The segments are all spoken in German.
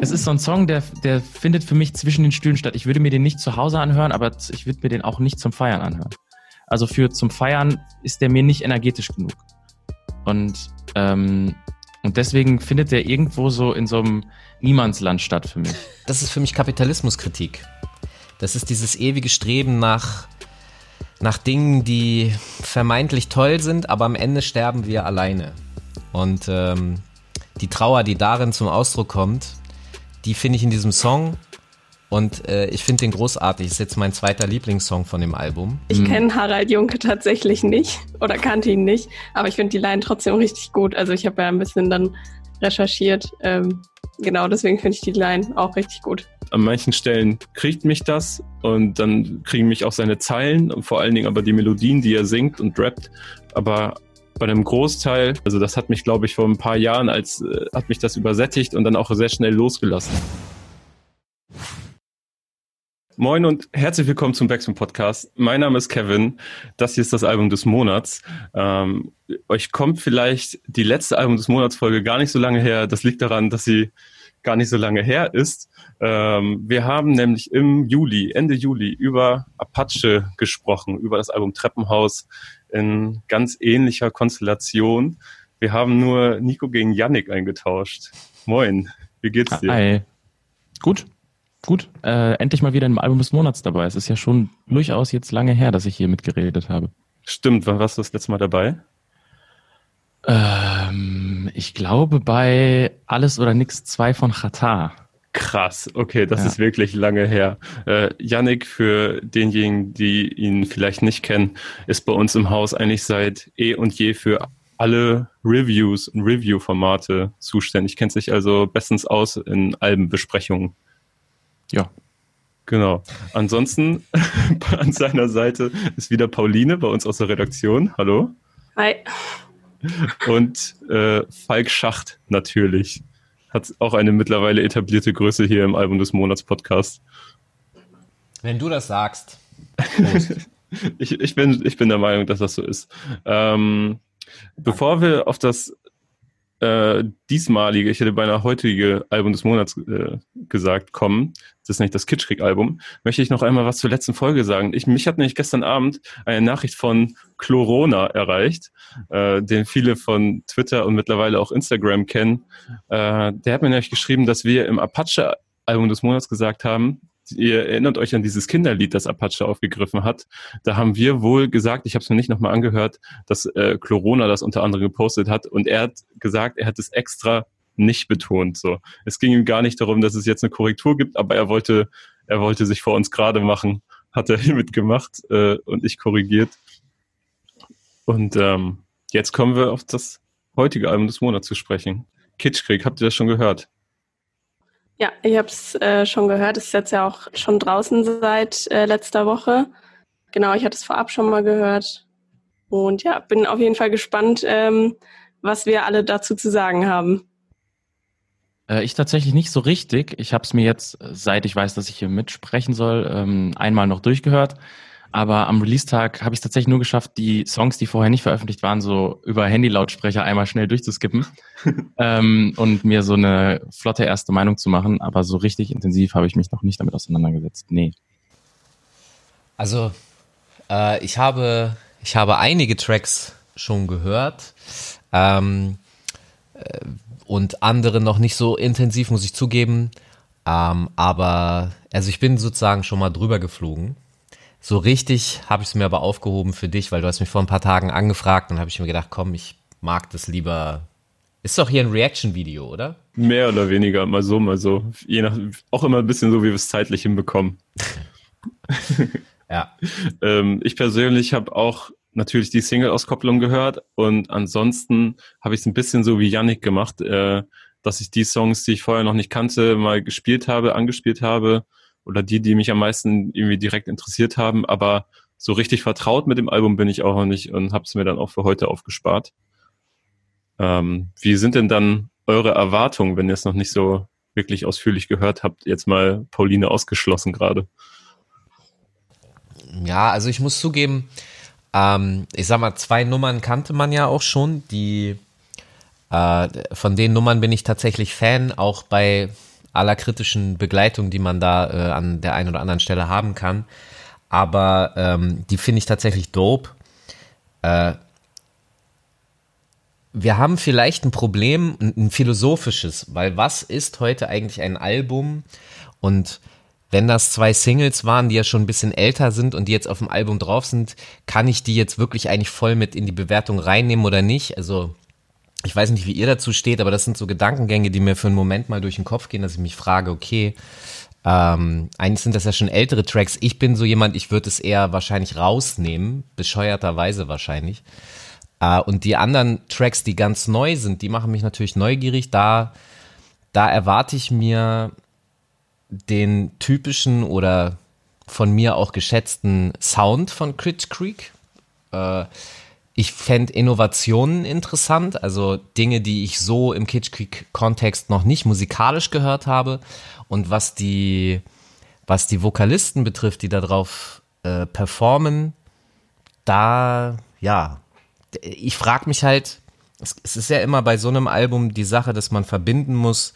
Es ist so ein Song, der, der findet für mich zwischen den Stühlen statt. Ich würde mir den nicht zu Hause anhören, aber ich würde mir den auch nicht zum Feiern anhören. Also für zum Feiern ist der mir nicht energetisch genug. Und, ähm, und deswegen findet der irgendwo so in so einem Niemandsland statt für mich. Das ist für mich Kapitalismuskritik. Das ist dieses ewige Streben nach, nach Dingen, die vermeintlich toll sind, aber am Ende sterben wir alleine. Und ähm, die Trauer, die darin zum Ausdruck kommt, die finde ich in diesem Song und äh, ich finde den großartig. Ist jetzt mein zweiter Lieblingssong von dem Album. Ich mhm. kenne Harald Junke tatsächlich nicht oder kannte ihn nicht, aber ich finde die Line trotzdem richtig gut. Also ich habe ja ein bisschen dann recherchiert. Ähm, genau, deswegen finde ich die Line auch richtig gut. An manchen Stellen kriegt mich das und dann kriegen mich auch seine Zeilen und vor allen Dingen aber die Melodien, die er singt und rappt. Aber bei einem Großteil, also das hat mich, glaube ich, vor ein paar Jahren als äh, hat mich das übersättigt und dann auch sehr schnell losgelassen. Moin und herzlich willkommen zum Backspin Podcast. Mein Name ist Kevin. Das hier ist das Album des Monats. Ähm, euch kommt vielleicht die letzte Album des Monats Folge gar nicht so lange her. Das liegt daran, dass sie gar nicht so lange her ist. Ähm, wir haben nämlich im Juli, Ende Juli, über Apache gesprochen, über das Album Treppenhaus in ganz ähnlicher Konstellation. Wir haben nur Nico gegen Yannick eingetauscht. Moin, wie geht's dir? Hi. Gut, gut. Äh, endlich mal wieder im Album des Monats dabei. Es ist ja schon durchaus jetzt lange her, dass ich hier mitgeredet habe. Stimmt, wann warst du das letzte Mal dabei? Ähm, ich glaube bei Alles oder Nix 2 von Qatar. Krass, okay, das ja. ist wirklich lange her. Äh, Yannick, für denjenigen, die ihn vielleicht nicht kennen, ist bei uns im Haus eigentlich seit eh und je für alle Reviews und Review-Formate zuständig. Kennt sich also bestens aus in Albenbesprechungen. Ja. Genau. Ansonsten an seiner Seite ist wieder Pauline bei uns aus der Redaktion. Hallo. Hi. Und äh, Falk Schacht natürlich hat auch eine mittlerweile etablierte Größe hier im Album des Monats Podcast. Wenn du das sagst. ich, ich, bin, ich bin der Meinung, dass das so ist. Ähm, bevor wir auf das äh, diesmalige, ich hätte beinahe heutige Album des Monats äh, gesagt, kommen, das ist nicht das Kitschkrieg-Album, möchte ich noch einmal was zur letzten Folge sagen. Ich, mich hat nämlich gestern Abend eine Nachricht von Chlorona erreicht, äh, den viele von Twitter und mittlerweile auch Instagram kennen. Äh, der hat mir nämlich geschrieben, dass wir im Apache-Album des Monats gesagt haben, ihr erinnert euch an dieses Kinderlied, das Apache aufgegriffen hat. Da haben wir wohl gesagt, ich habe es mir nicht nochmal angehört, dass äh, Chlorona das unter anderem gepostet hat und er hat gesagt, er hat es extra nicht betont. So, es ging ihm gar nicht darum, dass es jetzt eine Korrektur gibt, aber er wollte, er wollte sich vor uns gerade machen, hat er hiermit gemacht äh, und ich korrigiert. Und ähm, jetzt kommen wir auf das heutige Album des Monats zu sprechen. Kitschkrieg, habt ihr das schon gehört? Ja, ich habe es äh, schon gehört. Es ist jetzt ja auch schon draußen seit äh, letzter Woche. Genau, ich hatte es vorab schon mal gehört. Und ja, bin auf jeden Fall gespannt, ähm, was wir alle dazu zu sagen haben. Äh, ich tatsächlich nicht so richtig. Ich habe es mir jetzt, seit ich weiß, dass ich hier mitsprechen soll, ähm, einmal noch durchgehört. Aber am Release-Tag habe ich es tatsächlich nur geschafft, die Songs, die vorher nicht veröffentlicht waren, so über Handy-Lautsprecher einmal schnell durchzuskippen ähm, und mir so eine flotte erste Meinung zu machen. Aber so richtig intensiv habe ich mich noch nicht damit auseinandergesetzt. Nee. Also, äh, ich, habe, ich habe einige Tracks schon gehört. Ähm, äh, und andere noch nicht so intensiv, muss ich zugeben. Ähm, aber also ich bin sozusagen schon mal drüber geflogen. So richtig habe ich es mir aber aufgehoben für dich, weil du hast mich vor ein paar Tagen angefragt und habe ich mir gedacht, komm, ich mag das lieber. Ist doch hier ein Reaction-Video, oder? Mehr oder weniger, mal so, mal so. Je nach, auch immer ein bisschen so, wie wir es zeitlich hinbekommen. ja. ähm, ich persönlich habe auch natürlich die Single-Auskopplung gehört und ansonsten habe ich es ein bisschen so wie Yannick gemacht, äh, dass ich die Songs, die ich vorher noch nicht kannte, mal gespielt habe, angespielt habe oder die, die mich am meisten irgendwie direkt interessiert haben, aber so richtig vertraut mit dem Album bin ich auch noch nicht und habe es mir dann auch für heute aufgespart. Ähm, wie sind denn dann eure Erwartungen, wenn ihr es noch nicht so wirklich ausführlich gehört habt? Jetzt mal Pauline ausgeschlossen gerade. Ja, also ich muss zugeben, ähm, ich sag mal, zwei Nummern kannte man ja auch schon. Die äh, von den Nummern bin ich tatsächlich Fan, auch bei aller kritischen Begleitung, die man da äh, an der einen oder anderen Stelle haben kann. Aber ähm, die finde ich tatsächlich dope. Äh, wir haben vielleicht ein Problem, ein, ein philosophisches, weil was ist heute eigentlich ein Album? Und wenn das zwei Singles waren, die ja schon ein bisschen älter sind und die jetzt auf dem Album drauf sind, kann ich die jetzt wirklich eigentlich voll mit in die Bewertung reinnehmen oder nicht? Also ich weiß nicht, wie ihr dazu steht, aber das sind so Gedankengänge, die mir für einen Moment mal durch den Kopf gehen, dass ich mich frage, okay, ähm, eigentlich sind das ja schon ältere Tracks. Ich bin so jemand, ich würde es eher wahrscheinlich rausnehmen, bescheuerterweise wahrscheinlich. Äh, und die anderen Tracks, die ganz neu sind, die machen mich natürlich neugierig. Da, da erwarte ich mir den typischen oder von mir auch geschätzten Sound von Crit Creek. Äh, ich fände Innovationen interessant, also Dinge, die ich so im Kitsch Creek-Kontext noch nicht musikalisch gehört habe. Und was die, was die Vokalisten betrifft, die darauf äh, performen, da, ja, ich frage mich halt, es, es, ist ja immer bei so einem Album die Sache, dass man verbinden muss,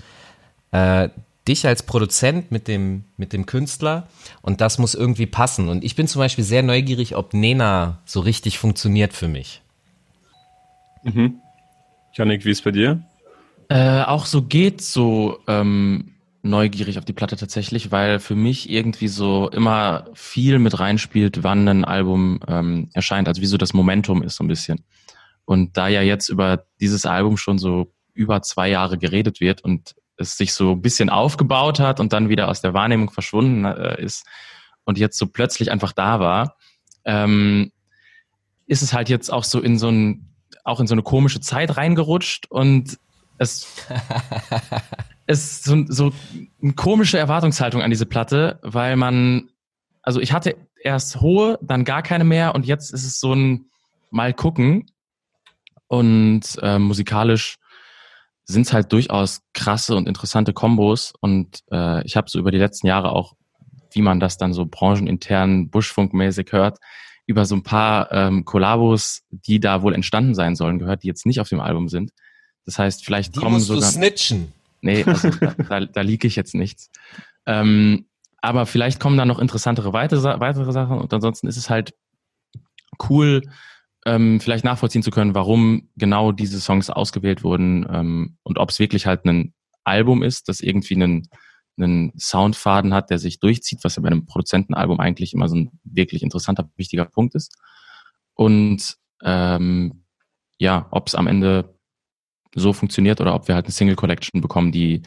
äh, dich als Produzent mit dem, mit dem Künstler und das muss irgendwie passen. Und ich bin zum Beispiel sehr neugierig, ob Nena so richtig funktioniert für mich. Mhm. Janik, wie ist bei dir? Äh, auch so geht so ähm, neugierig auf die Platte tatsächlich, weil für mich irgendwie so immer viel mit reinspielt, wann ein Album ähm, erscheint, also wie so das Momentum ist so ein bisschen. Und da ja jetzt über dieses Album schon so über zwei Jahre geredet wird und es sich so ein bisschen aufgebaut hat und dann wieder aus der Wahrnehmung verschwunden äh, ist und jetzt so plötzlich einfach da war, ähm, ist es halt jetzt auch so in so ein, auch in so eine komische Zeit reingerutscht und es ist so, so eine komische Erwartungshaltung an diese Platte, weil man, also ich hatte erst hohe, dann gar keine mehr und jetzt ist es so ein mal gucken und äh, musikalisch sind es halt durchaus krasse und interessante Kombos. Und äh, ich habe so über die letzten Jahre auch, wie man das dann so branchenintern, Buschfunkmäßig hört, über so ein paar ähm, Kollabos, die da wohl entstanden sein sollen, gehört, die jetzt nicht auf dem Album sind. Das heißt, vielleicht die kommen musst sogar. Du snitchen. Nee, also da, da, da liege ich jetzt nichts. Ähm, aber vielleicht kommen da noch interessantere weitere, weitere Sachen und ansonsten ist es halt cool, ähm, vielleicht nachvollziehen zu können, warum genau diese Songs ausgewählt wurden ähm, und ob es wirklich halt ein Album ist, das irgendwie einen, einen Soundfaden hat, der sich durchzieht, was ja bei einem Produzentenalbum eigentlich immer so ein wirklich interessanter, wichtiger Punkt ist. Und ähm, ja, ob es am Ende so funktioniert oder ob wir halt eine Single Collection bekommen, die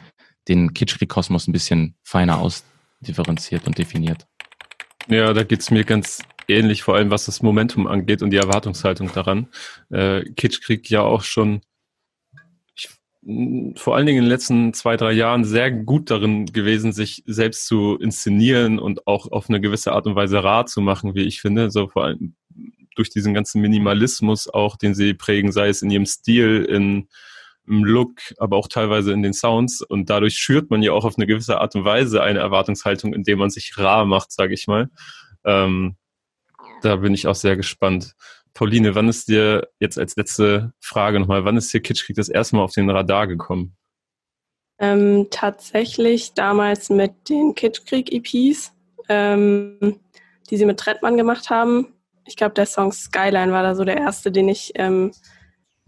den Kitschkrieg-Kosmos ein bisschen feiner ausdifferenziert und definiert. Ja, da geht's mir ganz ähnlich, vor allem was das Momentum angeht und die Erwartungshaltung daran. Äh, Kitschkrieg ja auch schon ich, vor allen Dingen in den letzten zwei, drei Jahren sehr gut darin gewesen, sich selbst zu inszenieren und auch auf eine gewisse Art und Weise rar zu machen, wie ich finde. So vor allem durch diesen ganzen Minimalismus auch, den sie prägen, sei es in ihrem Stil, in im Look, aber auch teilweise in den Sounds. Und dadurch schürt man ja auch auf eine gewisse Art und Weise eine Erwartungshaltung, indem man sich rar macht, sage ich mal. Ähm, da bin ich auch sehr gespannt. Pauline, wann ist dir jetzt als letzte Frage nochmal, wann ist hier Kitschkrieg das erste Mal auf den Radar gekommen? Ähm, tatsächlich damals mit den Kitschkrieg-EPs, ähm, die sie mit Trettmann gemacht haben. Ich glaube, der Song Skyline war da so der erste, den ich, ähm,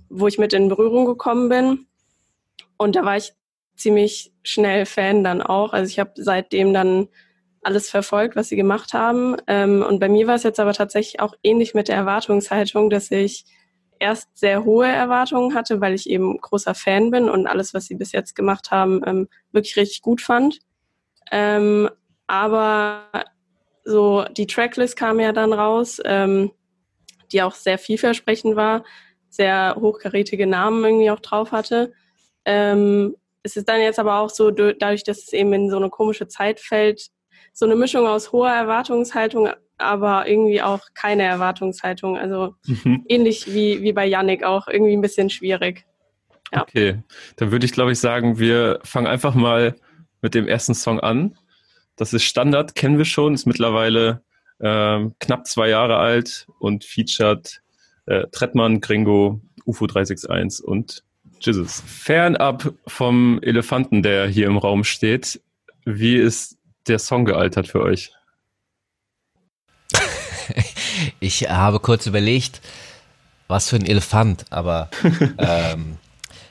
wo ich mit in Berührung gekommen bin. Und da war ich ziemlich schnell Fan dann auch. Also ich habe seitdem dann alles verfolgt, was sie gemacht haben. Ähm, und bei mir war es jetzt aber tatsächlich auch ähnlich mit der Erwartungshaltung, dass ich erst sehr hohe Erwartungen hatte, weil ich eben großer Fan bin und alles, was sie bis jetzt gemacht haben, ähm, wirklich richtig gut fand. Ähm, aber so die Tracklist kam ja dann raus, ähm, die auch sehr vielversprechend war, sehr hochkarätige Namen irgendwie auch drauf hatte. Ähm, es ist dann jetzt aber auch so, dadurch, dass es eben in so eine komische Zeit fällt, so eine Mischung aus hoher Erwartungshaltung, aber irgendwie auch keine Erwartungshaltung. Also mhm. ähnlich wie, wie bei Yannick auch, irgendwie ein bisschen schwierig. Ja. Okay, dann würde ich glaube ich sagen, wir fangen einfach mal mit dem ersten Song an. Das ist Standard, kennen wir schon, ist mittlerweile äh, knapp zwei Jahre alt und featured äh, Trettmann, Gringo, UFO 361 und Jesus. Fernab vom Elefanten, der hier im Raum steht, wie ist der Song gealtert für euch? ich habe kurz überlegt, was für ein Elefant, aber ähm,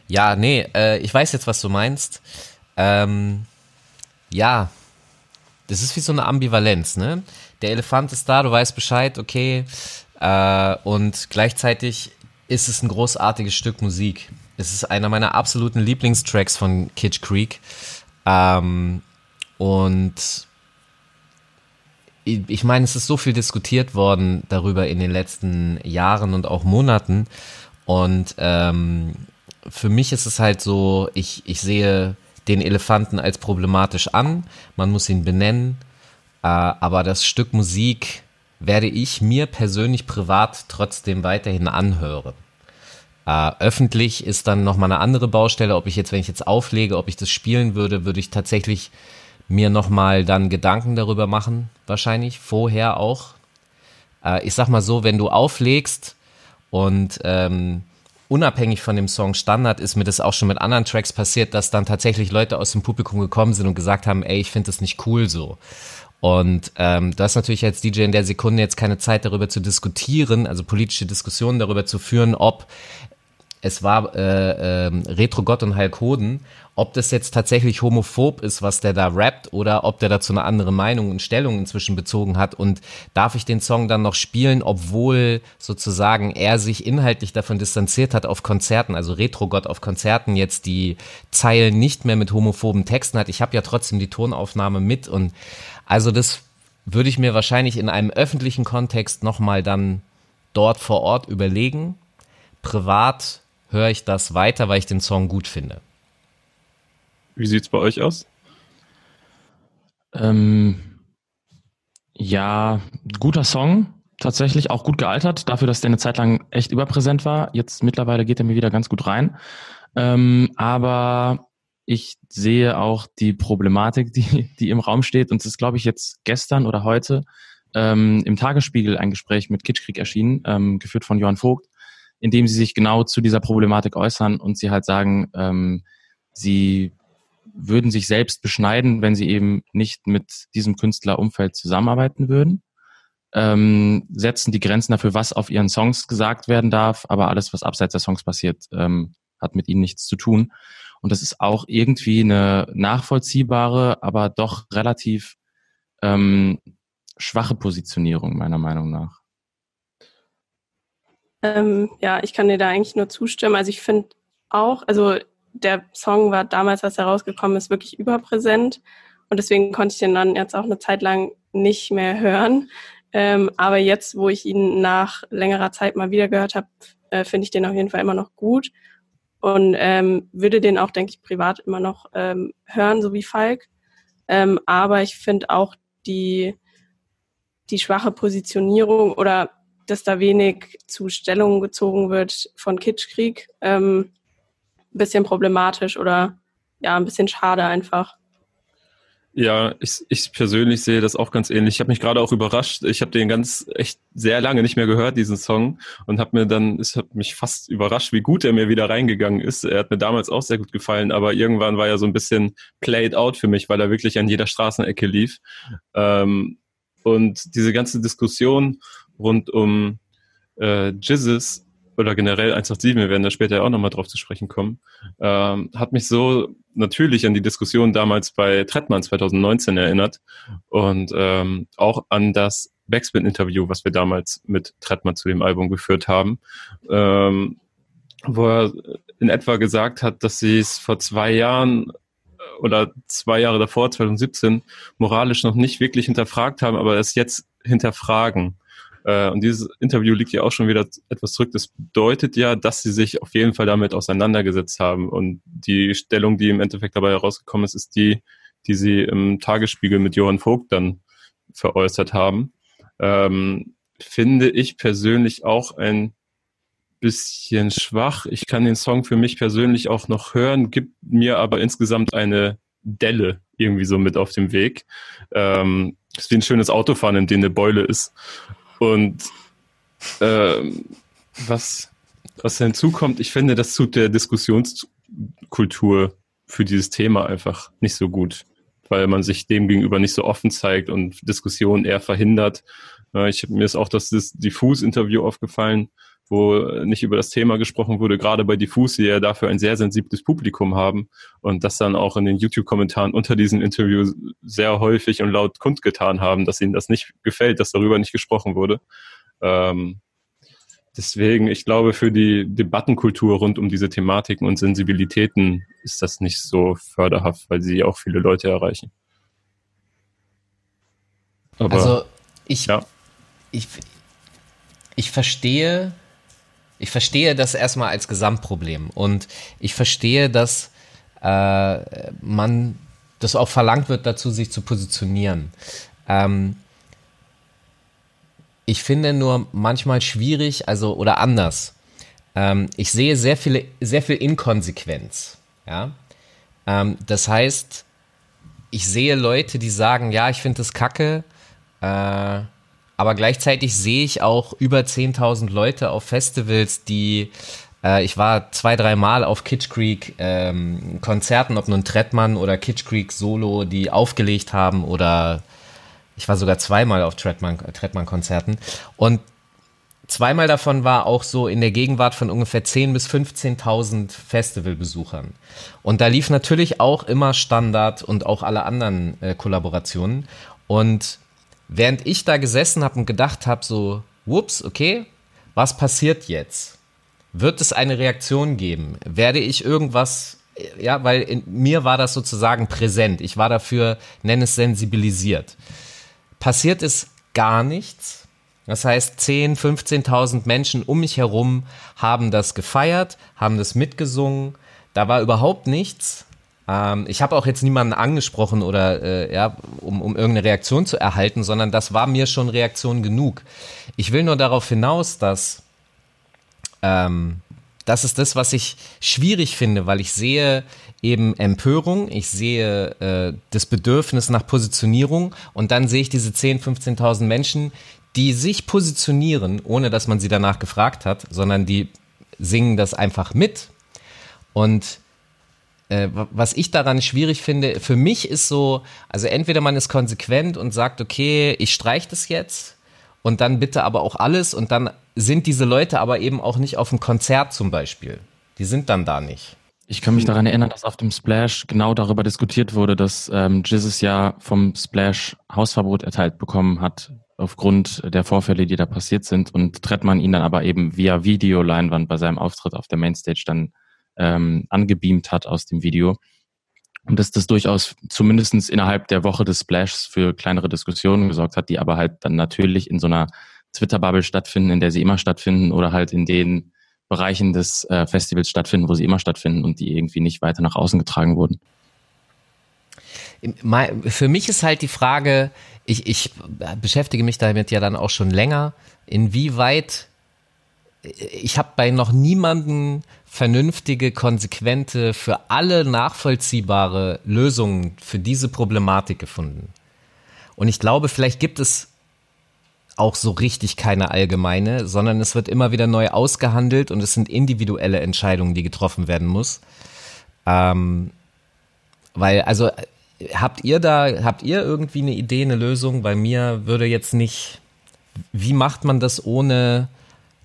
ja, nee, äh, ich weiß jetzt, was du meinst. Ähm, ja, das ist wie so eine Ambivalenz, ne? Der Elefant ist da, du weißt Bescheid, okay, äh, und gleichzeitig ist es ein großartiges Stück Musik. Es ist einer meiner absoluten Lieblingstracks von Kitsch Creek. Ähm, und ich meine, es ist so viel diskutiert worden darüber in den letzten Jahren und auch Monaten. Und ähm, für mich ist es halt so, ich, ich sehe den Elefanten als problematisch an. Man muss ihn benennen. Äh, aber das Stück Musik werde ich mir persönlich privat trotzdem weiterhin anhören. Äh, öffentlich ist dann nochmal eine andere Baustelle. Ob ich jetzt, wenn ich jetzt auflege, ob ich das spielen würde, würde ich tatsächlich mir nochmal dann Gedanken darüber machen, wahrscheinlich, vorher auch. Äh, ich sag mal so, wenn du auflegst und ähm, unabhängig von dem Song Standard ist mir das auch schon mit anderen Tracks passiert, dass dann tatsächlich Leute aus dem Publikum gekommen sind und gesagt haben, ey, ich finde das nicht cool so. Und ähm, du hast natürlich als DJ in der Sekunde jetzt keine Zeit darüber zu diskutieren, also politische Diskussionen darüber zu führen, ob es war äh, äh, Retro Gott und Hulk Hoden, ob das jetzt tatsächlich homophob ist, was der da rappt, oder ob der dazu eine andere Meinung und Stellung inzwischen bezogen hat. Und darf ich den Song dann noch spielen, obwohl sozusagen er sich inhaltlich davon distanziert hat auf Konzerten, also Retro Gott auf Konzerten jetzt die Zeilen nicht mehr mit homophoben Texten hat. Ich habe ja trotzdem die Tonaufnahme mit und also das würde ich mir wahrscheinlich in einem öffentlichen Kontext nochmal dann dort vor Ort überlegen. Privat höre ich das weiter, weil ich den Song gut finde. Wie sieht es bei euch aus? Ähm, ja, guter Song, tatsächlich auch gut gealtert, dafür, dass der eine Zeit lang echt überpräsent war. Jetzt mittlerweile geht er mir wieder ganz gut rein. Ähm, aber ich sehe auch die Problematik, die, die im Raum steht. Und es ist, glaube ich, jetzt gestern oder heute ähm, im Tagesspiegel ein Gespräch mit Kitschkrieg erschienen, ähm, geführt von Johann Vogt, in dem sie sich genau zu dieser Problematik äußern und sie halt sagen, ähm, sie würden sich selbst beschneiden, wenn sie eben nicht mit diesem Künstlerumfeld zusammenarbeiten würden. Ähm, setzen die Grenzen dafür, was auf ihren Songs gesagt werden darf, aber alles, was abseits der Songs passiert, ähm, hat mit ihnen nichts zu tun. Und das ist auch irgendwie eine nachvollziehbare, aber doch relativ ähm, schwache Positionierung, meiner Meinung nach. Ähm, ja, ich kann dir da eigentlich nur zustimmen. Also ich finde auch, also der Song war damals, als er rausgekommen ist, wirklich überpräsent. Und deswegen konnte ich den dann jetzt auch eine Zeit lang nicht mehr hören. Ähm, aber jetzt, wo ich ihn nach längerer Zeit mal wieder gehört habe, äh, finde ich den auf jeden Fall immer noch gut. Und ähm, würde den auch, denke ich, privat immer noch ähm, hören, so wie Falk. Ähm, aber ich finde auch die, die schwache Positionierung oder dass da wenig zu Stellung gezogen wird von Kitschkrieg. Ähm, bisschen problematisch oder ja, ein bisschen schade einfach. Ja, ich, ich persönlich sehe das auch ganz ähnlich. Ich habe mich gerade auch überrascht. Ich habe den ganz echt sehr lange nicht mehr gehört, diesen Song, und habe mir dann, es hat mich fast überrascht, wie gut er mir wieder reingegangen ist. Er hat mir damals auch sehr gut gefallen, aber irgendwann war er so ein bisschen played out für mich, weil er wirklich an jeder Straßenecke lief. Ähm, und diese ganze Diskussion rund um äh, Jizzes oder generell 187, wir werden da später auch nochmal drauf zu sprechen kommen, ähm, hat mich so natürlich an die Diskussion damals bei Trettmann 2019 erinnert und ähm, auch an das Backspin-Interview, was wir damals mit Trettmann zu dem Album geführt haben, ähm, wo er in etwa gesagt hat, dass sie es vor zwei Jahren oder zwei Jahre davor, 2017, moralisch noch nicht wirklich hinterfragt haben, aber es jetzt hinterfragen. Äh, und dieses Interview liegt ja auch schon wieder etwas zurück. Das bedeutet ja, dass sie sich auf jeden Fall damit auseinandergesetzt haben. Und die Stellung, die im Endeffekt dabei herausgekommen ist, ist die, die sie im Tagesspiegel mit Johann Vogt dann veräußert haben. Ähm, finde ich persönlich auch ein bisschen schwach. Ich kann den Song für mich persönlich auch noch hören, gibt mir aber insgesamt eine Delle irgendwie so mit auf dem Weg. Ähm, ist wie ein schönes Autofahren, in dem eine Beule ist. Und ähm, was was hinzukommt, ich finde, das tut der Diskussionskultur für dieses Thema einfach nicht so gut, weil man sich dem gegenüber nicht so offen zeigt und Diskussionen eher verhindert. Ich, mir ist auch das, das Diffus-Interview aufgefallen, wo nicht über das Thema gesprochen wurde, gerade bei Diffus, die ja dafür ein sehr sensibles Publikum haben und das dann auch in den YouTube-Kommentaren unter diesem Interview sehr häufig und laut kundgetan haben, dass ihnen das nicht gefällt, dass darüber nicht gesprochen wurde. Ähm, deswegen, ich glaube, für die Debattenkultur rund um diese Thematiken und Sensibilitäten ist das nicht so förderhaft, weil sie auch viele Leute erreichen. Aber, also ich, ja. ich, ich verstehe ich verstehe das erstmal als Gesamtproblem und ich verstehe, dass äh, man das auch verlangt wird, dazu sich zu positionieren. Ähm, ich finde nur manchmal schwierig, also oder anders. Ähm, ich sehe sehr viele, sehr viel Inkonsequenz. Ja, ähm, das heißt, ich sehe Leute, die sagen, ja, ich finde das Kacke. Äh, aber gleichzeitig sehe ich auch über 10.000 Leute auf Festivals, die äh, ich war zwei, drei Mal auf Kitsch Creek ähm, Konzerten, ob nun Trettmann oder Kitsch Creek Solo, die aufgelegt haben oder ich war sogar zweimal auf Trettmann, Trettmann Konzerten und zweimal davon war auch so in der Gegenwart von ungefähr 10.000 bis 15.000 Festivalbesuchern. Und da lief natürlich auch immer Standard und auch alle anderen äh, Kollaborationen und während ich da gesessen habe und gedacht habe, so, whoops, okay, was passiert jetzt? Wird es eine Reaktion geben? Werde ich irgendwas, ja, weil in mir war das sozusagen präsent. Ich war dafür, nenne es sensibilisiert. Passiert ist gar nichts. Das heißt, 10, 15.000 Menschen um mich herum haben das gefeiert, haben das mitgesungen. Da war überhaupt nichts. Ähm, ich habe auch jetzt niemanden angesprochen oder äh, ja, um, um irgendeine Reaktion zu erhalten, sondern das war mir schon Reaktion genug. Ich will nur darauf hinaus, dass ähm, das ist das, was ich schwierig finde, weil ich sehe eben Empörung, ich sehe äh, das Bedürfnis nach Positionierung und dann sehe ich diese 10, 15.000 Menschen, die sich positionieren, ohne dass man sie danach gefragt hat, sondern die singen das einfach mit. Und äh, was ich daran schwierig finde, für mich ist so, also entweder man ist konsequent und sagt, okay, ich streiche das jetzt und dann bitte aber auch alles und dann sind diese Leute aber eben auch nicht auf dem Konzert zum Beispiel. Die sind dann da nicht. Ich kann mich daran erinnern, dass auf dem Splash genau darüber diskutiert wurde, dass ähm, Jizzes ja vom Splash Hausverbot erteilt bekommen hat, aufgrund der Vorfälle, die da passiert sind und Trettmann ihn dann aber eben via Videoleinwand bei seinem Auftritt auf der Mainstage dann ähm, angebeamt hat aus dem Video. Und dass das durchaus zumindestens innerhalb der Woche des Splashs für kleinere Diskussionen gesorgt hat, die aber halt dann natürlich in so einer Twitter-Bubble stattfinden, in der sie immer stattfinden oder halt in den Bereichen des äh, Festivals stattfinden, wo sie immer stattfinden und die irgendwie nicht weiter nach außen getragen wurden. Für mich ist halt die Frage, ich, ich beschäftige mich damit ja dann auch schon länger, inwieweit ich habe bei noch niemanden vernünftige, konsequente, für alle nachvollziehbare Lösungen für diese Problematik gefunden. Und ich glaube, vielleicht gibt es auch so richtig keine allgemeine, sondern es wird immer wieder neu ausgehandelt und es sind individuelle Entscheidungen, die getroffen werden muss. Ähm, weil, also, habt ihr da, habt ihr irgendwie eine Idee, eine Lösung? Bei mir würde jetzt nicht, wie macht man das ohne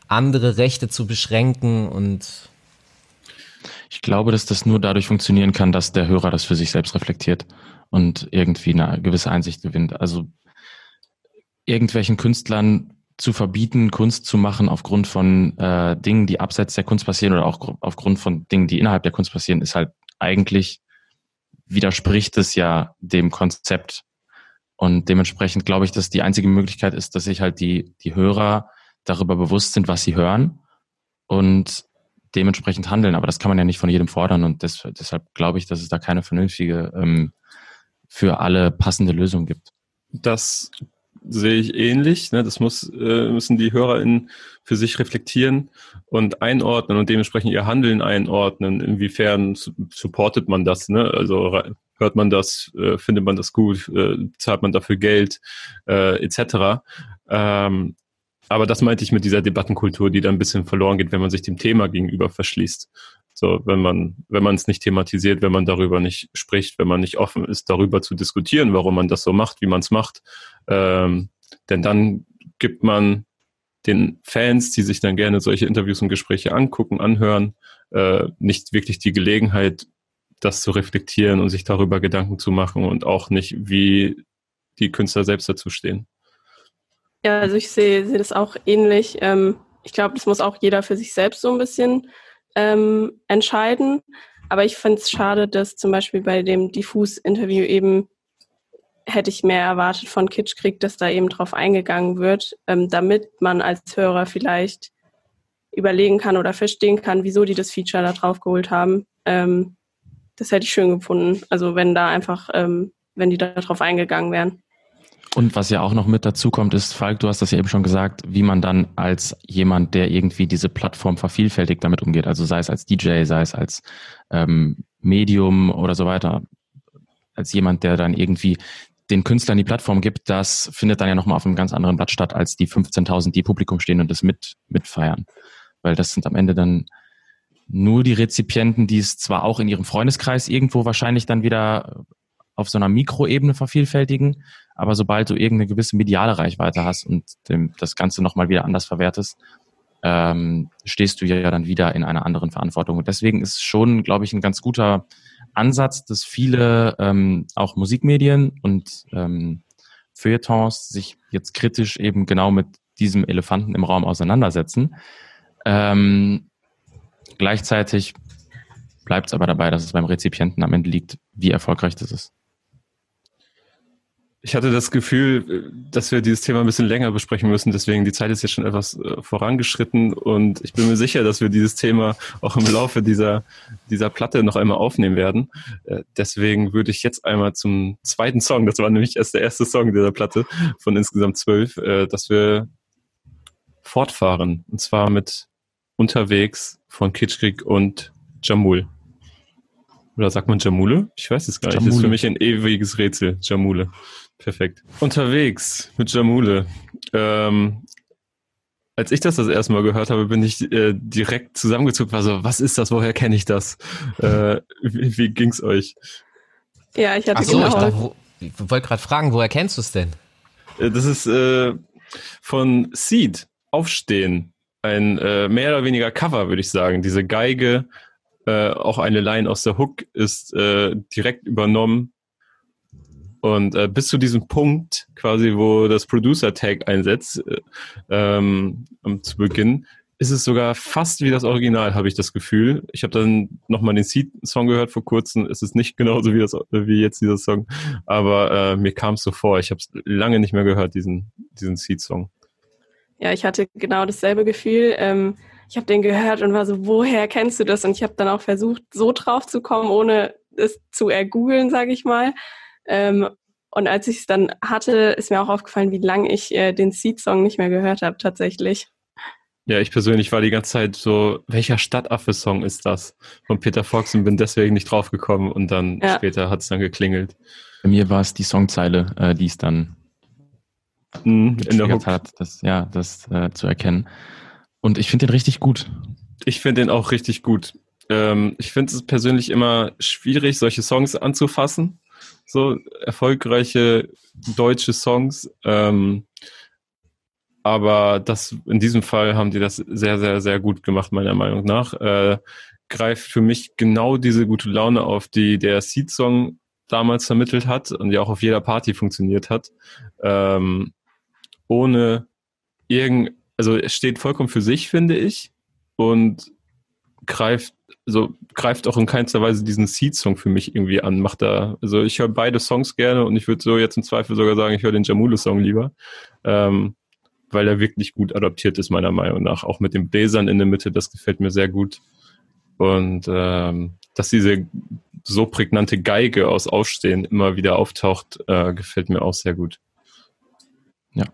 andere Rechte zu beschränken und ich glaube, dass das nur dadurch funktionieren kann, dass der Hörer das für sich selbst reflektiert und irgendwie eine gewisse Einsicht gewinnt. Also irgendwelchen Künstlern zu verbieten, Kunst zu machen aufgrund von äh, Dingen, die abseits der Kunst passieren oder auch aufgrund von Dingen, die innerhalb der Kunst passieren, ist halt eigentlich widerspricht es ja dem Konzept. Und dementsprechend glaube ich, dass die einzige Möglichkeit ist, dass sich halt die, die Hörer darüber bewusst sind, was sie hören und dementsprechend handeln. Aber das kann man ja nicht von jedem fordern und das, deshalb glaube ich, dass es da keine vernünftige, ähm, für alle passende Lösung gibt. Das sehe ich ähnlich. Ne? Das muss, äh, müssen die HörerInnen für sich reflektieren und einordnen und dementsprechend ihr Handeln einordnen. Inwiefern supportet man das? Ne? Also hört man das, äh, findet man das gut, äh, zahlt man dafür Geld, äh, etc. Ähm, aber das meinte ich mit dieser Debattenkultur, die dann ein bisschen verloren geht, wenn man sich dem Thema gegenüber verschließt. So, wenn man, wenn man es nicht thematisiert, wenn man darüber nicht spricht, wenn man nicht offen ist, darüber zu diskutieren, warum man das so macht, wie man es macht, ähm, denn dann gibt man den Fans, die sich dann gerne solche Interviews und Gespräche angucken, anhören, äh, nicht wirklich die Gelegenheit, das zu reflektieren und sich darüber Gedanken zu machen und auch nicht, wie die Künstler selbst dazu stehen. Ja, also ich sehe sehe das auch ähnlich. Ähm, ich glaube, das muss auch jeder für sich selbst so ein bisschen ähm, entscheiden. Aber ich finde es schade, dass zum Beispiel bei dem Diffus-Interview eben hätte ich mehr erwartet von Kitschkrieg, dass da eben drauf eingegangen wird, ähm, damit man als Hörer vielleicht überlegen kann oder verstehen kann, wieso die das Feature da drauf geholt haben. Ähm, das hätte ich schön gefunden. Also wenn da einfach, ähm, wenn die da drauf eingegangen wären. Und was ja auch noch mit dazu kommt, ist, Falk, du hast das ja eben schon gesagt, wie man dann als jemand, der irgendwie diese Plattform vervielfältigt, damit umgeht. Also sei es als DJ, sei es als ähm, Medium oder so weiter, als jemand, der dann irgendwie den Künstlern die Plattform gibt, das findet dann ja nochmal auf einem ganz anderen Blatt statt, als die 15.000, die Publikum stehen und das mit, mitfeiern. Weil das sind am Ende dann nur die Rezipienten, die es zwar auch in ihrem Freundeskreis irgendwo wahrscheinlich dann wieder auf so einer Mikroebene vervielfältigen, aber sobald du irgendeine gewisse mediale Reichweite hast und dem, das Ganze nochmal wieder anders verwertest, ähm, stehst du ja dann wieder in einer anderen Verantwortung. Und deswegen ist schon, glaube ich, ein ganz guter Ansatz, dass viele ähm, auch Musikmedien und ähm, Feuilletons sich jetzt kritisch eben genau mit diesem Elefanten im Raum auseinandersetzen. Ähm, gleichzeitig bleibt es aber dabei, dass es beim Rezipienten am Ende liegt, wie erfolgreich das ist. Ich hatte das Gefühl, dass wir dieses Thema ein bisschen länger besprechen müssen. Deswegen die Zeit ist jetzt schon etwas äh, vorangeschritten und ich bin mir sicher, dass wir dieses Thema auch im Laufe dieser, dieser Platte noch einmal aufnehmen werden. Äh, deswegen würde ich jetzt einmal zum zweiten Song, das war nämlich erst der erste Song dieser Platte von insgesamt zwölf, äh, dass wir fortfahren. Und zwar mit Unterwegs von Kitschkrieg und Jamul. Oder sagt man Jamule? Ich weiß es gar nicht. Jamule. Das ist für mich ein ewiges Rätsel. Jamule. Perfekt. Unterwegs mit Jamule. Ähm, als ich das das erste Mal gehört habe, bin ich äh, direkt zusammengezuckt. War so, was ist das? Woher kenne ich das? Äh, wie, wie ging's euch? Ja, ich hatte Ach so, genau. Ich, ich wollte gerade fragen, woher kennst du es denn? Äh, das ist äh, von Seed, Aufstehen. Ein äh, mehr oder weniger Cover, würde ich sagen. Diese Geige, äh, auch eine Line aus der Hook, ist äh, direkt übernommen und äh, bis zu diesem Punkt, quasi, wo das Producer-Tag einsetzt, äh, ähm, zu Beginn, ist es sogar fast wie das Original, habe ich das Gefühl. Ich habe dann nochmal den Seed-Song gehört vor kurzem. Es ist nicht genauso wie, das, wie jetzt dieser Song, aber äh, mir kam es so vor. Ich habe es lange nicht mehr gehört, diesen, diesen Seed-Song. Ja, ich hatte genau dasselbe Gefühl. Ähm, ich habe den gehört und war so, woher kennst du das? Und ich habe dann auch versucht, so drauf zu kommen, ohne es zu ergoogeln, sage ich mal. Ähm, und als ich es dann hatte, ist mir auch aufgefallen, wie lange ich äh, den Seed-Song nicht mehr gehört habe, tatsächlich. Ja, ich persönlich war die ganze Zeit so, welcher Stadtaffe-Song ist das? Von Peter Fox und bin deswegen nicht draufgekommen und dann ja. später hat es dann geklingelt. Bei mir war es die Songzeile, äh, die es dann mhm, in der Hook. hat, das, ja, das äh, zu erkennen. Und ich finde den richtig gut. Ich finde den auch richtig gut. Ähm, ich finde es persönlich immer schwierig, solche Songs anzufassen so erfolgreiche deutsche Songs. Ähm, aber das in diesem Fall haben die das sehr, sehr, sehr gut gemacht, meiner Meinung nach. Äh, greift für mich genau diese gute Laune auf, die der Seed-Song damals vermittelt hat und die auch auf jeder Party funktioniert hat. Ähm, ohne irgend, also es steht vollkommen für sich, finde ich, und greift also greift auch in keinster Weise diesen Seed-Song für mich irgendwie an. Macht da, also ich höre beide Songs gerne und ich würde so jetzt im Zweifel sogar sagen, ich höre den Jamule-Song lieber, ähm, weil er wirklich gut adaptiert ist, meiner Meinung nach. Auch mit den Bläsern in der Mitte, das gefällt mir sehr gut. Und ähm, dass diese so prägnante Geige aus Aufstehen immer wieder auftaucht, äh, gefällt mir auch sehr gut. Ja,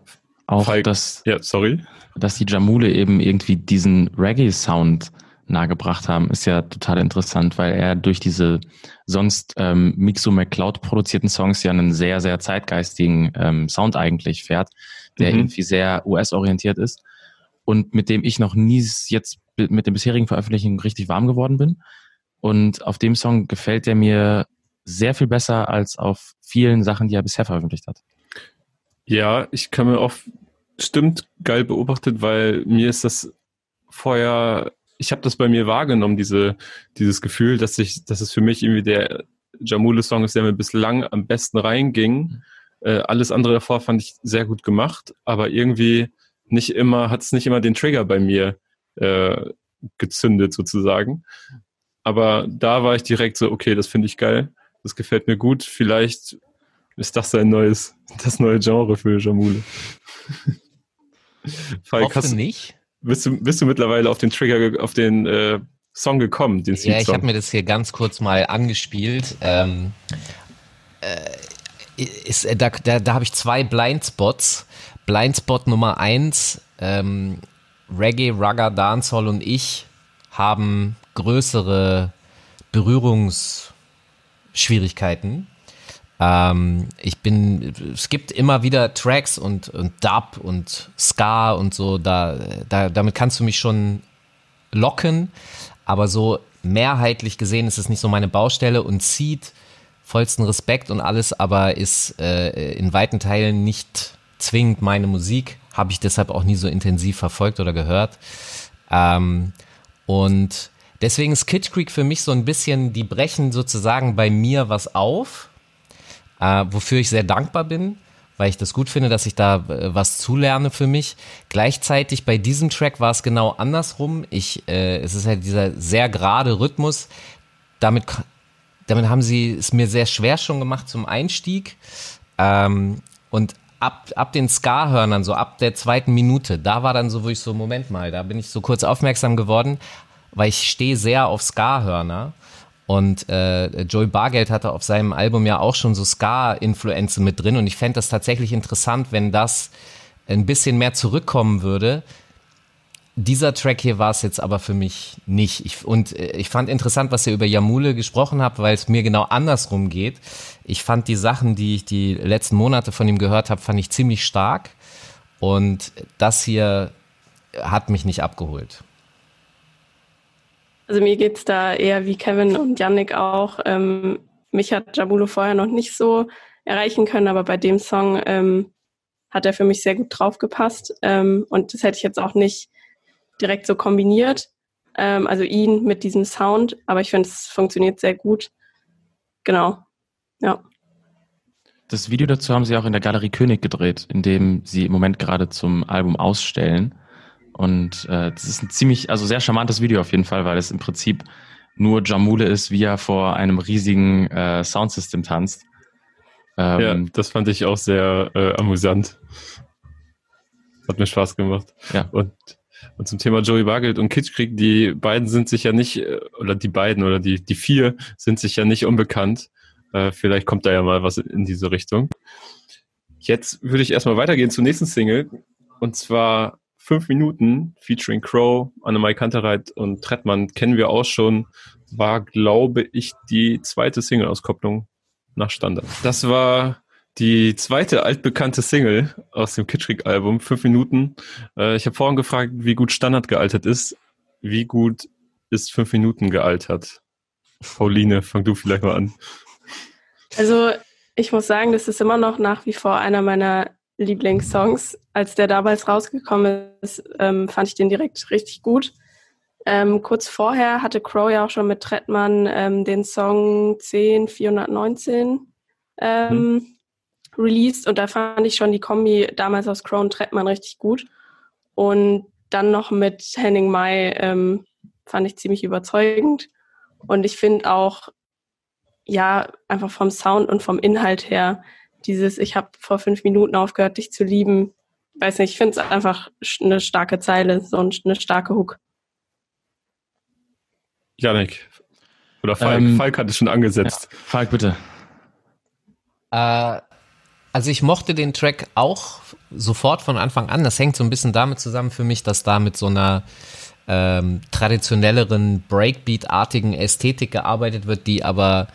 auch Falk, dass, ja, sorry. dass die Jamule eben irgendwie diesen Reggae-Sound nahegebracht haben, ist ja total interessant, weil er durch diese sonst ähm, Mixo McCloud produzierten Songs ja einen sehr, sehr zeitgeistigen ähm, Sound eigentlich fährt, der mhm. irgendwie sehr US-orientiert ist und mit dem ich noch nie jetzt mit den bisherigen Veröffentlichungen richtig warm geworden bin. Und auf dem Song gefällt er mir sehr viel besser als auf vielen Sachen, die er bisher veröffentlicht hat. Ja, ich kann mir oft stimmt geil beobachtet, weil mir ist das vorher, ich habe das bei mir wahrgenommen, diese, dieses Gefühl, dass ich, dass es für mich irgendwie der Jamule-Song ist, der mir bislang am besten reinging. Äh, alles andere davor fand ich sehr gut gemacht, aber irgendwie nicht immer, hat es nicht immer den Trigger bei mir äh, gezündet sozusagen. Aber da war ich direkt so, okay, das finde ich geil, das gefällt mir gut, vielleicht ist das ein neues, das neue Genre für Jamule. Falk, hast, nicht? Bist du, bist du mittlerweile auf den Trigger, auf den äh, Song gekommen, den Ja, ich habe mir das hier ganz kurz mal angespielt. Ähm, äh, ist, äh, da da, da habe ich zwei Blindspots. Blindspot Nummer eins, ähm, Reggae, Rugger, Dancehall und ich haben größere Berührungsschwierigkeiten. Ähm, ich bin, es gibt immer wieder Tracks und, und Dub und Ska und so, da, da, damit kannst du mich schon locken, aber so mehrheitlich gesehen ist es nicht so meine Baustelle und zieht vollsten Respekt und alles, aber ist äh, in weiten Teilen nicht zwingend meine Musik, habe ich deshalb auch nie so intensiv verfolgt oder gehört. Ähm, und deswegen ist Kid Creek für mich so ein bisschen, die brechen sozusagen bei mir was auf, äh, wofür ich sehr dankbar bin, weil ich das gut finde, dass ich da äh, was zulerne für mich. Gleichzeitig bei diesem Track war es genau andersrum. Ich, äh, es ist halt dieser sehr gerade Rhythmus. Damit, damit haben sie es mir sehr schwer schon gemacht zum Einstieg. Ähm, und ab, ab den Ska-Hörnern, so ab der zweiten Minute, da war dann so, wo ich so, Moment mal, da bin ich so kurz aufmerksam geworden, weil ich stehe sehr auf Ska-Hörner. Und äh, Joey Bargeld hatte auf seinem Album ja auch schon so Ska-Influenzen mit drin. Und ich fände das tatsächlich interessant, wenn das ein bisschen mehr zurückkommen würde. Dieser Track hier war es jetzt aber für mich nicht. Ich, und äh, ich fand interessant, was ihr über Yamule gesprochen habt, weil es mir genau andersrum geht. Ich fand die Sachen, die ich die letzten Monate von ihm gehört habe, fand ich ziemlich stark. Und das hier hat mich nicht abgeholt. Also mir geht's da eher wie Kevin und Yannick auch. Ähm, mich hat Jabulo vorher noch nicht so erreichen können, aber bei dem Song ähm, hat er für mich sehr gut draufgepasst. Ähm, und das hätte ich jetzt auch nicht direkt so kombiniert. Ähm, also ihn mit diesem Sound, aber ich finde, es funktioniert sehr gut. Genau. Ja. Das Video dazu haben sie auch in der Galerie König gedreht, in dem sie im Moment gerade zum Album ausstellen. Und äh, das ist ein ziemlich, also sehr charmantes Video auf jeden Fall, weil es im Prinzip nur Jamule ist, wie er vor einem riesigen äh, Soundsystem tanzt. Ähm, ja, das fand ich auch sehr äh, amüsant. Hat mir Spaß gemacht. Ja. Und, und zum Thema Joey Bargeld und Kitschkrieg, die beiden sind sich ja nicht, äh, oder die beiden oder die, die vier sind sich ja nicht unbekannt. Äh, vielleicht kommt da ja mal was in diese Richtung. Jetzt würde ich erstmal weitergehen zur nächsten Single. Und zwar fünf Minuten featuring Crow, Annemai Kantereit und Trettmann kennen wir auch schon, war, glaube ich, die zweite Single-Auskopplung nach Standard. Das war die zweite altbekannte Single aus dem Kitschrig-Album, fünf Minuten. Äh, ich habe vorhin gefragt, wie gut Standard gealtert ist. Wie gut ist fünf Minuten gealtert? Pauline, fang du vielleicht mal an. Also ich muss sagen, das ist immer noch nach wie vor einer meiner Lieblingssongs. Als der damals rausgekommen ist, ähm, fand ich den direkt richtig gut. Ähm, kurz vorher hatte Crow ja auch schon mit Trettmann ähm, den Song 10419 ähm, mhm. released und da fand ich schon die Kombi damals aus Crow und Trettmann richtig gut. Und dann noch mit Henning Mai ähm, fand ich ziemlich überzeugend. Und ich finde auch, ja, einfach vom Sound und vom Inhalt her dieses, ich habe vor fünf Minuten aufgehört, dich zu lieben. Weiß nicht, ich finde es einfach eine starke Zeile, so eine starke Hook. Janik. Oder Falk. Ähm, Falk hat es schon angesetzt. Ja, Falk, bitte. Äh, also ich mochte den Track auch sofort von Anfang an. Das hängt so ein bisschen damit zusammen für mich, dass da mit so einer ähm, traditionelleren Breakbeat-artigen Ästhetik gearbeitet wird, die aber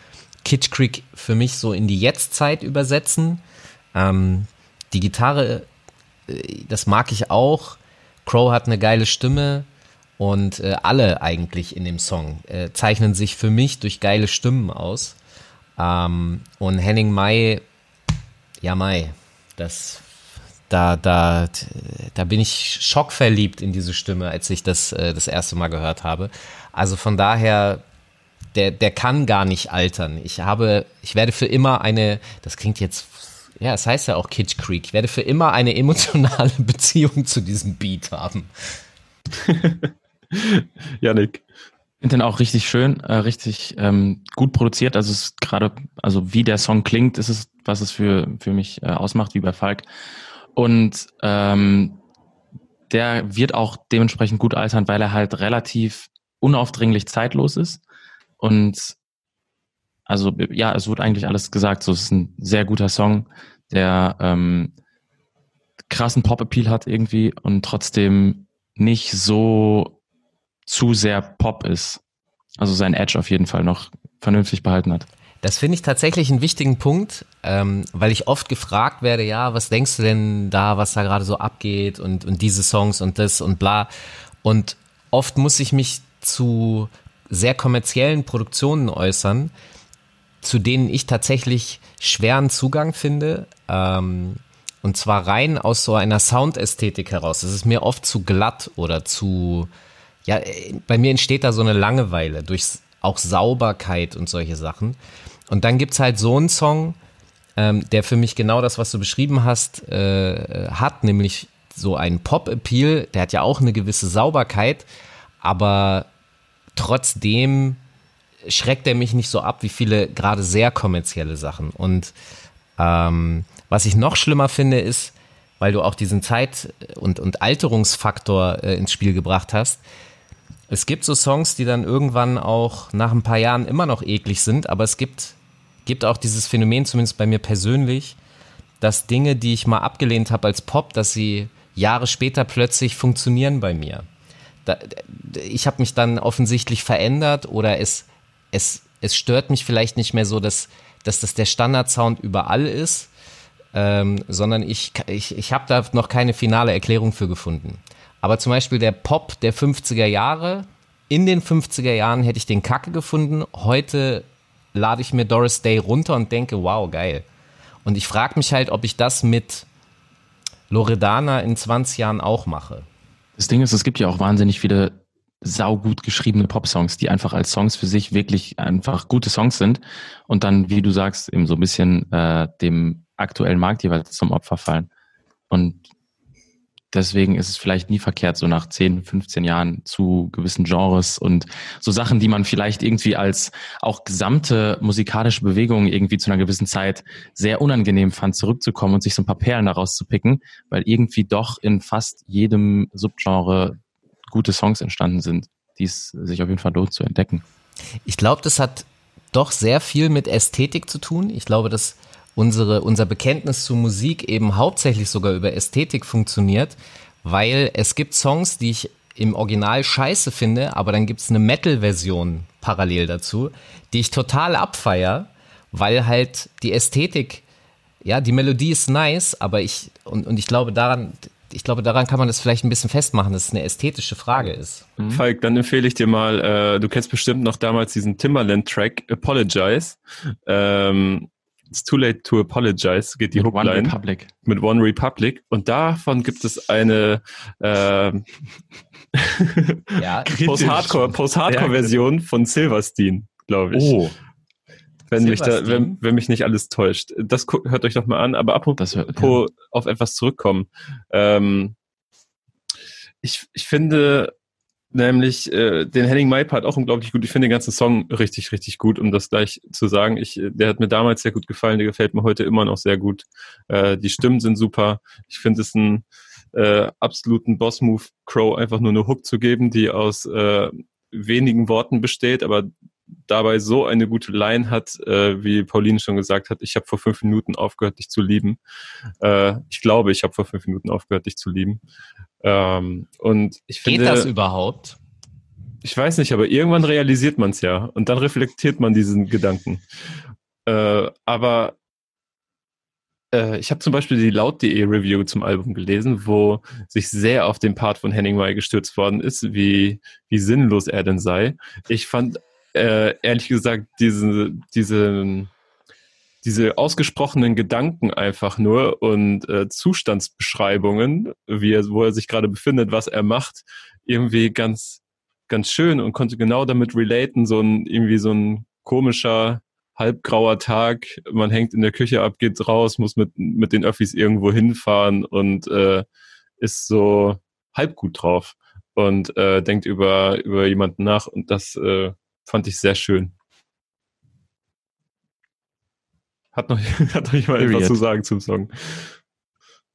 Kitsch Creek für mich so in die Jetztzeit übersetzen. Ähm, die Gitarre, äh, das mag ich auch. Crow hat eine geile Stimme und äh, alle eigentlich in dem Song äh, zeichnen sich für mich durch geile Stimmen aus. Ähm, und Henning Mai, ja Mai, das da, da, da bin ich schockverliebt in diese Stimme, als ich das äh, das erste Mal gehört habe. Also von daher, der, der kann gar nicht altern. Ich habe, ich werde für immer eine, das klingt jetzt, ja, es heißt ja auch Kitsch Creek, ich werde für immer eine emotionale Beziehung zu diesem Beat haben. Janik. Ich finde den auch richtig schön, äh, richtig ähm, gut produziert. Also es ist gerade, also wie der Song klingt, ist es, was es für, für mich äh, ausmacht, wie bei Falk. Und ähm, der wird auch dementsprechend gut altern, weil er halt relativ unaufdringlich zeitlos ist. Und also ja, es wurde eigentlich alles gesagt. So, es ist ein sehr guter Song, der ähm, krassen Pop-Appeal hat irgendwie und trotzdem nicht so zu sehr Pop ist. Also sein Edge auf jeden Fall noch vernünftig behalten hat. Das finde ich tatsächlich einen wichtigen Punkt, ähm, weil ich oft gefragt werde, ja, was denkst du denn da, was da gerade so abgeht und, und diese Songs und das und bla. Und oft muss ich mich zu sehr kommerziellen Produktionen äußern, zu denen ich tatsächlich schweren Zugang finde. Ähm, und zwar rein aus so einer Soundästhetik heraus. Es ist mir oft zu glatt oder zu, ja, bei mir entsteht da so eine Langeweile durch auch Sauberkeit und solche Sachen. Und dann gibt's halt so einen Song, ähm, der für mich genau das, was du beschrieben hast, äh, hat, nämlich so einen Pop-Appeal, der hat ja auch eine gewisse Sauberkeit, aber trotzdem schreckt er mich nicht so ab wie viele gerade sehr kommerzielle Sachen. Und ähm, was ich noch schlimmer finde, ist, weil du auch diesen Zeit- und, und Alterungsfaktor äh, ins Spiel gebracht hast, es gibt so Songs, die dann irgendwann auch nach ein paar Jahren immer noch eklig sind, aber es gibt gibt auch dieses Phänomen, zumindest bei mir persönlich, dass Dinge, die ich mal abgelehnt habe als Pop, dass sie Jahre später plötzlich funktionieren bei mir. Da, ich habe mich dann offensichtlich verändert oder es, es, es stört mich vielleicht nicht mehr so, dass, dass das der Standardsound überall ist, ähm, sondern ich, ich, ich habe da noch keine finale Erklärung für gefunden. Aber zum Beispiel der Pop der 50er Jahre, in den 50er Jahren hätte ich den Kacke gefunden. Heute lade ich mir Doris Day runter und denke, wow, geil. Und ich frage mich halt, ob ich das mit Loredana in 20 Jahren auch mache. Das Ding ist, es gibt ja auch wahnsinnig viele saugut geschriebene Popsongs, die einfach als Songs für sich wirklich einfach gute Songs sind und dann, wie du sagst, eben so ein bisschen äh, dem aktuellen Markt jeweils zum Opfer fallen. Und deswegen ist es vielleicht nie verkehrt, so nach 10, 15 Jahren zu gewissen Genres und so Sachen, die man vielleicht irgendwie als auch gesamte musikalische Bewegung irgendwie zu einer gewissen Zeit sehr unangenehm fand, zurückzukommen und sich so ein paar Perlen daraus zu picken, weil irgendwie doch in fast jedem Subgenre gute Songs entstanden sind, die es sich auf jeden Fall lohnt zu entdecken. Ich glaube, das hat doch sehr viel mit Ästhetik zu tun. Ich glaube, dass unsere, unser Bekenntnis zu Musik eben hauptsächlich sogar über Ästhetik funktioniert, weil es gibt Songs, die ich im Original scheiße finde, aber dann gibt es eine Metal-Version parallel dazu, die ich total abfeier, weil halt die Ästhetik, ja, die Melodie ist nice, aber ich, und, und ich glaube daran, ich glaube, daran kann man das vielleicht ein bisschen festmachen, dass es eine ästhetische Frage ist. Mhm. Falk, dann empfehle ich dir mal, äh, du kennst bestimmt noch damals diesen Timberland-Track Apologize. Ähm, It's Too Late to Apologize geht die mit Hookline. One Republic. Mit One Republic. Und davon gibt es eine äh, ja, Post-Hardcore-Version ja, von Silverstein, glaube ich. Oh. Wenn mich, da, wenn, wenn mich nicht alles täuscht. Das hört euch doch mal an. Aber apropos hört, ja. auf etwas zurückkommen. Ähm, ich, ich finde, Nämlich äh, den Henning Mai Part auch unglaublich gut. Ich finde den ganzen Song richtig, richtig gut, um das gleich zu sagen. Ich, der hat mir damals sehr gut gefallen, der gefällt mir heute immer noch sehr gut. Äh, die Stimmen sind super. Ich finde es einen äh, absoluten Boss-Move, Crow einfach nur eine Hook zu geben, die aus äh, wenigen Worten besteht, aber dabei so eine gute Line hat, äh, wie Pauline schon gesagt hat, ich habe vor fünf Minuten aufgehört, dich zu lieben. Äh, ich glaube, ich habe vor fünf Minuten aufgehört, dich zu lieben. Ähm, und ich finde, Geht das überhaupt? ich weiß nicht, aber irgendwann realisiert man es ja und dann reflektiert man diesen Gedanken. Äh, aber äh, ich habe zum Beispiel die laut.de Review zum Album gelesen, wo sich sehr auf den Part von Henning May gestürzt worden ist, wie, wie sinnlos er denn sei. Ich fand äh, ehrlich gesagt diese, diese, diese ausgesprochenen Gedanken einfach nur und äh, Zustandsbeschreibungen, wie er, wo er sich gerade befindet, was er macht, irgendwie ganz, ganz schön und konnte genau damit relaten, so ein, irgendwie so ein komischer, halbgrauer Tag, man hängt in der Küche ab, geht raus, muss mit, mit den Öffis irgendwo hinfahren und äh, ist so halb gut drauf und äh, denkt über, über jemanden nach und das äh, fand ich sehr schön. Hat noch, hat noch jemand etwas zu sagen zum Song?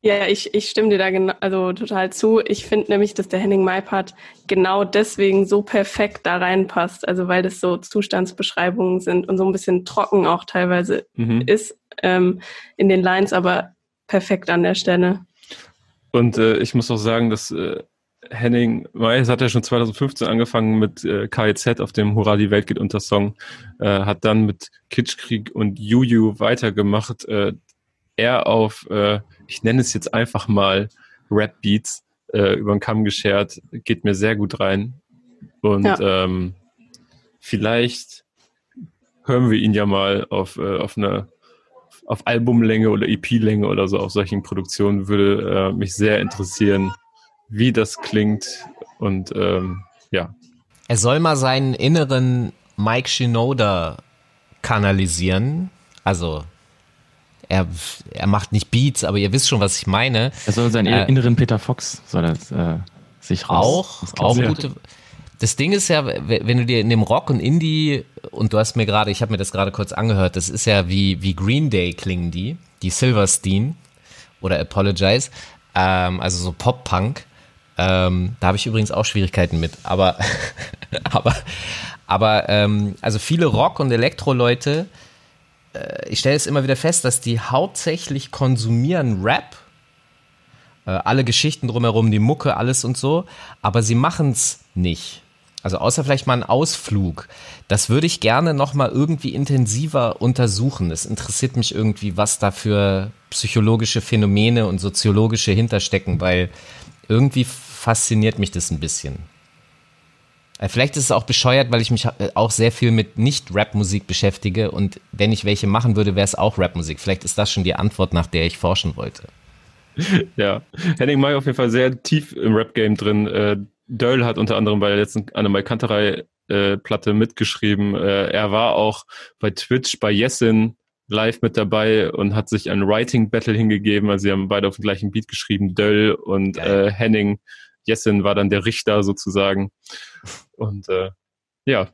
Ja, ich, ich stimme dir da genau, also total zu. Ich finde nämlich, dass der Henning Mai-Part genau deswegen so perfekt da reinpasst. Also weil das so Zustandsbeschreibungen sind und so ein bisschen trocken auch teilweise mhm. ist ähm, in den Lines, aber perfekt an der Stelle. Und äh, ich muss auch sagen, dass äh, Henning May hat ja schon 2015 angefangen mit äh, KIZ auf dem Hurra, die Welt geht unter Song, äh, hat dann mit Kitschkrieg und Juju weitergemacht. Äh, er auf, äh, ich nenne es jetzt einfach mal Rap-Beats äh, über den Kamm geschert, geht mir sehr gut rein. Und ja. ähm, vielleicht hören wir ihn ja mal auf, äh, auf eine auf Albumlänge oder EP-Länge oder so auf solchen Produktionen würde äh, mich sehr interessieren, wie das klingt und ähm, ja. Er soll mal seinen inneren Mike Shinoda kanalisieren. Also er, er macht nicht Beats, aber ihr wisst schon, was ich meine. Er soll seinen äh, inneren Peter Fox soll das, äh, sich raus. Auch, auch gute. Das Ding ist ja, wenn du dir in dem Rock und Indie und du hast mir gerade, ich habe mir das gerade kurz angehört, das ist ja wie wie Green Day klingen die, die Silverstein oder Apologize, ähm, also so Pop Punk. Ähm, da habe ich übrigens auch Schwierigkeiten mit, aber aber aber ähm, also viele Rock und Elektro-Leute äh, ich stelle es immer wieder fest, dass die hauptsächlich konsumieren Rap, äh, alle Geschichten drumherum, die Mucke, alles und so, aber sie machen es nicht. Also außer vielleicht mal einen Ausflug. Das würde ich gerne noch mal irgendwie intensiver untersuchen. Es interessiert mich irgendwie, was da für psychologische Phänomene und soziologische hinterstecken, weil irgendwie fasziniert mich das ein bisschen. Äh, vielleicht ist es auch bescheuert, weil ich mich äh, auch sehr viel mit Nicht-Rap-Musik beschäftige und wenn ich welche machen würde, wäre es auch Rap-Musik. Vielleicht ist das schon die Antwort, nach der ich forschen wollte. Ja, Henning May auf jeden Fall sehr tief im Rap-Game drin. Äh, Döll hat unter anderem bei der letzten Annemai Kanterei äh, Platte mitgeschrieben. Äh, er war auch bei Twitch, bei Yesin live mit dabei und hat sich ein Writing Battle hingegeben. Also sie haben beide auf dem gleichen Beat geschrieben, Döll und äh, Henning Jessin war dann der Richter sozusagen. Und äh, ja,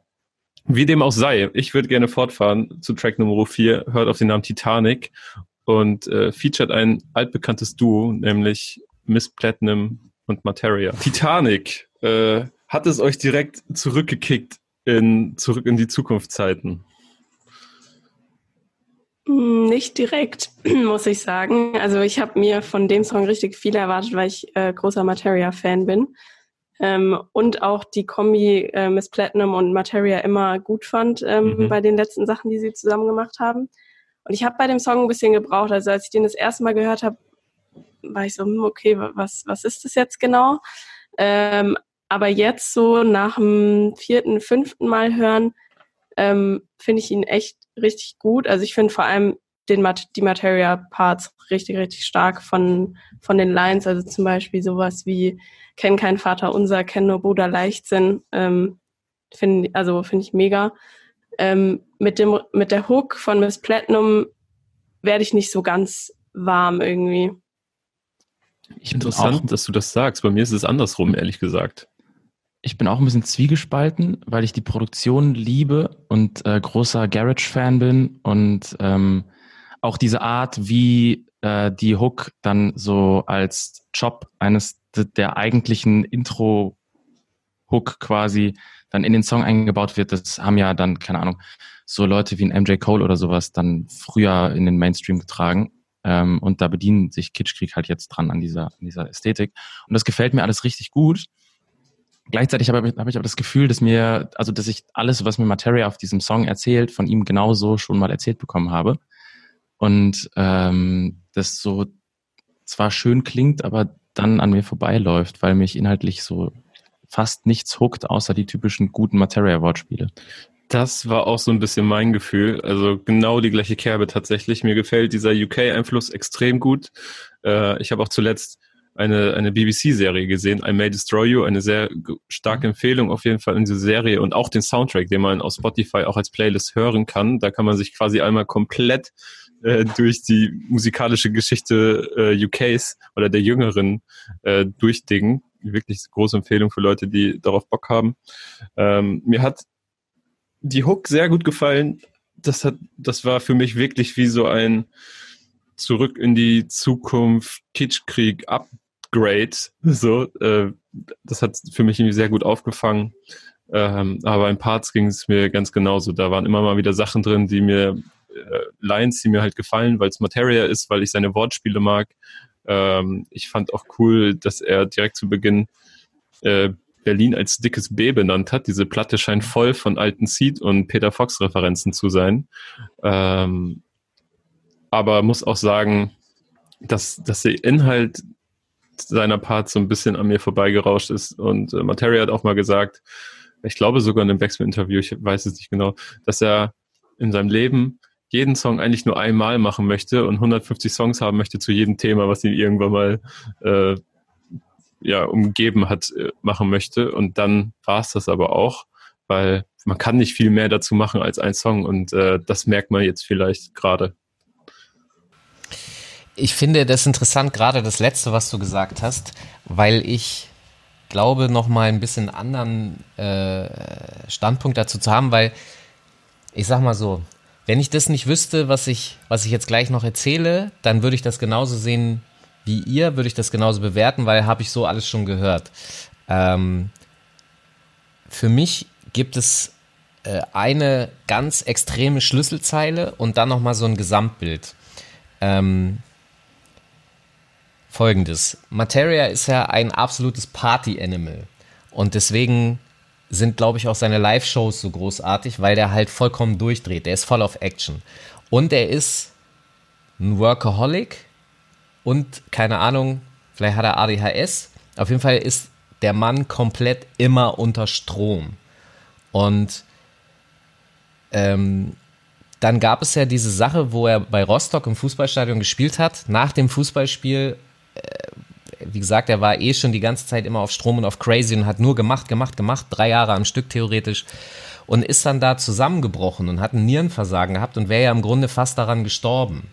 wie dem auch sei, ich würde gerne fortfahren zu Track Nummer 4, hört auf den Namen Titanic und äh, featured ein altbekanntes Duo, nämlich Miss Platinum und Materia. Titanic, äh, hat es euch direkt zurückgekickt in, zurück in die Zukunftszeiten? Hm, nicht direkt, muss ich sagen. Also ich habe mir von dem Song richtig viel erwartet, weil ich äh, großer Materia-Fan bin. Ähm, und auch die Kombi äh, Miss Platinum und Materia immer gut fand ähm, mhm. bei den letzten Sachen, die sie zusammen gemacht haben. Und ich habe bei dem Song ein bisschen gebraucht. Also als ich den das erste Mal gehört habe, war ich so, hm, okay, was, was ist das jetzt genau? Ähm, aber jetzt so nach dem vierten, fünften Mal hören, ähm, finde ich ihn echt richtig gut. Also ich finde vor allem den die Materia-Parts richtig, richtig stark von, von den Lines. Also zum Beispiel sowas wie Kenn kein Vater unser, kenn nur Bruder Leichtsinn. Ähm, finde also finde ich mega. Ähm, mit dem mit der Hook von Miss Platinum werde ich nicht so ganz warm irgendwie. Interessant, dass du das sagst. Bei mir ist es andersrum, ehrlich gesagt ich bin auch ein bisschen zwiegespalten, weil ich die Produktion liebe und äh, großer Garage-Fan bin und ähm, auch diese Art, wie äh, die Hook dann so als Job eines der eigentlichen Intro-Hook quasi dann in den Song eingebaut wird, das haben ja dann, keine Ahnung, so Leute wie ein MJ Cole oder sowas dann früher in den Mainstream getragen. Ähm, und da bedienen sich Kitschkrieg halt jetzt dran an dieser, an dieser Ästhetik. Und das gefällt mir alles richtig gut. Gleichzeitig habe ich, hab ich aber das Gefühl, dass mir, also dass ich alles, was mir Materia auf diesem Song erzählt, von ihm genauso schon mal erzählt bekommen habe. Und ähm, das so zwar schön klingt, aber dann an mir vorbeiläuft, weil mich inhaltlich so fast nichts huckt, außer die typischen guten Materia-Wortspiele. Das war auch so ein bisschen mein Gefühl. Also genau die gleiche Kerbe tatsächlich. Mir gefällt dieser UK-Einfluss extrem gut. Äh, ich habe auch zuletzt eine, eine BBC-Serie gesehen, I May Destroy You, eine sehr starke Empfehlung auf jeden Fall in diese Serie und auch den Soundtrack, den man auf Spotify auch als Playlist hören kann. Da kann man sich quasi einmal komplett äh, durch die musikalische Geschichte äh, UKs oder der Jüngeren äh, durchdingen. Wirklich große Empfehlung für Leute, die darauf Bock haben. Ähm, mir hat die Hook sehr gut gefallen. Das hat, das war für mich wirklich wie so ein Zurück in die Zukunft Kitschkrieg Upgrade. So, äh, das hat für mich irgendwie sehr gut aufgefangen. Ähm, aber in Parts ging es mir ganz genauso. Da waren immer mal wieder Sachen drin, die mir äh, Lines, die mir halt gefallen, weil es Materia ist, weil ich seine Wortspiele mag. Ähm, ich fand auch cool, dass er direkt zu Beginn äh, Berlin als dickes B benannt hat. Diese Platte scheint voll von alten Seed und Peter Fox Referenzen zu sein. Ähm, aber muss auch sagen, dass, dass der Inhalt seiner Parts so ein bisschen an mir vorbeigerauscht ist. Und äh, Materia hat auch mal gesagt, ich glaube sogar in einem Backspin-Interview, ich weiß es nicht genau, dass er in seinem Leben jeden Song eigentlich nur einmal machen möchte und 150 Songs haben möchte zu jedem Thema, was ihn irgendwann mal äh, ja, umgeben hat, äh, machen möchte. Und dann war es das aber auch, weil man kann nicht viel mehr dazu machen als ein Song und äh, das merkt man jetzt vielleicht gerade. Ich finde das interessant, gerade das letzte, was du gesagt hast, weil ich glaube, noch mal ein bisschen anderen äh, Standpunkt dazu zu haben, weil ich sag mal so, wenn ich das nicht wüsste, was ich, was ich jetzt gleich noch erzähle, dann würde ich das genauso sehen wie ihr, würde ich das genauso bewerten, weil habe ich so alles schon gehört. Ähm, für mich gibt es äh, eine ganz extreme Schlüsselzeile und dann nochmal so ein Gesamtbild. Ähm, Folgendes. Materia ist ja ein absolutes Party-Animal. Und deswegen sind, glaube ich, auch seine Live-Shows so großartig, weil der halt vollkommen durchdreht. Der ist voll auf Action. Und er ist ein Workaholic und, keine Ahnung, vielleicht hat er ADHS. Auf jeden Fall ist der Mann komplett immer unter Strom. Und ähm, dann gab es ja diese Sache, wo er bei Rostock im Fußballstadion gespielt hat. Nach dem Fußballspiel wie gesagt, er war eh schon die ganze Zeit immer auf Strom und auf Crazy und hat nur gemacht, gemacht, gemacht, drei Jahre am Stück theoretisch und ist dann da zusammengebrochen und hat ein Nierenversagen gehabt und wäre ja im Grunde fast daran gestorben.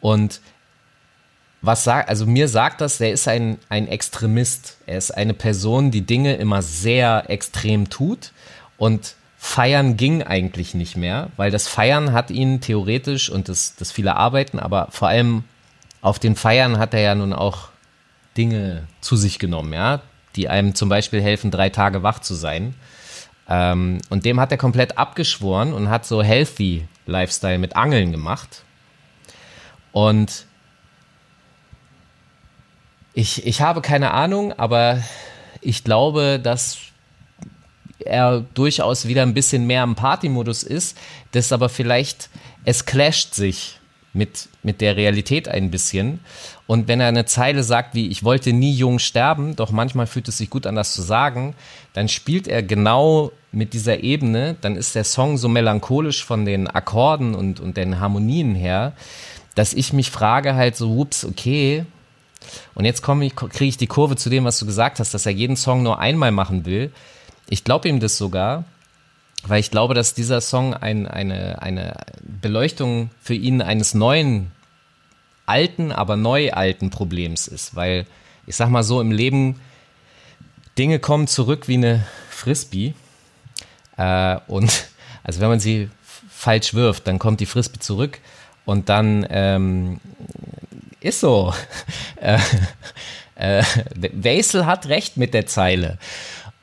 Und was sagt, also mir sagt das, der ist ein, ein Extremist. Er ist eine Person, die Dinge immer sehr extrem tut und Feiern ging eigentlich nicht mehr, weil das Feiern hat ihn theoretisch und das, das viele Arbeiten, aber vor allem auf den Feiern hat er ja nun auch Dinge zu sich genommen, ja, die einem zum Beispiel helfen, drei Tage wach zu sein. Ähm, und dem hat er komplett abgeschworen und hat so healthy Lifestyle mit Angeln gemacht. Und ich, ich habe keine Ahnung, aber ich glaube, dass er durchaus wieder ein bisschen mehr im Party-Modus ist, das aber vielleicht, es clasht sich mit, mit der Realität ein bisschen. Und wenn er eine Zeile sagt wie, ich wollte nie jung sterben, doch manchmal fühlt es sich gut an, das zu sagen, dann spielt er genau mit dieser Ebene, dann ist der Song so melancholisch von den Akkorden und, und den Harmonien her, dass ich mich frage halt so, ups, okay, und jetzt komme ich, kriege ich die Kurve zu dem, was du gesagt hast, dass er jeden Song nur einmal machen will. Ich glaube ihm das sogar, weil ich glaube, dass dieser Song ein, eine, eine Beleuchtung für ihn eines neuen, alten, aber neu alten Problems ist. Weil ich sag mal so, im Leben Dinge kommen zurück wie eine Frisbee. Äh, und also wenn man sie falsch wirft, dann kommt die Frisbee zurück und dann ähm, ist so. äh, äh, Wesel hat recht mit der Zeile.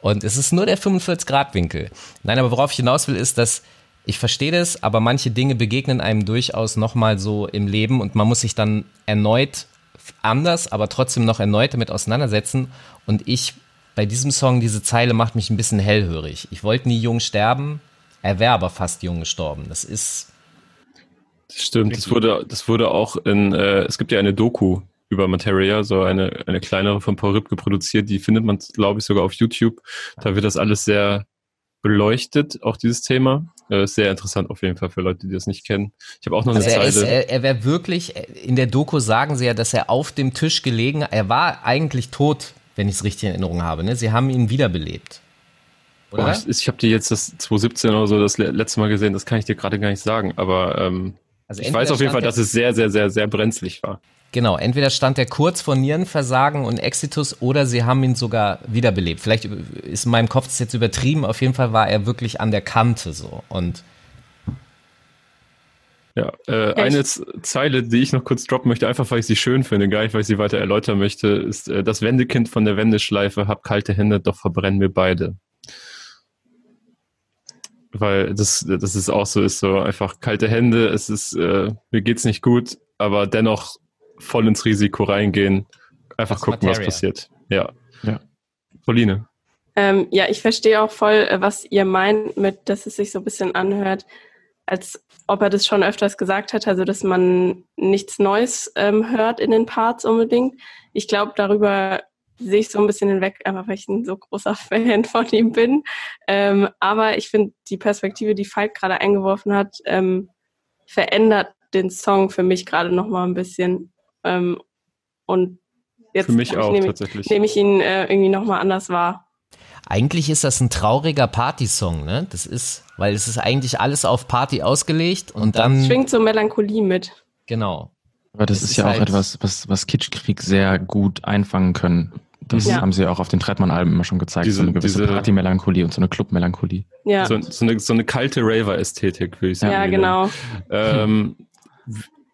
Und es ist nur der 45-Grad-Winkel. Nein, aber worauf ich hinaus will, ist, dass ich verstehe das, aber manche Dinge begegnen einem durchaus nochmal so im Leben und man muss sich dann erneut anders, aber trotzdem noch erneut damit auseinandersetzen. Und ich bei diesem Song, diese Zeile macht mich ein bisschen hellhörig. Ich wollte nie jung sterben, er wäre aber fast jung gestorben. Das ist. Das stimmt, das wurde, das wurde auch in, äh, es gibt ja eine Doku über Materia, so eine, eine kleinere von Paul Ripke produziert, die findet man, glaube ich, sogar auf YouTube. Da wird das alles sehr beleuchtet, auch dieses Thema. Äh, sehr interessant auf jeden Fall für Leute, die das nicht kennen. Ich habe auch noch also eine er Zeile. er, er wäre wirklich, in der Doku sagen sie ja, dass er auf dem Tisch gelegen, er war eigentlich tot, wenn ich es richtig in Erinnerung habe. Ne? Sie haben ihn wiederbelebt. Oder? Boah, ich ich habe dir jetzt das 2017 oder so das letzte Mal gesehen, das kann ich dir gerade gar nicht sagen, aber ähm, also ich weiß auf jeden Fall, dass es sehr, sehr, sehr, sehr brenzlig war. Genau, entweder stand er kurz vor Nierenversagen und Exitus oder sie haben ihn sogar wiederbelebt. Vielleicht ist in meinem Kopf das jetzt übertrieben, auf jeden Fall war er wirklich an der Kante so und ja, äh, eine Zeile, die ich noch kurz droppen möchte, einfach weil ich sie schön finde, gar nicht, weil ich sie weiter erläutern möchte, ist äh, das Wendekind von der Wendeschleife, hab kalte Hände, doch verbrennen wir beide. Weil das, das ist auch so, ist so einfach kalte Hände, es ist, äh, mir geht's nicht gut, aber dennoch voll ins Risiko reingehen, einfach das gucken, Materia. was passiert. Ja. ja. Pauline. Ähm, ja, ich verstehe auch voll, äh, was ihr meint mit, dass es sich so ein bisschen anhört, als ob er das schon öfters gesagt hat, also dass man nichts Neues ähm, hört in den Parts unbedingt. Ich glaube, darüber sehe ich so ein bisschen hinweg, einfach weil ich ein so großer Fan von ihm bin. Ähm, aber ich finde, die Perspektive, die Falk gerade eingeworfen hat, ähm, verändert den Song für mich gerade nochmal ein bisschen. Ähm, und jetzt für mich auch nehme, tatsächlich. nehme ich ihn äh, irgendwie nochmal anders wahr. Eigentlich ist das ein trauriger Partysong, ne? Das ist, weil es ist eigentlich alles auf Party ausgelegt und, und dann. Schwingt so Melancholie mit. Genau. Aber das, das ist, ja halt auch etwas, was, was Kitschkrieg sehr gut einfangen können. Das ja. haben sie auch auf den Trettmann-Alben immer schon gezeigt. Diese, so eine gewisse Party-Melancholie und so eine Club-Melancholie. Ja. So, so, eine, so eine kalte Raver-Ästhetik, würde ich sagen. Ja, genau. Ähm,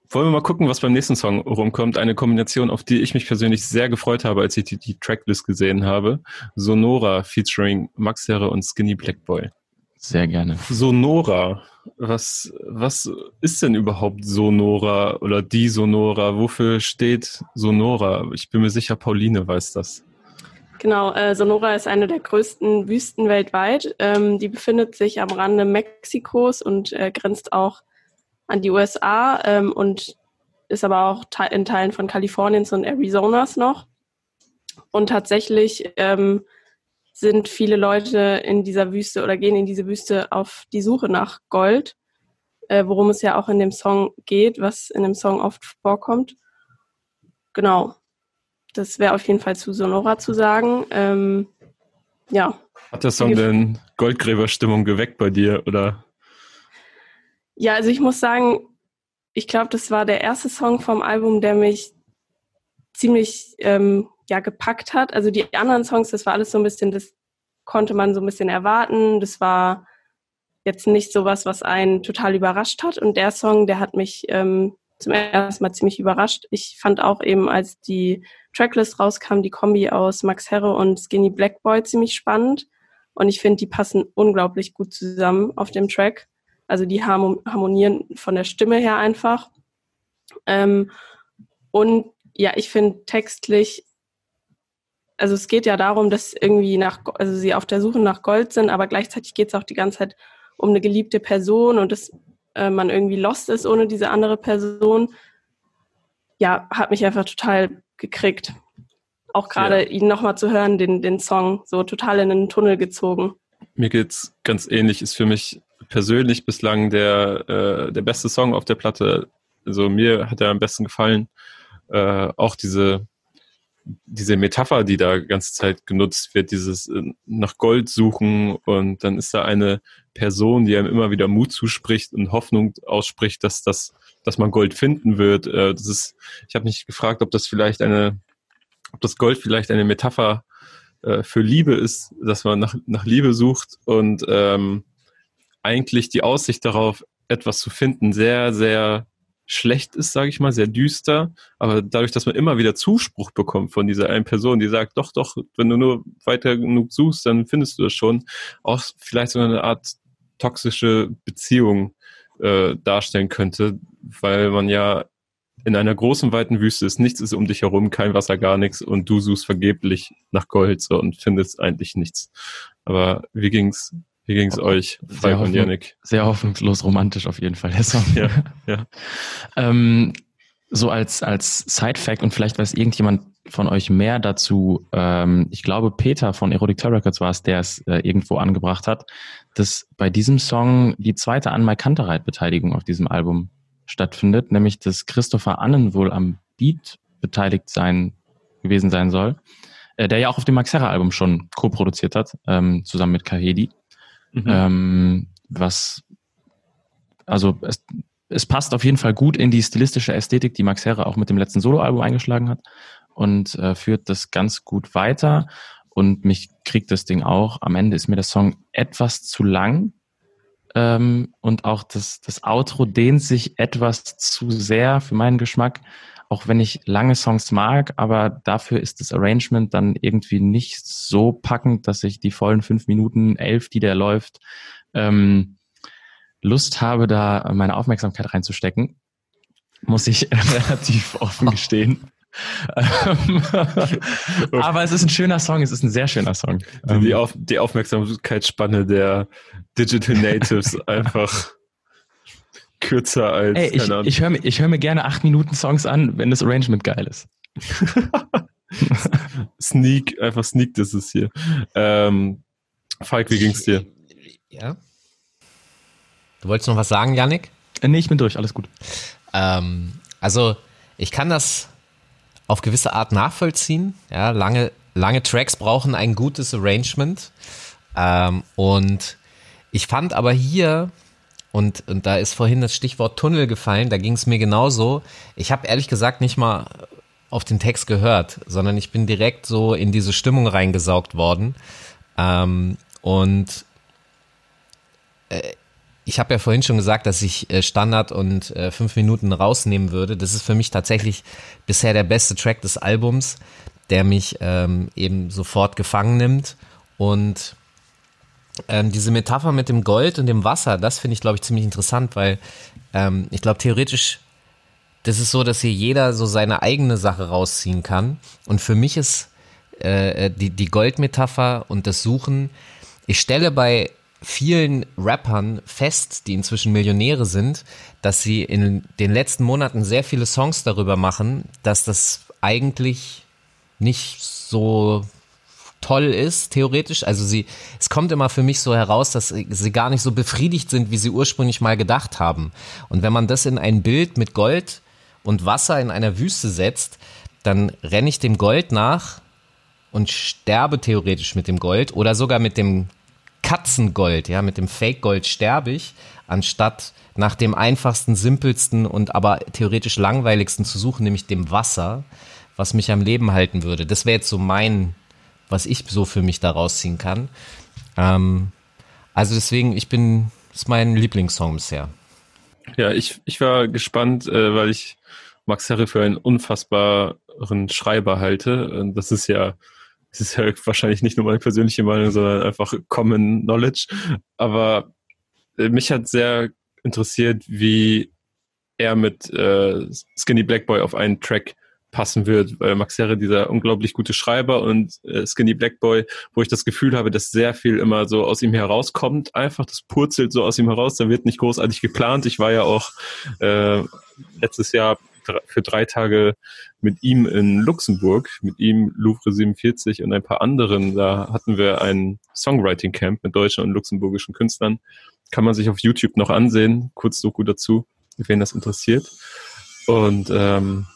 wollen wir mal gucken, was beim nächsten Song rumkommt. Eine Kombination, auf die ich mich persönlich sehr gefreut habe, als ich die, die Tracklist gesehen habe. Sonora featuring Max Herre und Skinny Black Boy. Sehr gerne. Sonora. Was, was ist denn überhaupt Sonora oder die Sonora? Wofür steht Sonora? Ich bin mir sicher, Pauline weiß das. Genau, äh, Sonora ist eine der größten Wüsten weltweit. Ähm, die befindet sich am Rande Mexikos und äh, grenzt auch an die USA ähm, und ist aber auch te in Teilen von Kaliforniens und Arizonas noch. Und tatsächlich ähm, sind viele Leute in dieser Wüste oder gehen in diese Wüste auf die Suche nach Gold, äh, worum es ja auch in dem Song geht, was in dem Song oft vorkommt. Genau. Das wäre auf jeden Fall zu Sonora zu sagen. Ähm, ja. Hat der Song denn Goldgräberstimmung geweckt bei dir oder? Ja, also ich muss sagen, ich glaube, das war der erste Song vom Album, der mich ziemlich ähm, ja gepackt hat. Also die anderen Songs, das war alles so ein bisschen, das konnte man so ein bisschen erwarten. Das war jetzt nicht so was, was einen total überrascht hat. Und der Song, der hat mich ähm, zum ersten Mal ziemlich überrascht. Ich fand auch eben, als die Tracklist rauskam, die Kombi aus Max Herre und Skinny Black Boy ziemlich spannend. Und ich finde, die passen unglaublich gut zusammen auf dem Track. Also die harmonieren von der Stimme her einfach. Ähm, und ja, ich finde textlich, also es geht ja darum, dass irgendwie nach, also sie auf der Suche nach Gold sind, aber gleichzeitig geht es auch die ganze Zeit um eine geliebte Person und dass äh, man irgendwie lost ist ohne diese andere Person. Ja, hat mich einfach total gekriegt. Auch gerade ja. ihn nochmal zu hören, den, den Song, so total in den Tunnel gezogen. Mir geht's ganz ähnlich, ist für mich persönlich bislang der, äh, der beste Song auf der Platte. Also mir hat er am besten gefallen. Äh, auch diese, diese Metapher, die da ganze Zeit genutzt wird, dieses äh, nach Gold suchen und dann ist da eine Person, die einem immer wieder Mut zuspricht und Hoffnung ausspricht, dass das, dass man Gold finden wird. Äh, das ist, ich habe mich gefragt, ob das vielleicht eine, ob das Gold vielleicht eine Metapher äh, für Liebe ist, dass man nach, nach Liebe sucht und ähm, eigentlich die Aussicht darauf, etwas zu finden, sehr, sehr schlecht ist, sage ich mal, sehr düster. Aber dadurch, dass man immer wieder Zuspruch bekommt von dieser einen Person, die sagt, doch, doch, wenn du nur weiter genug suchst, dann findest du das schon, auch vielleicht so eine Art toxische Beziehung äh, darstellen könnte, weil man ja in einer großen, weiten Wüste ist, nichts ist um dich herum, kein Wasser, gar nichts und du suchst vergeblich nach Gold so und findest eigentlich nichts. Aber wie ging's, wie ging's euch, Falk und Yannick? Sehr hoffnungslos romantisch auf jeden Fall, der Song. Ja, ja. ähm, so als, als Side-Fact und vielleicht weiß irgendjemand von euch mehr dazu. Ähm, ich glaube, Peter von Erotic Tour Records war es, der es äh, irgendwo angebracht hat, dass bei diesem Song die zweite Anmal Kantereit-Beteiligung auf diesem Album stattfindet, nämlich dass Christopher Annen wohl am Beat beteiligt sein gewesen sein soll, äh, der ja auch auf dem Max Herrer Album schon co-produziert hat, ähm, zusammen mit Kahedi. Mhm. Ähm, was also es, es passt auf jeden Fall gut in die stilistische Ästhetik, die Max Herrer auch mit dem letzten Soloalbum eingeschlagen hat und äh, führt das ganz gut weiter. Und mich kriegt das Ding auch. Am Ende ist mir der Song etwas zu lang. Ähm, und auch das, das Outro dehnt sich etwas zu sehr für meinen Geschmack. Auch wenn ich lange Songs mag, aber dafür ist das Arrangement dann irgendwie nicht so packend, dass ich die vollen fünf Minuten, elf, die der läuft, ähm, Lust habe, da meine Aufmerksamkeit reinzustecken. Muss ich relativ offen gestehen. Ähm, aber es ist ein schöner Song, es ist ein sehr schöner Song. Die, Auf, die Aufmerksamkeitsspanne der Digital Natives einfach kürzer als. Ey, ich, ich höre mir, hör mir gerne 8 Minuten Songs an, wenn das Arrangement geil ist. Sneak, einfach Sneak, das ist hier. Ähm, Falk, wie ging's dir? Ja. Du wolltest noch was sagen, Yannick? Äh, nee, ich bin durch, alles gut. Ähm, also, ich kann das auf gewisse Art nachvollziehen. Ja, lange, lange Tracks brauchen ein gutes Arrangement. Ähm, und ich fand aber hier, und, und da ist vorhin das Stichwort Tunnel gefallen, da ging es mir genauso. Ich habe ehrlich gesagt nicht mal auf den Text gehört, sondern ich bin direkt so in diese Stimmung reingesaugt worden. Ähm, und äh, ich habe ja vorhin schon gesagt, dass ich äh, Standard und äh, fünf Minuten rausnehmen würde. Das ist für mich tatsächlich bisher der beste Track des Albums, der mich ähm, eben sofort gefangen nimmt. Und ähm, diese Metapher mit dem Gold und dem Wasser, das finde ich, glaube ich, ziemlich interessant, weil ähm, ich glaube, theoretisch, das ist so, dass hier jeder so seine eigene Sache rausziehen kann. Und für mich ist äh, die, die Goldmetapher und das Suchen, ich stelle bei vielen Rappern fest, die inzwischen Millionäre sind, dass sie in den letzten Monaten sehr viele Songs darüber machen, dass das eigentlich nicht so toll ist, theoretisch. Also sie, es kommt immer für mich so heraus, dass sie gar nicht so befriedigt sind, wie sie ursprünglich mal gedacht haben. Und wenn man das in ein Bild mit Gold und Wasser in einer Wüste setzt, dann renne ich dem Gold nach und sterbe theoretisch mit dem Gold oder sogar mit dem Katzengold, ja, mit dem Fake-Gold sterbe ich, anstatt nach dem einfachsten, simpelsten und aber theoretisch langweiligsten zu suchen, nämlich dem Wasser, was mich am Leben halten würde. Das wäre jetzt so mein, was ich so für mich da rausziehen kann. Ähm, also deswegen, ich bin, das ist mein Lieblingssong bisher. Ja, ich, ich war gespannt, äh, weil ich Max Herre für einen unfassbaren Schreiber halte. Das ist ja das ist ja wahrscheinlich nicht nur meine persönliche Meinung, sondern einfach Common Knowledge. Aber äh, mich hat sehr interessiert, wie er mit äh, Skinny Black Boy auf einen Track passen wird, weil Max Herre dieser unglaublich gute Schreiber und äh, Skinny Black Boy, wo ich das Gefühl habe, dass sehr viel immer so aus ihm herauskommt, einfach das purzelt so aus ihm heraus, da wird nicht großartig geplant. Ich war ja auch äh, letztes Jahr für drei Tage mit ihm in Luxemburg, mit ihm, Louvre 47 und ein paar anderen. Da hatten wir ein Songwriting Camp mit deutschen und luxemburgischen Künstlern. Kann man sich auf YouTube noch ansehen. Kurz Doku dazu, wen das interessiert. Und ähm,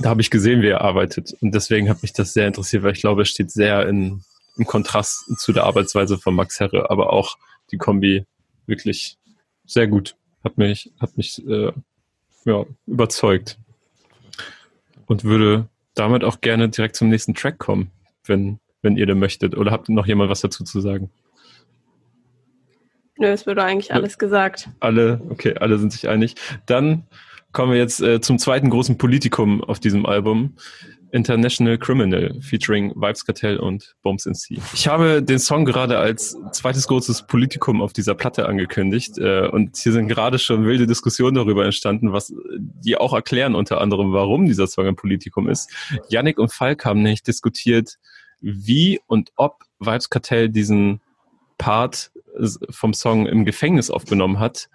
da habe ich gesehen, wie er arbeitet. Und deswegen hat mich das sehr interessiert, weil ich glaube, es steht sehr in, im Kontrast zu der Arbeitsweise von Max Herre, aber auch die Kombi wirklich sehr gut. Hat mich, hat mich äh, ja, überzeugt. Und würde damit auch gerne direkt zum nächsten Track kommen, wenn, wenn ihr denn möchtet. Oder habt noch jemand was dazu zu sagen? Nö, es wurde eigentlich alles gesagt. Alle, okay, alle sind sich einig. Dann kommen wir jetzt äh, zum zweiten großen Politikum auf diesem Album. International Criminal featuring Vibes Cartel und Bombs in Sea. Ich habe den Song gerade als zweites großes Politikum auf dieser Platte angekündigt äh, und hier sind gerade schon wilde Diskussionen darüber entstanden, was die auch erklären unter anderem, warum dieser Song ein Politikum ist. Yannick und Falk haben nämlich diskutiert, wie und ob Vibes Cartel diesen Part vom Song im Gefängnis aufgenommen hat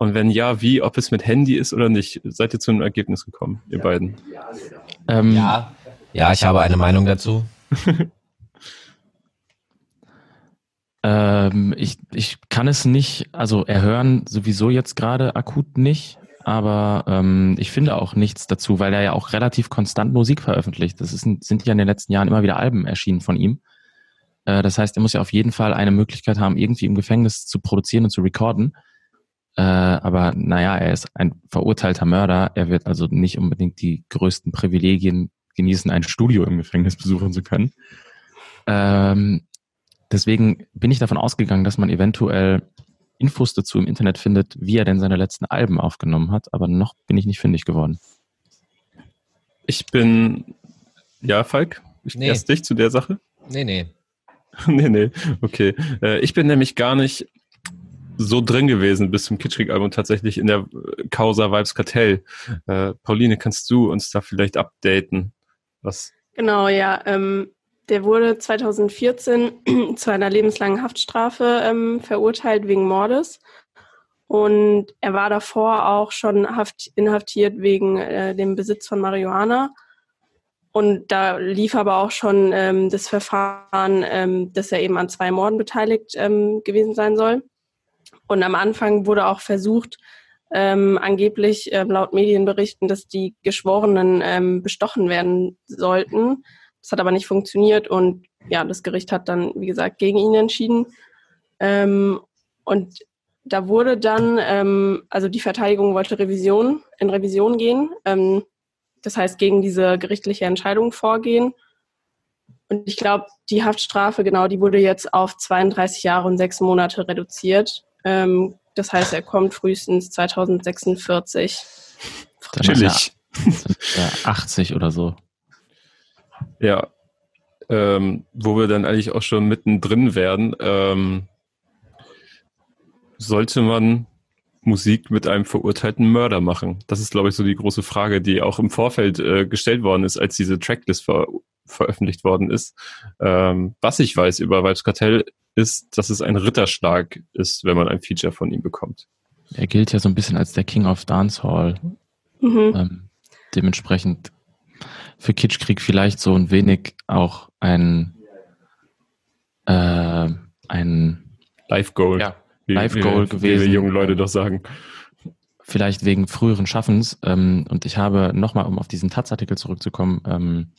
und wenn ja, wie, ob es mit Handy ist oder nicht? Seid ihr zu einem Ergebnis gekommen, ihr beiden? Ähm, ja, ja, ich habe eine Meinung dazu. ähm, ich, ich kann es nicht, also erhören sowieso jetzt gerade akut nicht, aber ähm, ich finde auch nichts dazu, weil er ja auch relativ konstant Musik veröffentlicht. Das ist, sind ja in den letzten Jahren immer wieder Alben erschienen von ihm. Äh, das heißt, er muss ja auf jeden Fall eine Möglichkeit haben, irgendwie im Gefängnis zu produzieren und zu recorden. Äh, aber naja, er ist ein verurteilter Mörder. Er wird also nicht unbedingt die größten Privilegien genießen, ein Studio im Gefängnis besuchen zu können. Ähm, deswegen bin ich davon ausgegangen, dass man eventuell Infos dazu im Internet findet, wie er denn seine letzten Alben aufgenommen hat, aber noch bin ich nicht fündig geworden. Ich bin, ja, Falk, ich nee. erst dich zu der Sache. Nee, nee. nee, nee, okay. Äh, ich bin nämlich gar nicht so drin gewesen bis zum Kitschkrieg-Album tatsächlich in der Causa Vibes Kartell. Äh, Pauline, kannst du uns da vielleicht updaten? Was? Genau, ja. Ähm, der wurde 2014 zu einer lebenslangen Haftstrafe ähm, verurteilt wegen Mordes. Und er war davor auch schon haft, inhaftiert wegen äh, dem Besitz von Marihuana. Und da lief aber auch schon ähm, das Verfahren, ähm, dass er eben an zwei Morden beteiligt ähm, gewesen sein soll. Und am Anfang wurde auch versucht, ähm, angeblich ähm, laut Medienberichten, dass die Geschworenen ähm, bestochen werden sollten. Das hat aber nicht funktioniert und ja, das Gericht hat dann, wie gesagt, gegen ihn entschieden. Ähm, und da wurde dann, ähm, also die Verteidigung wollte Revision, in Revision gehen, ähm, das heißt gegen diese gerichtliche Entscheidung vorgehen. Und ich glaube, die Haftstrafe, genau, die wurde jetzt auf 32 Jahre und sechs Monate reduziert. Ähm, das heißt, er kommt frühestens 2046. Chillig. Ja, 80 oder so. Ja. Ähm, wo wir dann eigentlich auch schon mittendrin werden. Ähm, sollte man Musik mit einem verurteilten Mörder machen? Das ist, glaube ich, so die große Frage, die auch im Vorfeld äh, gestellt worden ist, als diese Tracklist ver veröffentlicht worden ist. Ähm, was ich weiß über Vibes Kartell ist, dass es ein Ritterschlag ist, wenn man ein Feature von ihm bekommt. Er gilt ja so ein bisschen als der King of Dancehall. Mhm. Ähm, dementsprechend für Kitschkrieg vielleicht so ein wenig auch ein, äh, ein Life Goal. Ja, Life Goal gewesen. Wie wir jungen Leute doch sagen. Vielleicht wegen früheren Schaffens. Ähm, und ich habe nochmal, um auf diesen Taz-Artikel zurückzukommen, ähm,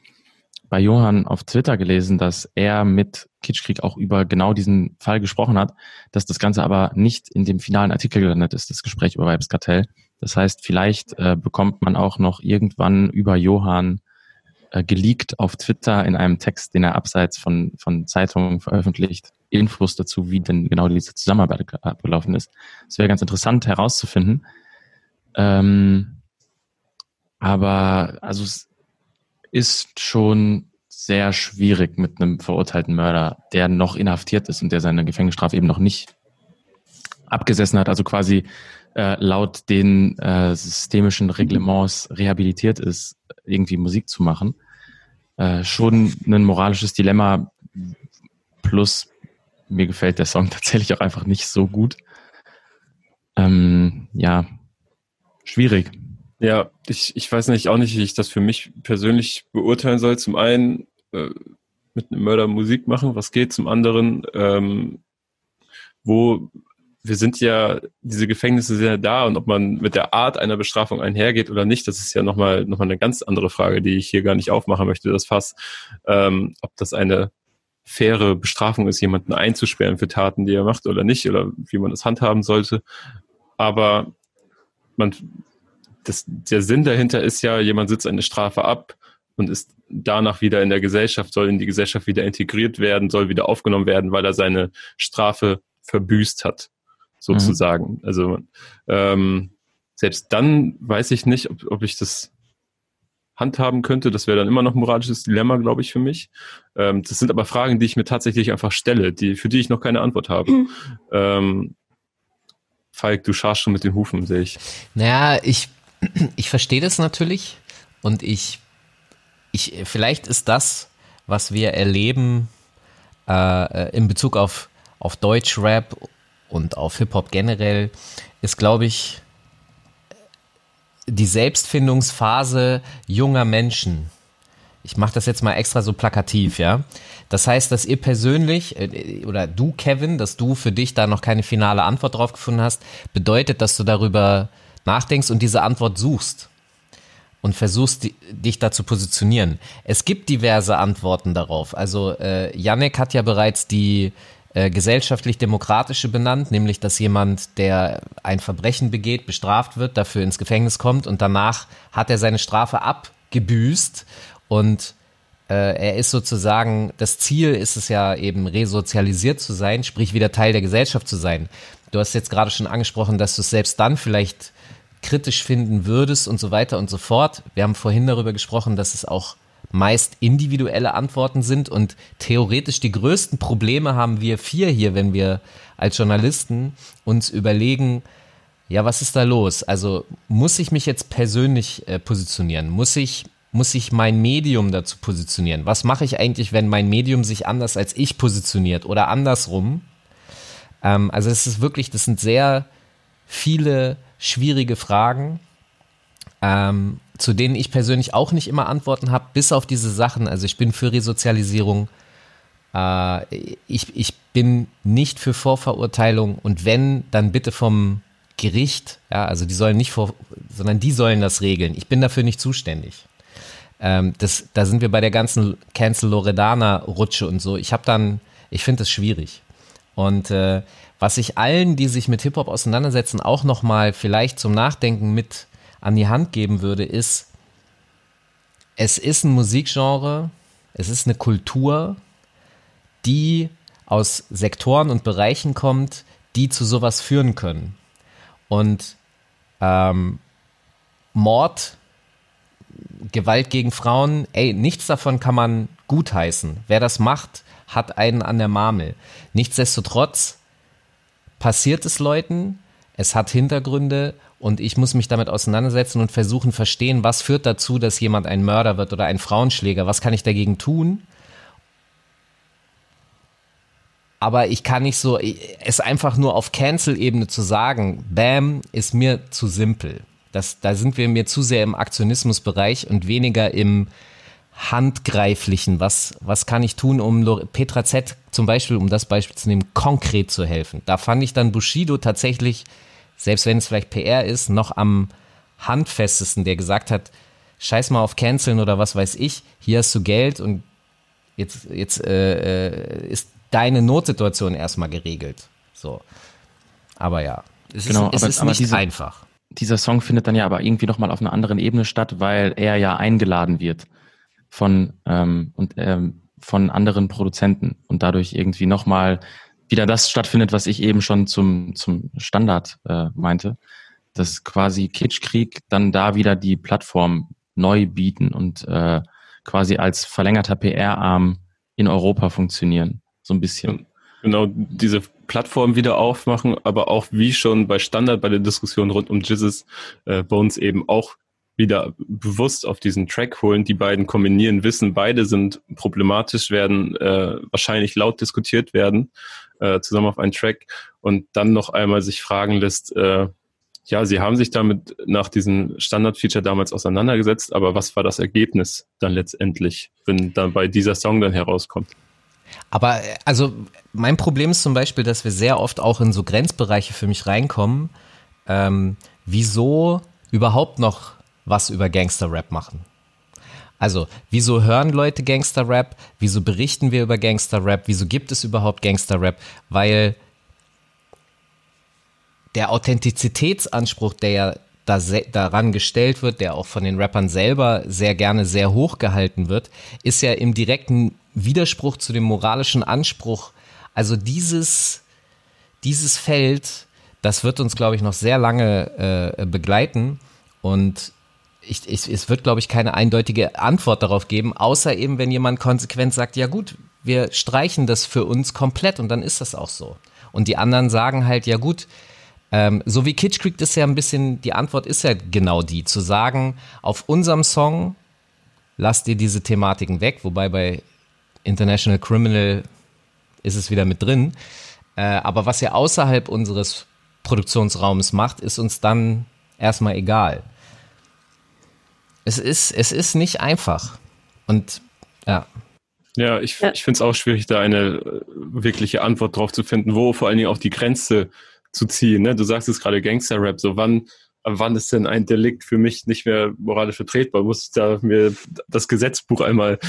bei Johann auf Twitter gelesen, dass er mit Kitschkrieg auch über genau diesen Fall gesprochen hat, dass das Ganze aber nicht in dem finalen Artikel gelandet ist, das Gespräch über Weibskartell. Das heißt, vielleicht äh, bekommt man auch noch irgendwann über Johann äh, geleakt auf Twitter in einem Text, den er abseits von, von Zeitungen veröffentlicht, Infos dazu, wie denn genau diese Zusammenarbeit abgelaufen ist. Es wäre ganz interessant herauszufinden. Ähm, aber also es ist schon sehr schwierig mit einem verurteilten Mörder, der noch inhaftiert ist und der seine Gefängnisstrafe eben noch nicht abgesessen hat, also quasi äh, laut den äh, systemischen Reglements rehabilitiert ist, irgendwie Musik zu machen. Äh, schon ein moralisches Dilemma. Plus, mir gefällt der Song tatsächlich auch einfach nicht so gut. Ähm, ja, schwierig. Ja, ich, ich weiß nicht auch nicht, wie ich das für mich persönlich beurteilen soll. Zum einen äh, mit einem Mörder Musik machen, was geht. Zum anderen, ähm, wo wir sind ja, diese Gefängnisse sind ja da und ob man mit der Art einer Bestrafung einhergeht oder nicht, das ist ja nochmal noch mal eine ganz andere Frage, die ich hier gar nicht aufmachen möchte, das Fass. Ähm, ob das eine faire Bestrafung ist, jemanden einzusperren für Taten, die er macht oder nicht, oder wie man das handhaben sollte. Aber man das, der Sinn dahinter ist ja, jemand sitzt eine Strafe ab und ist danach wieder in der Gesellschaft, soll in die Gesellschaft wieder integriert werden, soll wieder aufgenommen werden, weil er seine Strafe verbüßt hat, sozusagen. Mhm. Also ähm, selbst dann weiß ich nicht, ob, ob ich das handhaben könnte. Das wäre dann immer noch ein moralisches Dilemma, glaube ich, für mich. Ähm, das sind aber Fragen, die ich mir tatsächlich einfach stelle, die, für die ich noch keine Antwort habe. Mhm. Ähm, Falk, du scharst schon mit den Hufen, sehe ich. Naja, ich, ich verstehe das natürlich und ich, ich, vielleicht ist das, was wir erleben äh, in Bezug auf, auf Deutschrap und auf Hip-Hop generell, ist, glaube ich, die Selbstfindungsphase junger Menschen. Ich mache das jetzt mal extra so plakativ, ja. Das heißt, dass ihr persönlich äh, oder du, Kevin, dass du für dich da noch keine finale Antwort drauf gefunden hast, bedeutet, dass du darüber nachdenkst und diese Antwort suchst und versuchst, dich da zu positionieren. Es gibt diverse Antworten darauf. Also äh, Yannick hat ja bereits die äh, gesellschaftlich-demokratische benannt, nämlich dass jemand, der ein Verbrechen begeht, bestraft wird, dafür ins Gefängnis kommt und danach hat er seine Strafe abgebüßt und äh, er ist sozusagen, das Ziel ist es ja eben resozialisiert zu sein, sprich wieder Teil der Gesellschaft zu sein. Du hast jetzt gerade schon angesprochen, dass du es selbst dann vielleicht kritisch finden würdest und so weiter und so fort. Wir haben vorhin darüber gesprochen, dass es auch meist individuelle Antworten sind und theoretisch die größten Probleme haben wir vier hier, wenn wir als Journalisten uns überlegen, ja, was ist da los? Also muss ich mich jetzt persönlich äh, positionieren? Muss ich muss ich mein Medium dazu positionieren? Was mache ich eigentlich, wenn mein Medium sich anders als ich positioniert oder andersrum? Ähm, also es ist wirklich, das sind sehr viele schwierige Fragen. Ähm, zu denen ich persönlich auch nicht immer Antworten habe, bis auf diese Sachen. Also ich bin für Resozialisierung. Äh, ich, ich bin nicht für Vorverurteilung und wenn, dann bitte vom Gericht. Ja, also die sollen nicht vor, sondern die sollen das regeln. Ich bin dafür nicht zuständig. Ähm, das, da sind wir bei der ganzen Cancel Loredana Rutsche und so. Ich habe dann, ich finde das schwierig. Und äh, was ich allen, die sich mit Hip Hop auseinandersetzen, auch noch mal vielleicht zum Nachdenken mit an die Hand geben würde, ist, es ist ein Musikgenre, es ist eine Kultur, die aus Sektoren und Bereichen kommt, die zu sowas führen können. Und ähm, Mord, Gewalt gegen Frauen, ey, nichts davon kann man gutheißen. Wer das macht, hat einen an der Marmel. Nichtsdestotrotz passiert es Leuten, es hat Hintergründe und ich muss mich damit auseinandersetzen und versuchen verstehen, was führt dazu, dass jemand ein Mörder wird oder ein Frauenschläger, was kann ich dagegen tun? Aber ich kann nicht so, es einfach nur auf Cancel-Ebene zu sagen, Bam, ist mir zu simpel. Das, da sind wir mir zu sehr im Aktionismusbereich und weniger im Handgreiflichen. Was, was kann ich tun, um Petra Z zum Beispiel, um das Beispiel zu nehmen, konkret zu helfen? Da fand ich dann Bushido tatsächlich selbst wenn es vielleicht PR ist, noch am handfestesten, der gesagt hat, scheiß mal auf Canceln oder was weiß ich, hier hast du Geld und jetzt, jetzt äh, äh ist deine Notsituation erstmal geregelt. So. Aber ja, es genau, ist, es aber, ist nicht diese, einfach. Dieser Song findet dann ja aber irgendwie nochmal auf einer anderen Ebene statt, weil er ja eingeladen wird von ähm, und ähm, von anderen Produzenten und dadurch irgendwie nochmal wieder das stattfindet, was ich eben schon zum, zum Standard äh, meinte, dass quasi Kitschkrieg dann da wieder die Plattform neu bieten und äh, quasi als verlängerter PR-Arm in Europa funktionieren. So ein bisschen. Genau, diese Plattform wieder aufmachen, aber auch wie schon bei Standard bei der Diskussion rund um Jizzes äh, Bones eben auch wieder bewusst auf diesen Track holen, die beiden kombinieren, wissen, beide sind problematisch, werden äh, wahrscheinlich laut diskutiert werden, äh, zusammen auf einen Track und dann noch einmal sich fragen lässt, äh, ja, sie haben sich damit nach diesem Standard-Feature damals auseinandergesetzt, aber was war das Ergebnis dann letztendlich, wenn dann bei dieser Song dann herauskommt? Aber also mein Problem ist zum Beispiel, dass wir sehr oft auch in so Grenzbereiche für mich reinkommen. Ähm, wieso überhaupt noch was über Gangster-Rap machen. Also, wieso hören Leute Gangster-Rap? Wieso berichten wir über Gangster-Rap? Wieso gibt es überhaupt Gangster-Rap? Weil der Authentizitätsanspruch, der ja da daran gestellt wird, der auch von den Rappern selber sehr gerne sehr hoch gehalten wird, ist ja im direkten Widerspruch zu dem moralischen Anspruch. Also dieses, dieses Feld, das wird uns, glaube ich, noch sehr lange äh, begleiten. Und ich, ich, es wird, glaube ich, keine eindeutige Antwort darauf geben, außer eben, wenn jemand konsequent sagt, ja gut, wir streichen das für uns komplett und dann ist das auch so. Und die anderen sagen halt, ja gut, ähm, so wie Kitsch Creek ist ja ein bisschen, die Antwort ist ja genau die, zu sagen, auf unserem Song lasst ihr diese Thematiken weg, wobei bei International Criminal ist es wieder mit drin. Äh, aber was ihr außerhalb unseres Produktionsraums macht, ist uns dann erstmal egal. Es ist, es ist nicht einfach. Und ja. Ja, ich, ja. ich finde es auch schwierig, da eine äh, wirkliche Antwort drauf zu finden, wo vor allen Dingen auch die Grenze zu ziehen. Ne? Du sagst es gerade Gangster-Rap, so wann, wann ist denn ein Delikt für mich nicht mehr moralisch vertretbar? Muss ich da mir das Gesetzbuch einmal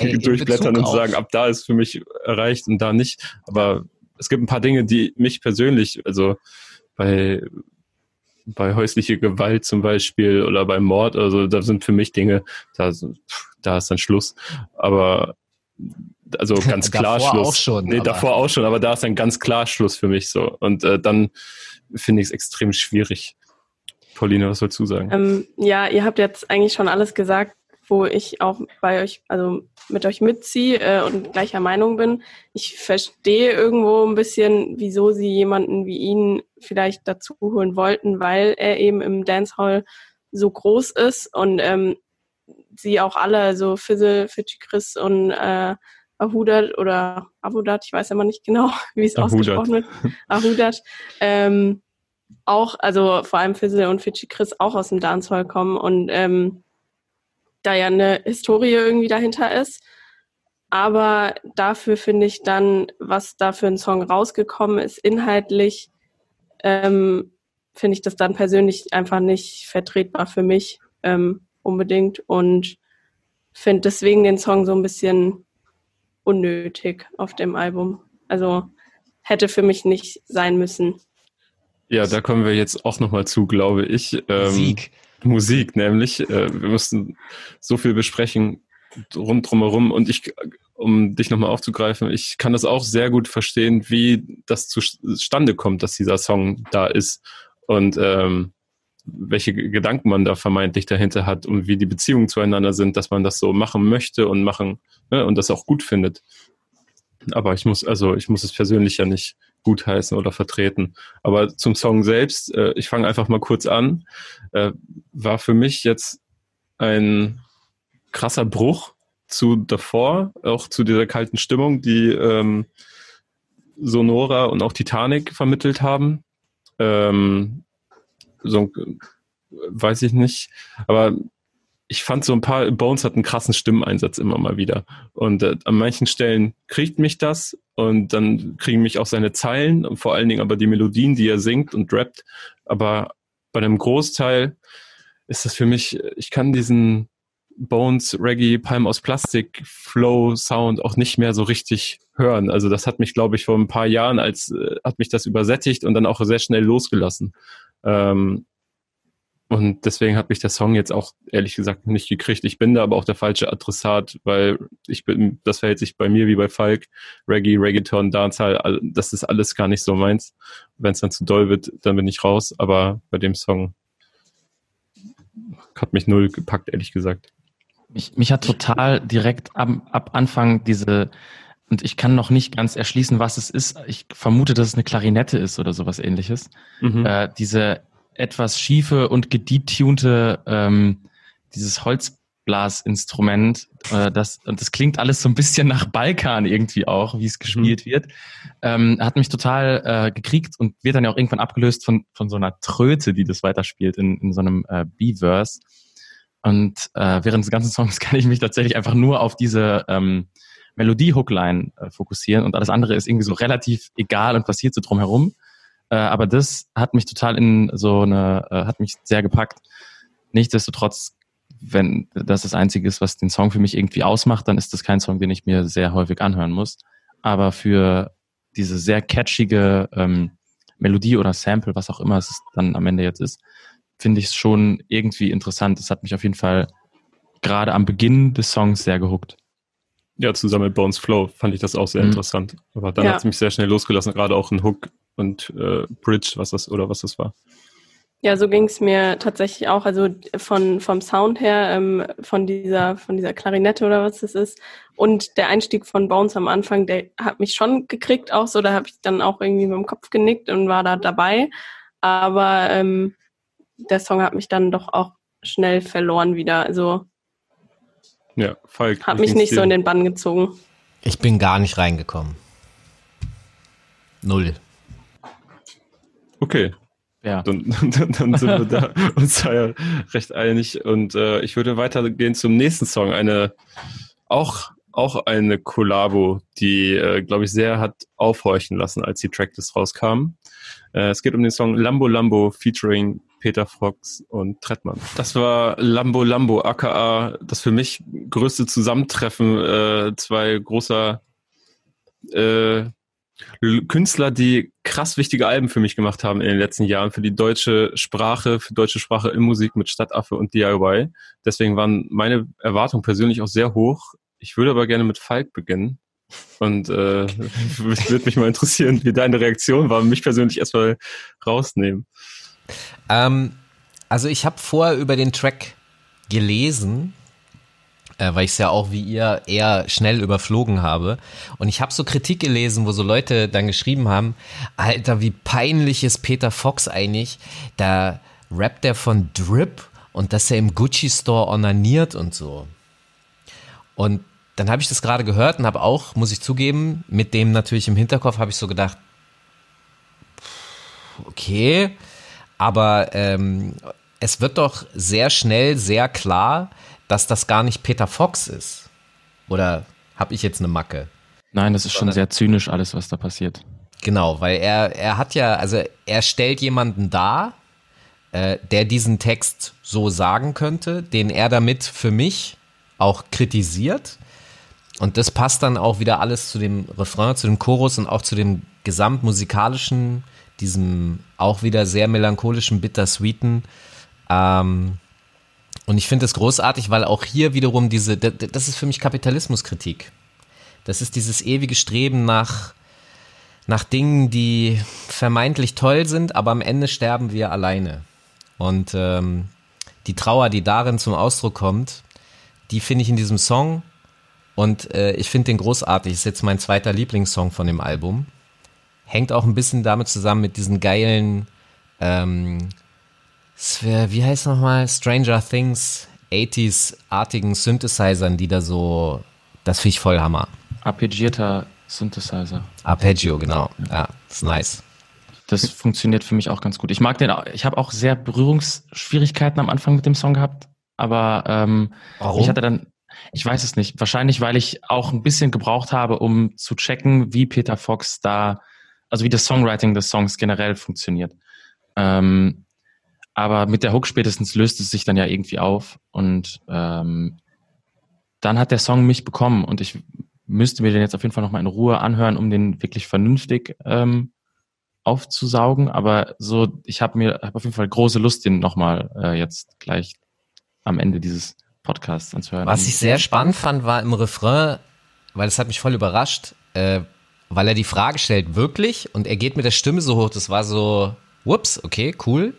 Ey, durchblättern und sagen, ab da ist für mich erreicht und da nicht. Aber es gibt ein paar Dinge, die mich persönlich, also bei bei häuslicher Gewalt zum Beispiel oder beim Mord, also da sind für mich Dinge, da, da ist dann Schluss. Aber also ganz klar davor Schluss. Auch schon, nee, davor auch schon, aber da ist dann ganz klar Schluss für mich so. Und äh, dann finde ich es extrem schwierig. Pauline, was sollst du sagen? Ähm, ja, ihr habt jetzt eigentlich schon alles gesagt, wo ich auch bei euch, also mit euch mitziehe äh, und gleicher Meinung bin. Ich verstehe irgendwo ein bisschen, wieso sie jemanden wie ihn vielleicht dazu holen wollten, weil er eben im Dancehall so groß ist und ähm, sie auch alle, so Fizzle, Fitchy Chris und äh, Ahudat oder Abudat, ich weiß immer nicht genau, wie es ausgesprochen wird, Ahudat, ähm, auch, also vor allem Fizzle und Fitchy Chris auch aus dem Dancehall kommen und ähm, da ja eine Historie irgendwie dahinter ist. Aber dafür finde ich dann, was da für ein Song rausgekommen ist, inhaltlich, ähm, finde ich das dann persönlich einfach nicht vertretbar für mich ähm, unbedingt und finde deswegen den Song so ein bisschen unnötig auf dem Album. Also hätte für mich nicht sein müssen. Ja, da kommen wir jetzt auch nochmal zu, glaube ich. Ähm, Sieg. Musik, nämlich. Äh, wir mussten so viel besprechen rund drumherum und ich, um dich nochmal aufzugreifen, ich kann das auch sehr gut verstehen, wie das zustande kommt, dass dieser Song da ist und ähm, welche Gedanken man da vermeintlich dahinter hat und wie die Beziehungen zueinander sind, dass man das so machen möchte und machen ne, und das auch gut findet. Aber ich muss, also ich muss es persönlich ja nicht gutheißen oder vertreten. Aber zum Song selbst, äh, ich fange einfach mal kurz an, äh, war für mich jetzt ein krasser Bruch zu davor, auch zu dieser kalten Stimmung, die ähm, Sonora und auch Titanic vermittelt haben. Ähm, so weiß ich nicht, aber ich fand so ein paar, Bones hat einen krassen Stimmeinsatz immer mal wieder. Und äh, an manchen Stellen kriegt mich das und dann kriegen mich auch seine Zeilen und vor allen Dingen aber die Melodien, die er singt und rappt. Aber bei einem Großteil ist das für mich, ich kann diesen Bones Reggae Palm aus Plastik Flow Sound auch nicht mehr so richtig hören. Also das hat mich, glaube ich, vor ein paar Jahren als äh, hat mich das übersättigt und dann auch sehr schnell losgelassen. Ähm, und deswegen hat mich der Song jetzt auch ehrlich gesagt nicht gekriegt. Ich bin da aber auch der falsche Adressat, weil ich bin, das verhält sich bei mir wie bei Falk. Reggae, Reggaeton, Dancehall, das ist alles gar nicht so meins. Wenn es dann zu doll wird, dann bin ich raus. Aber bei dem Song hat mich null gepackt, ehrlich gesagt. Mich, mich hat total direkt ab, ab Anfang diese, und ich kann noch nicht ganz erschließen, was es ist. Ich vermute, dass es eine Klarinette ist oder sowas ähnliches. Mhm. Äh, diese etwas schiefe und gedetunte ähm, dieses Holzblasinstrument. Äh, das, und das klingt alles so ein bisschen nach Balkan irgendwie auch, wie es gespielt mhm. wird. Ähm, hat mich total äh, gekriegt und wird dann ja auch irgendwann abgelöst von, von so einer Tröte, die das weiterspielt in, in so einem äh, B-Verse. Und äh, während des ganzen Songs kann ich mich tatsächlich einfach nur auf diese ähm, Melodie-Hookline äh, fokussieren und alles andere ist irgendwie so relativ egal und passiert so drumherum. Äh, aber das hat mich total in so eine, äh, hat mich sehr gepackt. Nichtsdestotrotz, wenn das das Einzige ist, was den Song für mich irgendwie ausmacht, dann ist das kein Song, den ich mir sehr häufig anhören muss. Aber für diese sehr catchige ähm, Melodie oder Sample, was auch immer es dann am Ende jetzt ist, finde ich es schon irgendwie interessant. Es hat mich auf jeden Fall gerade am Beginn des Songs sehr gehuckt. Ja, zusammen mit Bones Flow fand ich das auch sehr mhm. interessant. Aber dann ja. hat es mich sehr schnell losgelassen, gerade auch ein Hook und äh, Bridge, was das oder was das war. Ja, so ging es mir tatsächlich auch. Also von vom Sound her, ähm, von dieser von dieser Klarinette oder was das ist und der Einstieg von Bones am Anfang, der hat mich schon gekriegt auch so. Da habe ich dann auch irgendwie mit dem Kopf genickt und war da dabei. Aber ähm, der Song hat mich dann doch auch schnell verloren wieder. Also ja, Falk. Hat mich nicht so in den Bann gezogen. Ich bin gar nicht reingekommen. Null. Okay. Ja. Dann, dann, dann sind wir da uns da ja recht einig. Und äh, ich würde weitergehen zum nächsten Song. Eine auch, auch eine Kollabo, die, äh, glaube ich, sehr hat aufhorchen lassen, als die Tracklist rauskam. Äh, es geht um den Song Lambo Lambo featuring Peter Fox und Trettmann. Das war Lambo Lambo, aka das für mich größte Zusammentreffen äh, zwei großer äh, Künstler, die krass wichtige Alben für mich gemacht haben in den letzten Jahren für die deutsche Sprache, für deutsche Sprache in Musik mit Stadtaffe und DIY. Deswegen waren meine Erwartungen persönlich auch sehr hoch. Ich würde aber gerne mit Falk beginnen. Und äh, würde mich mal interessieren, wie deine Reaktion war. Mich persönlich erstmal rausnehmen. Ähm, also ich habe vorher über den Track gelesen, äh, weil ich es ja auch wie ihr eher schnell überflogen habe. Und ich habe so Kritik gelesen, wo so Leute dann geschrieben haben, Alter, wie peinlich ist Peter Fox eigentlich? Da rappt er von Drip und dass er im Gucci Store onaniert und so. Und dann habe ich das gerade gehört und habe auch, muss ich zugeben, mit dem natürlich im Hinterkopf habe ich so gedacht, okay, aber ähm, es wird doch sehr schnell sehr klar, dass das gar nicht Peter Fox ist. Oder habe ich jetzt eine Macke? Nein, das ist schon sehr zynisch alles, was da passiert. Genau, weil er, er hat ja, also er stellt jemanden dar, äh, der diesen Text so sagen könnte, den er damit für mich auch kritisiert. Und das passt dann auch wieder alles zu dem Refrain, zu dem Chorus und auch zu dem gesamtmusikalischen diesem auch wieder sehr melancholischen, bittersweeten. Ähm, und ich finde es großartig, weil auch hier wiederum diese, das ist für mich Kapitalismuskritik. Das ist dieses ewige Streben nach, nach Dingen, die vermeintlich toll sind, aber am Ende sterben wir alleine. Und ähm, die Trauer, die darin zum Ausdruck kommt, die finde ich in diesem Song. Und äh, ich finde den großartig. Ist jetzt mein zweiter Lieblingssong von dem Album hängt auch ein bisschen damit zusammen mit diesen geilen, ähm, wie heißt nochmal, Stranger Things 80s-artigen Synthesizern, die da so, das finde ich voll Hammer. Arpeggierter Synthesizer. Arpeggio, genau. Ja, ist nice. Das funktioniert für mich auch ganz gut. Ich mag den, ich habe auch sehr Berührungsschwierigkeiten am Anfang mit dem Song gehabt, aber ähm, Warum? ich hatte dann, ich weiß es nicht. Wahrscheinlich, weil ich auch ein bisschen gebraucht habe, um zu checken, wie Peter Fox da also wie das Songwriting des Songs generell funktioniert. Ähm, aber mit der Hook spätestens löst es sich dann ja irgendwie auf und ähm, dann hat der Song mich bekommen und ich müsste mir den jetzt auf jeden Fall nochmal in Ruhe anhören, um den wirklich vernünftig ähm, aufzusaugen. Aber so, ich habe mir hab auf jeden Fall große Lust, den nochmal äh, jetzt gleich am Ende dieses Podcasts anzuhören. Was ich sehr spannend fand, war im Refrain, weil es hat mich voll überrascht, äh, weil er die Frage stellt, wirklich? Und er geht mit der Stimme so hoch, das war so, whoops, okay, cool.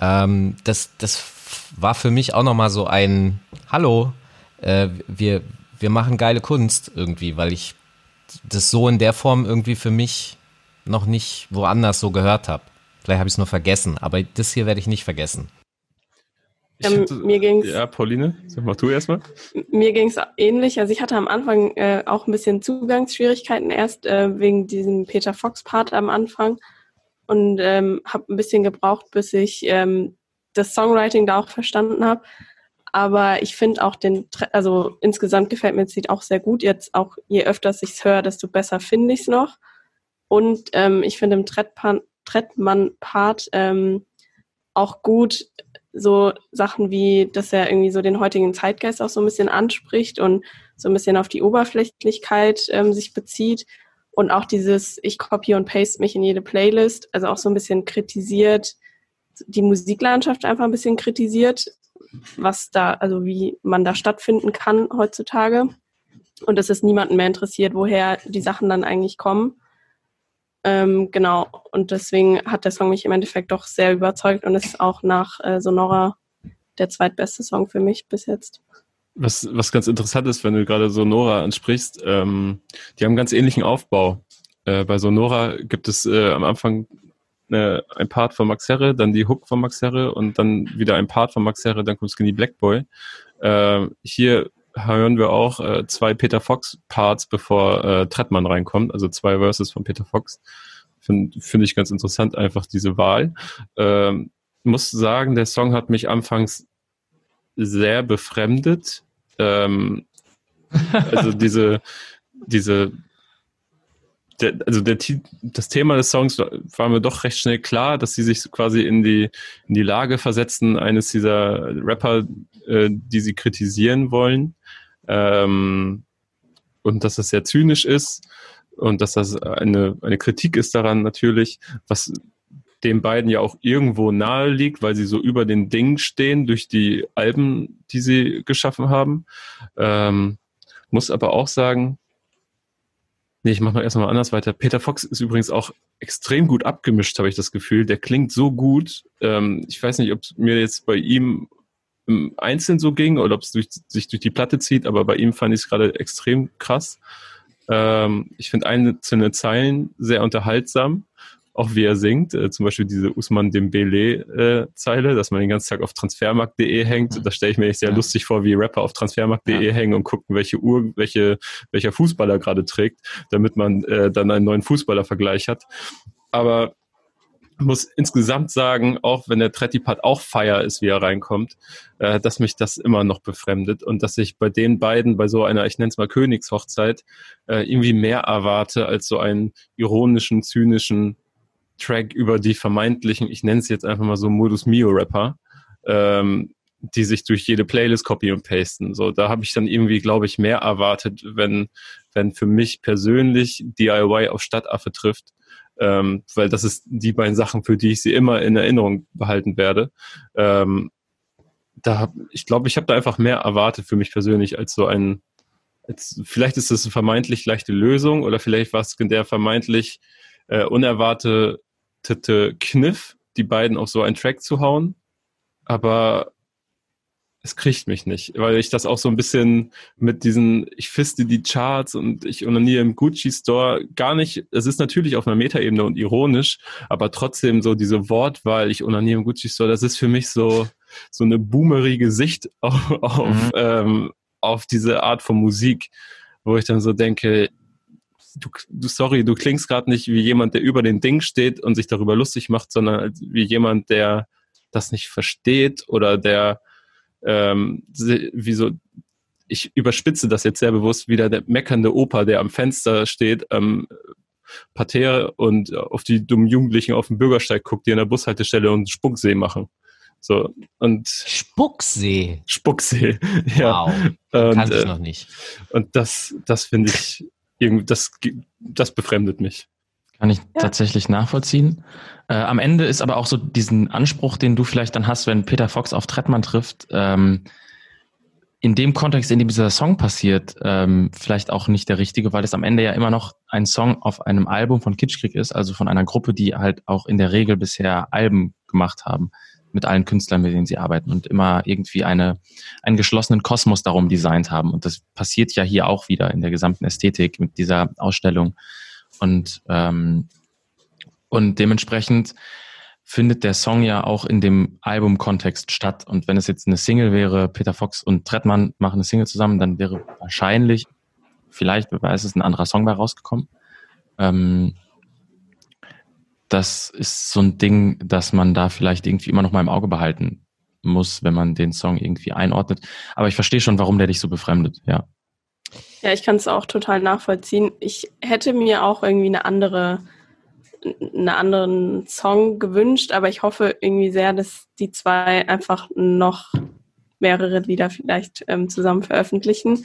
Ähm, das, das war für mich auch nochmal so ein Hallo, äh, wir, wir machen geile Kunst irgendwie, weil ich das so in der Form irgendwie für mich noch nicht woanders so gehört habe. Vielleicht habe ich es nur vergessen, aber das hier werde ich nicht vergessen. Ähm, hatte, mir ging's, ja, Pauline, sag mal du erstmal. Mir ging es ähnlich. Also ich hatte am Anfang äh, auch ein bisschen Zugangsschwierigkeiten erst äh, wegen diesem Peter Fox-Part am Anfang und ähm, habe ein bisschen gebraucht, bis ich ähm, das Songwriting da auch verstanden habe. Aber ich finde auch den, also insgesamt gefällt mir das Lied auch sehr gut. Jetzt auch je öfter ich es höre, desto besser finde ich es noch. Und ähm, ich finde im Trettmann-Part ähm, auch gut, so Sachen wie, dass er irgendwie so den heutigen Zeitgeist auch so ein bisschen anspricht und so ein bisschen auf die Oberflächlichkeit ähm, sich bezieht und auch dieses ich copy und paste mich in jede Playlist, also auch so ein bisschen kritisiert, die Musiklandschaft einfach ein bisschen kritisiert, was da, also wie man da stattfinden kann heutzutage und dass es niemanden mehr interessiert, woher die Sachen dann eigentlich kommen. Ähm, genau, und deswegen hat der Song mich im Endeffekt doch sehr überzeugt und ist auch nach äh, Sonora der zweitbeste Song für mich bis jetzt. Was, was ganz interessant ist, wenn du gerade Sonora ansprichst, ähm, die haben einen ganz ähnlichen Aufbau. Äh, bei Sonora gibt es äh, am Anfang eine, ein Part von Max Herre, dann die Hook von Max Herre und dann wieder ein Part von Max Herre, dann kommt Skinny Black Boy. Äh, hier hören wir auch äh, zwei Peter Fox Parts, bevor äh, Trettmann reinkommt, also zwei Verses von Peter Fox. Finde find ich ganz interessant, einfach diese Wahl. Ähm, muss sagen, der Song hat mich anfangs sehr befremdet. Ähm, also diese, diese der, also der, das Thema des Songs war mir doch recht schnell klar, dass sie sich quasi in die, in die Lage versetzen, eines dieser Rapper, äh, die sie kritisieren wollen. Ähm, und dass das sehr zynisch ist und dass das eine, eine Kritik ist daran natürlich, was den beiden ja auch irgendwo nahe liegt, weil sie so über den Dingen stehen durch die Alben, die sie geschaffen haben. Ähm, muss aber auch sagen, Nee, ich mache noch erstmal anders weiter. Peter Fox ist übrigens auch extrem gut abgemischt, habe ich das Gefühl. Der klingt so gut. Ähm, ich weiß nicht, ob mir jetzt bei ihm im Einzelnen so ging oder ob es sich durch die Platte zieht, aber bei ihm fand ich es gerade extrem krass. Ähm, ich finde einzelne Zeilen sehr unterhaltsam auch wie er singt, äh, zum Beispiel diese Usman Dembele-Zeile, äh, dass man den ganzen Tag auf transfermarkt.de hängt. Da stelle ich mir echt sehr ja. lustig vor, wie Rapper auf transfermarkt.de ja. hängen und gucken, welche Uhr, welche, welcher Fußballer gerade trägt, damit man äh, dann einen neuen Fußballervergleich hat. Aber muss insgesamt sagen, auch wenn der Tretti-Part auch Feier ist, wie er reinkommt, äh, dass mich das immer noch befremdet und dass ich bei den beiden, bei so einer, ich nenne es mal Königshochzeit, äh, irgendwie mehr erwarte als so einen ironischen, zynischen Track über die vermeintlichen, ich nenne es jetzt einfach mal so Modus Mio Rapper, ähm, die sich durch jede Playlist copy und pasten. So, da habe ich dann irgendwie, glaube ich, mehr erwartet, wenn, wenn für mich persönlich DIY auf Stadtaffe trifft, ähm, weil das ist die beiden Sachen, für die ich sie immer in Erinnerung behalten werde. Ähm, da ich glaube, ich habe da einfach mehr erwartet für mich persönlich als so ein, als, vielleicht ist das eine vermeintlich leichte Lösung oder vielleicht war es der vermeintlich äh, unerwartete Kniff, die beiden auf so einen Track zu hauen. Aber es kriegt mich nicht, weil ich das auch so ein bisschen mit diesen, ich fiste die Charts und ich onaniere im Gucci Store gar nicht, es ist natürlich auf einer Metaebene und ironisch, aber trotzdem so diese Wortwahl, ich onaniere im Gucci Store, das ist für mich so, so eine boomerige Sicht auf, auf, mhm. ähm, auf diese Art von Musik, wo ich dann so denke, du, du sorry, du klingst gerade nicht wie jemand, der über den Ding steht und sich darüber lustig macht, sondern wie jemand, der das nicht versteht oder der ähm, wie so, ich überspitze das jetzt sehr bewusst, wieder der meckernde Opa, der am Fenster steht, ähm, Parterre und auf die dummen Jugendlichen auf dem Bürgersteig guckt, die an der Bushaltestelle und Spucksee machen. So, und Spucksee. Spucksee, ja. Wow. Kannte ich äh, noch nicht. Und das, das finde ich das, das befremdet mich. Kann ich ja. tatsächlich nachvollziehen. Äh, am Ende ist aber auch so diesen Anspruch, den du vielleicht dann hast, wenn Peter Fox auf Trettmann trifft, ähm, in dem Kontext, in dem dieser Song passiert, ähm, vielleicht auch nicht der richtige, weil es am Ende ja immer noch ein Song auf einem Album von Kitschkrieg ist, also von einer Gruppe, die halt auch in der Regel bisher Alben gemacht haben mit allen Künstlern, mit denen sie arbeiten und immer irgendwie eine, einen geschlossenen Kosmos darum designt haben. Und das passiert ja hier auch wieder in der gesamten Ästhetik mit dieser Ausstellung. Und, ähm, und dementsprechend findet der Song ja auch in dem Albumkontext statt. Und wenn es jetzt eine Single wäre, Peter Fox und Trettmann machen eine Single zusammen, dann wäre wahrscheinlich, vielleicht, wer weiß es, ein anderer Song bei rausgekommen. Ähm, das ist so ein Ding, dass man da vielleicht irgendwie immer noch mal im Auge behalten muss, wenn man den Song irgendwie einordnet. Aber ich verstehe schon, warum der dich so befremdet, ja. Ja, ich kann es auch total nachvollziehen. Ich hätte mir auch irgendwie eine andere, einen anderen Song gewünscht, aber ich hoffe irgendwie sehr, dass die zwei einfach noch mehrere Lieder vielleicht ähm, zusammen veröffentlichen.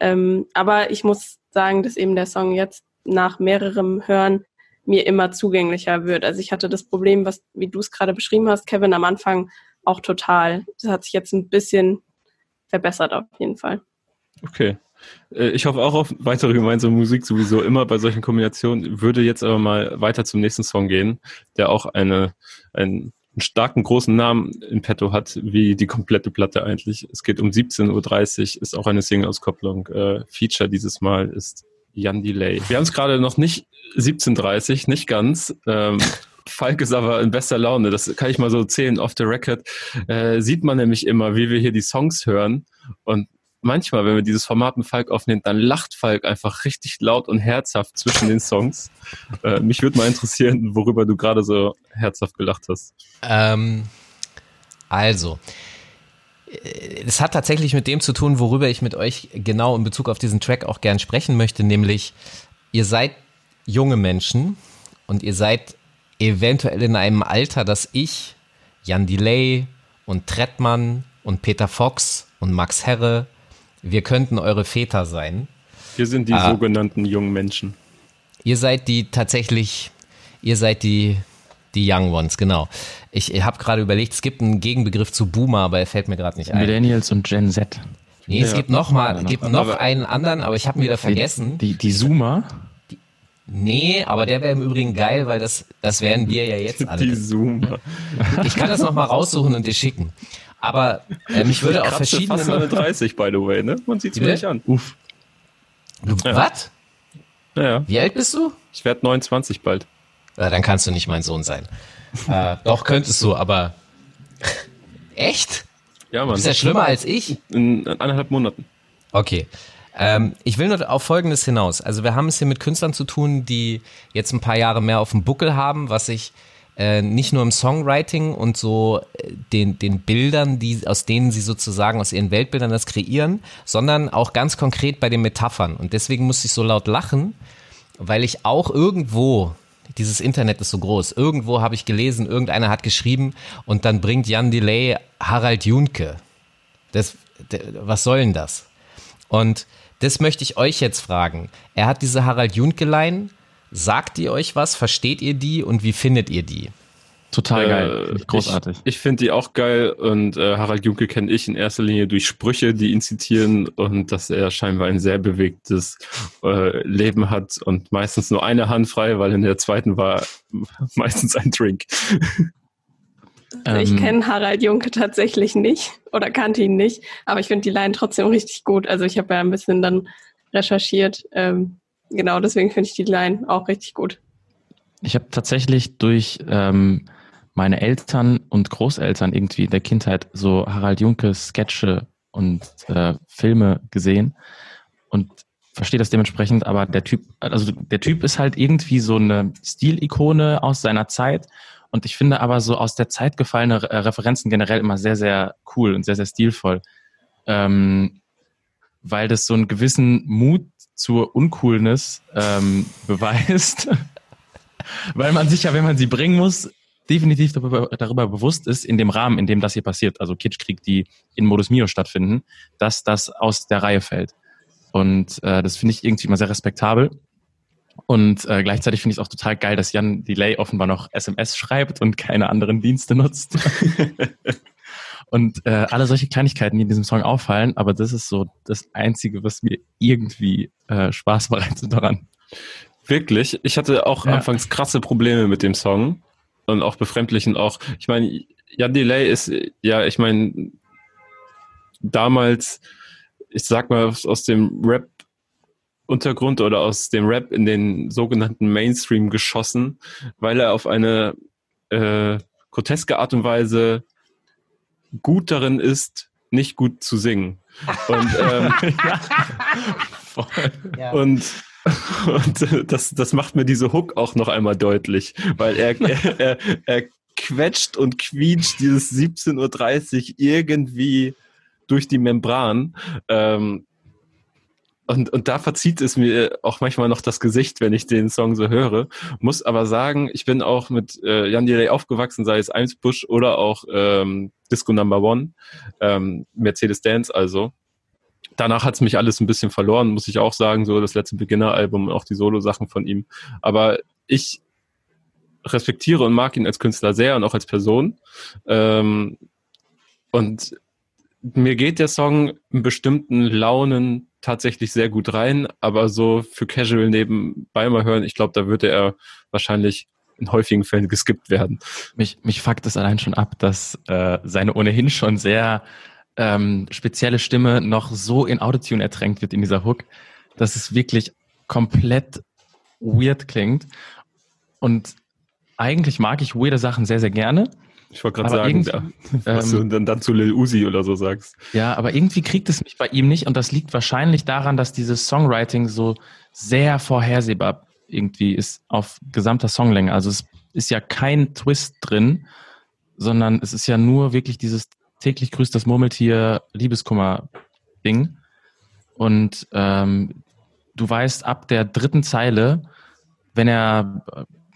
Ähm, aber ich muss sagen, dass eben der Song jetzt nach mehrerem Hören mir immer zugänglicher wird. Also ich hatte das Problem, was, wie du es gerade beschrieben hast, Kevin, am Anfang auch total. Das hat sich jetzt ein bisschen verbessert auf jeden Fall. Okay. Äh, ich hoffe auch auf weitere gemeinsame Musik sowieso immer bei solchen Kombinationen. Würde jetzt aber mal weiter zum nächsten Song gehen, der auch eine, einen, starken großen Namen in petto hat, wie die komplette Platte eigentlich. Es geht um 17.30 Uhr, ist auch eine Single-Auskopplung. Äh, Feature dieses Mal ist Jan Delay. Wir haben es gerade noch nicht 17.30 nicht ganz. Ähm, Falk ist aber in bester Laune, das kann ich mal so zählen off the record. Äh, sieht man nämlich immer, wie wir hier die Songs hören und manchmal, wenn wir dieses Format mit Falk aufnehmen, dann lacht Falk einfach richtig laut und herzhaft zwischen den Songs. Äh, mich würde mal interessieren, worüber du gerade so herzhaft gelacht hast. Ähm, also, es hat tatsächlich mit dem zu tun, worüber ich mit euch genau in Bezug auf diesen Track auch gern sprechen möchte, nämlich ihr seid junge Menschen und ihr seid eventuell in einem Alter, dass ich, Jan Delay und Trettmann und Peter Fox und Max Herre wir könnten eure Väter sein. Wir sind die ah. sogenannten jungen Menschen. Ihr seid die tatsächlich, ihr seid die, die Young Ones, genau. Ich, habe gerade überlegt, es gibt einen Gegenbegriff zu Boomer, aber er fällt mir gerade nicht ein. Millennials und Gen Z. Nee, ja, es gibt noch mal, noch, gibt noch einen anderen, aber ich habe ihn wieder vergessen. Die, die Zoomer? Die, nee, aber der wäre im Übrigen geil, weil das, das wären wir ja jetzt alle. Die Zoomer. Ich kann das noch mal raussuchen und dir schicken. Aber ähm, ich würde auf verschiedene. fast eine 30, by the way, ne? Man sieht es mir nicht an. Uff. Du, ja. Was? Ja, Wie alt bist du? Ich werde 29 bald. Ja, dann kannst du nicht mein Sohn sein. äh, doch, könntest du, aber. Echt? Ja, Mann. Ist ja schlimmer als ich? In eineinhalb Monaten. Okay. Ähm, ich will nur auf Folgendes hinaus. Also wir haben es hier mit Künstlern zu tun, die jetzt ein paar Jahre mehr auf dem Buckel haben, was ich äh, nicht nur im Songwriting und so äh, den, den Bildern, die, aus denen sie sozusagen aus ihren Weltbildern das kreieren, sondern auch ganz konkret bei den Metaphern. Und deswegen musste ich so laut lachen, weil ich auch irgendwo, dieses Internet ist so groß, irgendwo habe ich gelesen, irgendeiner hat geschrieben und dann bringt Jan Delay Harald Junke. Das, was soll denn das? Und das möchte ich euch jetzt fragen. Er hat diese Harald Junke-Line Sagt ihr euch was? Versteht ihr die und wie findet ihr die? Total geil. Äh, großartig. Ich, ich finde die auch geil und äh, Harald Junke kenne ich in erster Linie durch Sprüche, die ihn zitieren und dass er scheinbar ein sehr bewegtes äh, Leben hat und meistens nur eine Hand frei, weil in der zweiten war meistens ein Drink. Also ich ähm. kenne Harald Junke tatsächlich nicht oder kannte ihn nicht, aber ich finde die Line trotzdem richtig gut. Also ich habe ja ein bisschen dann recherchiert. Ähm, genau, deswegen finde ich die Line auch richtig gut. Ich habe tatsächlich durch ähm, meine Eltern und Großeltern irgendwie in der Kindheit so Harald Junke Sketche und äh, Filme gesehen und verstehe das dementsprechend, aber der Typ, also der Typ ist halt irgendwie so eine Stilikone aus seiner Zeit und ich finde aber so aus der Zeit gefallene Referenzen generell immer sehr, sehr cool und sehr, sehr stilvoll. Ähm, weil das so einen gewissen Mut zur Uncoolness ähm, beweist. Weil man sich ja, wenn man sie bringen muss, definitiv darüber, darüber bewusst ist, in dem Rahmen, in dem das hier passiert, also Kitschkrieg, die in Modus Mio stattfinden, dass das aus der Reihe fällt. Und äh, das finde ich irgendwie immer sehr respektabel. Und äh, gleichzeitig finde ich es auch total geil, dass Jan Delay offenbar noch SMS schreibt und keine anderen Dienste nutzt. Und äh, alle solche Kleinigkeiten, die in diesem Song auffallen, aber das ist so das Einzige, was mir irgendwie äh, Spaß bereitet daran. Wirklich? Ich hatte auch ja. anfangs krasse Probleme mit dem Song und auch befremdlichen auch. Ich meine, Jan Delay ist, ja, ich meine, damals, ich sag mal, aus dem Rap Untergrund oder aus dem Rap in den sogenannten Mainstream geschossen, weil er auf eine äh, groteske Art und Weise gut darin ist, nicht gut zu singen. Und, ähm, ja. und, und das, das macht mir diese Hook auch noch einmal deutlich, weil er, er, er, er quetscht und quietscht dieses 17.30 Uhr irgendwie durch die Membran. Ähm, und, und da verzieht es mir auch manchmal noch das Gesicht, wenn ich den Song so höre. Muss aber sagen, ich bin auch mit äh, Jan Delay aufgewachsen, sei es Eins Bush oder auch ähm, Disco Number One, ähm, Mercedes Dance also. Danach hat es mich alles ein bisschen verloren, muss ich auch sagen, so das letzte Beginner-Album und auch die Solo-Sachen von ihm. Aber ich respektiere und mag ihn als Künstler sehr und auch als Person. Ähm, und mir geht der Song in bestimmten Launen tatsächlich sehr gut rein, aber so für Casual nebenbei mal hören, ich glaube, da würde er wahrscheinlich in häufigen Fällen geskippt werden. Mich, mich fuckt es allein schon ab, dass äh, seine ohnehin schon sehr ähm, spezielle Stimme noch so in Autotune ertränkt wird in dieser Hook, dass es wirklich komplett weird klingt. Und eigentlich mag ich weirde Sachen sehr, sehr gerne. Ich wollte gerade sagen, ja, was ähm, du dann, dann zu Lil Uzi oder so sagst. Ja, aber irgendwie kriegt es mich bei ihm nicht und das liegt wahrscheinlich daran, dass dieses Songwriting so sehr vorhersehbar irgendwie ist auf gesamter Songlänge. Also es ist ja kein Twist drin, sondern es ist ja nur wirklich dieses täglich grüßt das Murmeltier Liebeskummer-Ding. Und ähm, du weißt ab der dritten Zeile, wenn er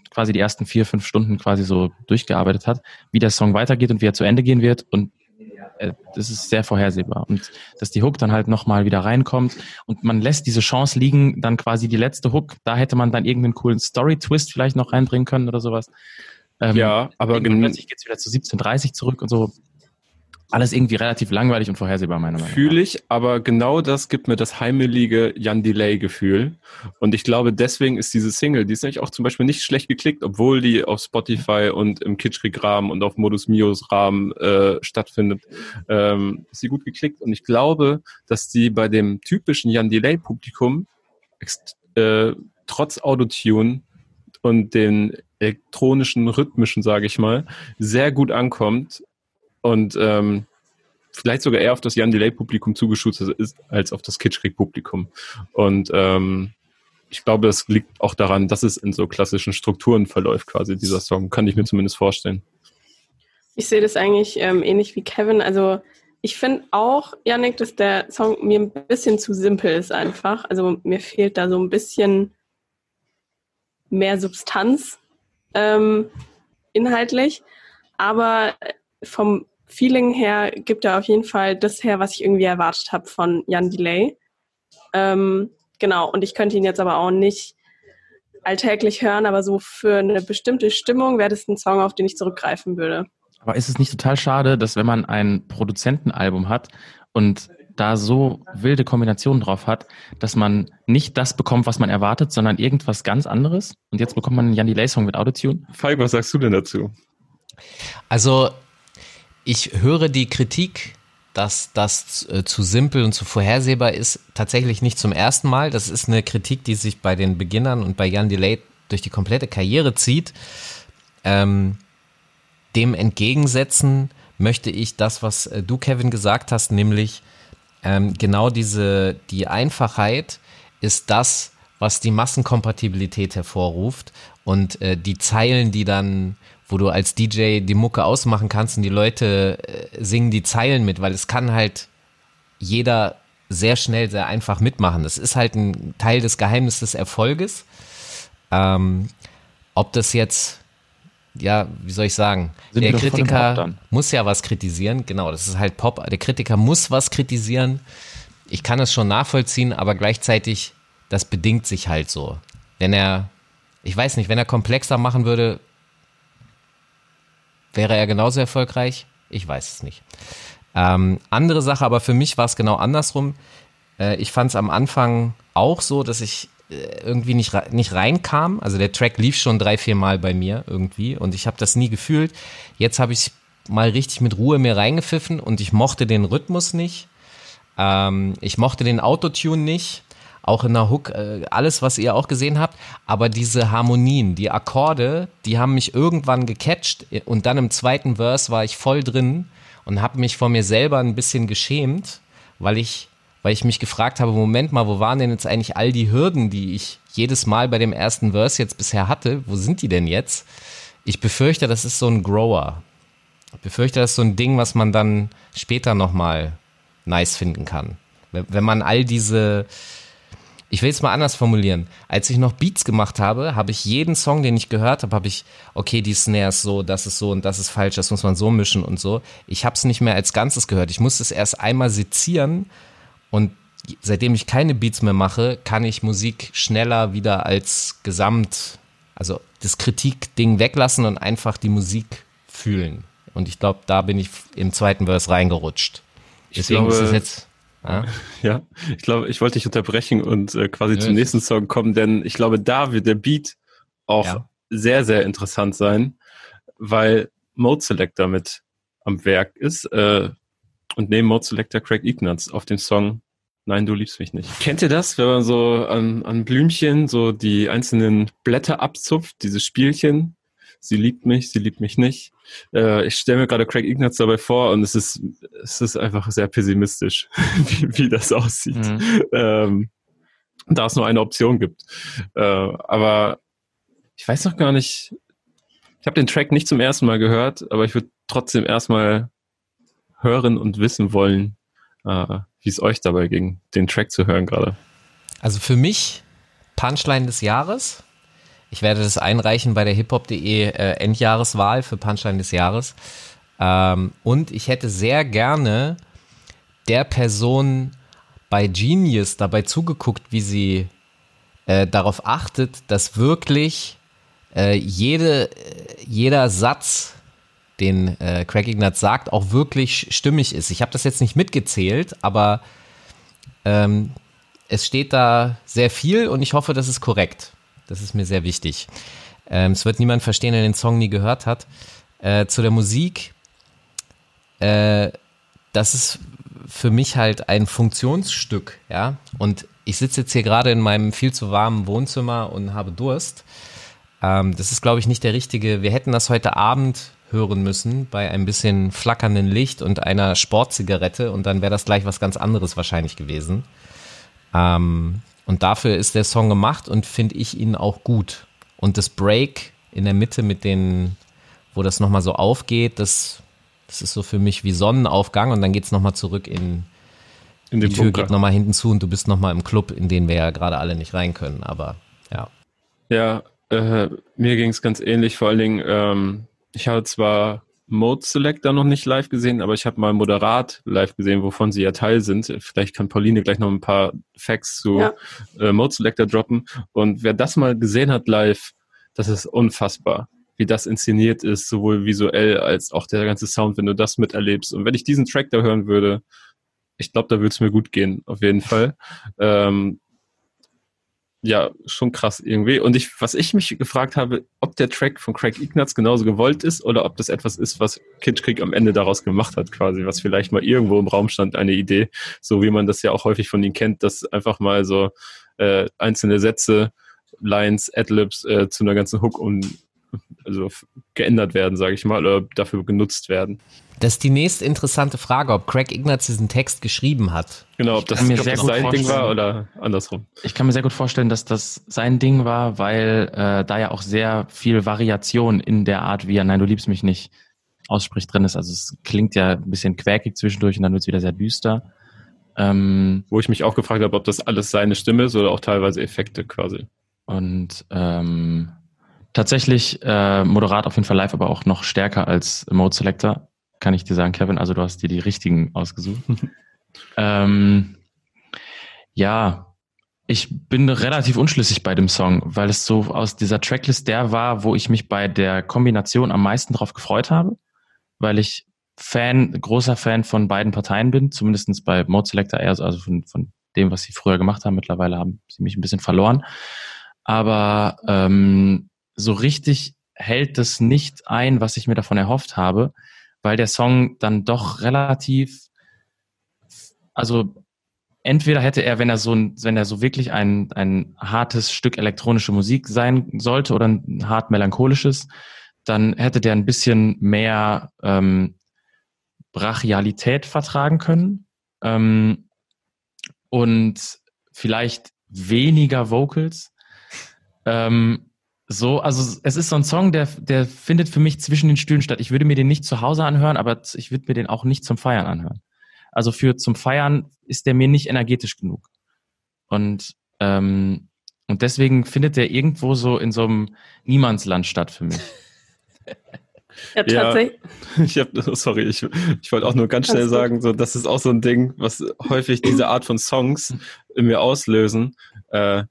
quasi die ersten vier, fünf Stunden quasi so durchgearbeitet hat, wie der Song weitergeht und wie er zu Ende gehen wird. Und äh, das ist sehr vorhersehbar. Und dass die Hook dann halt nochmal wieder reinkommt und man lässt diese Chance liegen, dann quasi die letzte Hook, da hätte man dann irgendeinen coolen Story-Twist vielleicht noch reinbringen können oder sowas. Ähm, ja, aber. Plötzlich geht's wieder zu 17.30 zurück und so alles irgendwie relativ langweilig und vorhersehbar, meiner Meinung nach. Fühle ich, aber genau das gibt mir das heimelige Jan Delay-Gefühl. Und ich glaube, deswegen ist diese Single, die ist nämlich auch zum Beispiel nicht schlecht geklickt, obwohl die auf Spotify und im Kitschkrieg-Rahmen und auf Modus Mios-Rahmen äh, stattfindet, ähm, ist sie gut geklickt. Und ich glaube, dass die bei dem typischen Jan Delay-Publikum äh, trotz Autotune und den elektronischen, rhythmischen, sage ich mal, sehr gut ankommt und ähm, vielleicht sogar eher auf das Jan Delay-Publikum zugeschustert ist, als auf das Kitschkrieg-Publikum. Und ähm, ich glaube, das liegt auch daran, dass es in so klassischen Strukturen verläuft, quasi dieser Song. Kann ich mir zumindest vorstellen. Ich sehe das eigentlich ähm, ähnlich wie Kevin. Also ich finde auch, Janik, dass der Song mir ein bisschen zu simpel ist einfach. Also mir fehlt da so ein bisschen mehr Substanz ähm, inhaltlich. Aber vom Feeling her gibt er auf jeden Fall das her, was ich irgendwie erwartet habe von Jan Delay. Ähm, genau, und ich könnte ihn jetzt aber auch nicht alltäglich hören, aber so für eine bestimmte Stimmung wäre das ein Song, auf den ich zurückgreifen würde. Aber ist es nicht total schade, dass wenn man ein Produzentenalbum hat und da so wilde Kombinationen drauf hat, dass man nicht das bekommt, was man erwartet, sondern irgendwas ganz anderes? Und jetzt bekommt man einen Jan Delay-Song mit Autotune? Falk, was sagst du denn dazu? Also ich höre die Kritik, dass das äh, zu simpel und zu vorhersehbar ist, tatsächlich nicht zum ersten Mal. Das ist eine Kritik, die sich bei den Beginnern und bei Jan Delay durch die komplette Karriere zieht. Ähm, dem entgegensetzen möchte ich das, was äh, du, Kevin, gesagt hast, nämlich ähm, genau diese, die Einfachheit ist das, was die Massenkompatibilität hervorruft und äh, die Zeilen, die dann wo du als DJ die Mucke ausmachen kannst und die Leute äh, singen die Zeilen mit, weil es kann halt jeder sehr schnell, sehr einfach mitmachen. Das ist halt ein Teil des Geheimnisses des Erfolges. Ähm, ob das jetzt, ja, wie soll ich sagen, Sind der Kritiker muss ja was kritisieren. Genau, das ist halt Pop. Der Kritiker muss was kritisieren. Ich kann es schon nachvollziehen, aber gleichzeitig, das bedingt sich halt so. Wenn er, ich weiß nicht, wenn er komplexer machen würde, Wäre er genauso erfolgreich? Ich weiß es nicht. Ähm, andere Sache, aber für mich war es genau andersrum. Äh, ich fand es am Anfang auch so, dass ich äh, irgendwie nicht, nicht reinkam. Also der Track lief schon drei, vier Mal bei mir irgendwie und ich habe das nie gefühlt. Jetzt habe ich mal richtig mit Ruhe mir reingepfiffen und ich mochte den Rhythmus nicht. Ähm, ich mochte den Autotune nicht auch in der Hook, äh, alles, was ihr auch gesehen habt. Aber diese Harmonien, die Akkorde, die haben mich irgendwann gecatcht und dann im zweiten Verse war ich voll drin und habe mich vor mir selber ein bisschen geschämt, weil ich, weil ich mich gefragt habe, Moment mal, wo waren denn jetzt eigentlich all die Hürden, die ich jedes Mal bei dem ersten Verse jetzt bisher hatte? Wo sind die denn jetzt? Ich befürchte, das ist so ein Grower. Ich befürchte, das ist so ein Ding, was man dann später nochmal nice finden kann. Wenn man all diese, ich will es mal anders formulieren. Als ich noch Beats gemacht habe, habe ich jeden Song, den ich gehört habe, habe ich, okay, die Snare ist so, das ist so und das ist falsch, das muss man so mischen und so. Ich habe es nicht mehr als Ganzes gehört. Ich musste es erst einmal sezieren und seitdem ich keine Beats mehr mache, kann ich Musik schneller wieder als Gesamt, also das Kritikding weglassen und einfach die Musik fühlen. Und ich glaube, da bin ich im zweiten Verse reingerutscht. Deswegen glaube, ist es jetzt Ja, ja ich glaube, ich wollte dich unterbrechen und äh, quasi ja, zum nächsten Song kommen, denn ich glaube, da wird der Beat auch ja. sehr, sehr interessant sein, weil Mode Selector mit am Werk ist äh, und neben Mode Selector Craig Ignatz auf dem Song Nein, du liebst mich nicht. Kennt ihr das, wenn man so an, an Blümchen so die einzelnen Blätter abzupft, dieses Spielchen? Sie liebt mich, sie liebt mich nicht. Äh, ich stelle mir gerade Craig Ignatz dabei vor und es ist, es ist einfach sehr pessimistisch, wie, wie das aussieht. Mhm. Ähm, da es nur eine Option gibt. Äh, aber ich weiß noch gar nicht, ich habe den Track nicht zum ersten Mal gehört, aber ich würde trotzdem erstmal hören und wissen wollen, äh, wie es euch dabei ging, den Track zu hören gerade. Also für mich Punchline des Jahres. Ich werde das einreichen bei der hiphop.de äh, Endjahreswahl für Punchline des Jahres. Ähm, und ich hätte sehr gerne der Person bei Genius dabei zugeguckt, wie sie äh, darauf achtet, dass wirklich äh, jede, jeder Satz den äh, Craig Ignatz sagt, auch wirklich stimmig ist. Ich habe das jetzt nicht mitgezählt, aber ähm, es steht da sehr viel und ich hoffe, das ist korrekt. Das ist mir sehr wichtig. Ähm, es wird niemand verstehen, der den Song nie gehört hat. Äh, zu der Musik, äh, das ist für mich halt ein Funktionsstück, ja. Und ich sitze jetzt hier gerade in meinem viel zu warmen Wohnzimmer und habe Durst. Ähm, das ist, glaube ich, nicht der richtige. Wir hätten das heute Abend hören müssen bei ein bisschen flackernden Licht und einer Sportzigarette und dann wäre das gleich was ganz anderes wahrscheinlich gewesen. Ähm, und dafür ist der Song gemacht und finde ich ihn auch gut. Und das Break in der Mitte mit den, wo das nochmal so aufgeht, das, das ist so für mich wie Sonnenaufgang und dann geht es nochmal zurück in, in die Tür Bunker. geht nochmal hinten zu und du bist nochmal im Club, in den wir ja gerade alle nicht rein können, aber ja. Ja, äh, mir ging es ganz ähnlich, vor allen Dingen, ähm, ich habe zwar Mode Selector noch nicht live gesehen, aber ich habe mal Moderat live gesehen, wovon sie ja Teil sind. Vielleicht kann Pauline gleich noch ein paar Facts zu ja. äh, Mode Selector droppen. Und wer das mal gesehen hat live, das ist unfassbar, wie das inszeniert ist, sowohl visuell als auch der ganze Sound, wenn du das miterlebst. Und wenn ich diesen Track da hören würde, ich glaube, da würde es mir gut gehen, auf jeden Fall. Ähm, ja, schon krass irgendwie. Und ich, was ich mich gefragt habe, ob der Track von Craig Ignatz genauso gewollt ist oder ob das etwas ist, was Kitschkrieg am Ende daraus gemacht hat, quasi, was vielleicht mal irgendwo im Raum stand, eine Idee, so wie man das ja auch häufig von ihm kennt, dass einfach mal so äh, einzelne Sätze, Lines, Adlibs äh, zu einer ganzen Hook und also geändert werden, sage ich mal, oder dafür genutzt werden. Das ist die nächste interessante Frage, ob Craig Ignatz diesen Text geschrieben hat. Genau, ob das, mir sehr das sein Ding war oder andersrum. Ich kann mir sehr gut vorstellen, dass das sein Ding war, weil äh, da ja auch sehr viel Variation in der Art, wie er Nein, du liebst mich nicht ausspricht drin ist. Also es klingt ja ein bisschen quäkig zwischendurch und dann wird es wieder sehr düster. Ähm, Wo ich mich auch gefragt habe, ob das alles seine Stimme ist oder auch teilweise Effekte quasi. Und ähm, tatsächlich äh, moderat auf jeden Fall live, aber auch noch stärker als Mode Selector kann ich dir sagen, Kevin. Also du hast dir die richtigen ausgesucht. ähm, ja, ich bin relativ unschlüssig bei dem Song, weil es so aus dieser Tracklist der war, wo ich mich bei der Kombination am meisten drauf gefreut habe, weil ich Fan, großer Fan von beiden Parteien bin, zumindestens bei Mode Selector eher, also von, von dem, was sie früher gemacht haben. Mittlerweile haben sie mich ein bisschen verloren. Aber ähm, so richtig hält das nicht ein, was ich mir davon erhofft habe weil der Song dann doch relativ, also entweder hätte er, wenn er so, wenn er so wirklich ein, ein hartes Stück elektronische Musik sein sollte oder ein hart melancholisches, dann hätte der ein bisschen mehr ähm, Brachialität vertragen können ähm, und vielleicht weniger Vocals. Ähm, so, also es ist so ein Song, der, der findet für mich zwischen den Stühlen statt. Ich würde mir den nicht zu Hause anhören, aber ich würde mir den auch nicht zum Feiern anhören. Also für zum Feiern ist der mir nicht energetisch genug. Und, ähm, und deswegen findet der irgendwo so in so einem Niemandsland statt für mich. Ja, tatsächlich. Ja, ich hab, sorry, ich, ich wollte auch nur ganz schnell sagen, so, das ist auch so ein Ding, was häufig diese Art von Songs in mir auslösen. Äh,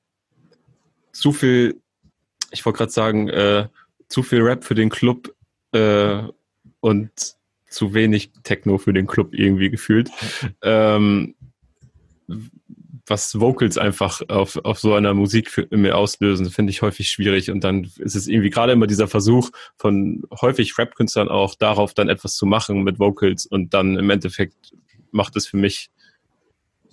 zu viel ich wollte gerade sagen, äh, zu viel Rap für den Club äh, und zu wenig Techno für den Club irgendwie gefühlt. Ähm, was Vocals einfach auf, auf so einer Musik für, mir auslösen, finde ich häufig schwierig. Und dann ist es irgendwie gerade immer dieser Versuch von häufig Rap-Künstlern auch darauf dann etwas zu machen mit Vocals und dann im Endeffekt macht es für mich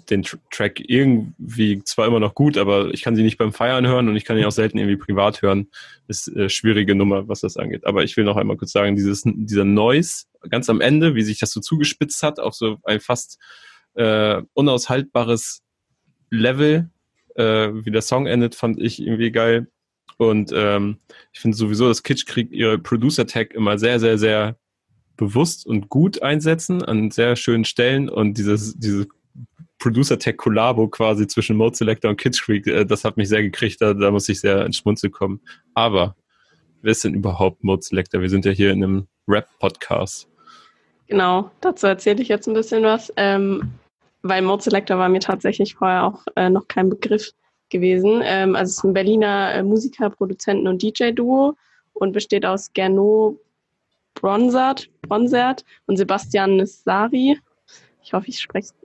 den Track irgendwie zwar immer noch gut, aber ich kann sie nicht beim Feiern hören und ich kann ihn auch selten irgendwie privat hören. Ist eine schwierige Nummer, was das angeht. Aber ich will noch einmal kurz sagen, dieses, dieser Noise ganz am Ende, wie sich das so zugespitzt hat, auf so ein fast äh, unaushaltbares Level, äh, wie der Song endet, fand ich irgendwie geil. Und ähm, ich finde sowieso, dass Kitschkrieg ihre Producer-Tag immer sehr, sehr, sehr bewusst und gut einsetzen an sehr schönen Stellen und dieses, diese Producer-Tech-Kollabo quasi zwischen Mode Selector und Kids Creek, äh, das hat mich sehr gekriegt, da, da muss ich sehr ins Schmunzel kommen. Aber wer ist denn überhaupt Mode Selector? Wir sind ja hier in einem Rap-Podcast. Genau, dazu erzähle ich jetzt ein bisschen was, ähm, weil Mode Selector war mir tatsächlich vorher auch äh, noch kein Begriff gewesen. Ähm, also es ist ein Berliner äh, Musiker, Produzenten und DJ-Duo und besteht aus Gernot Bronsart, Bronsert und Sebastian Nissari. Ich hoffe, ich spreche es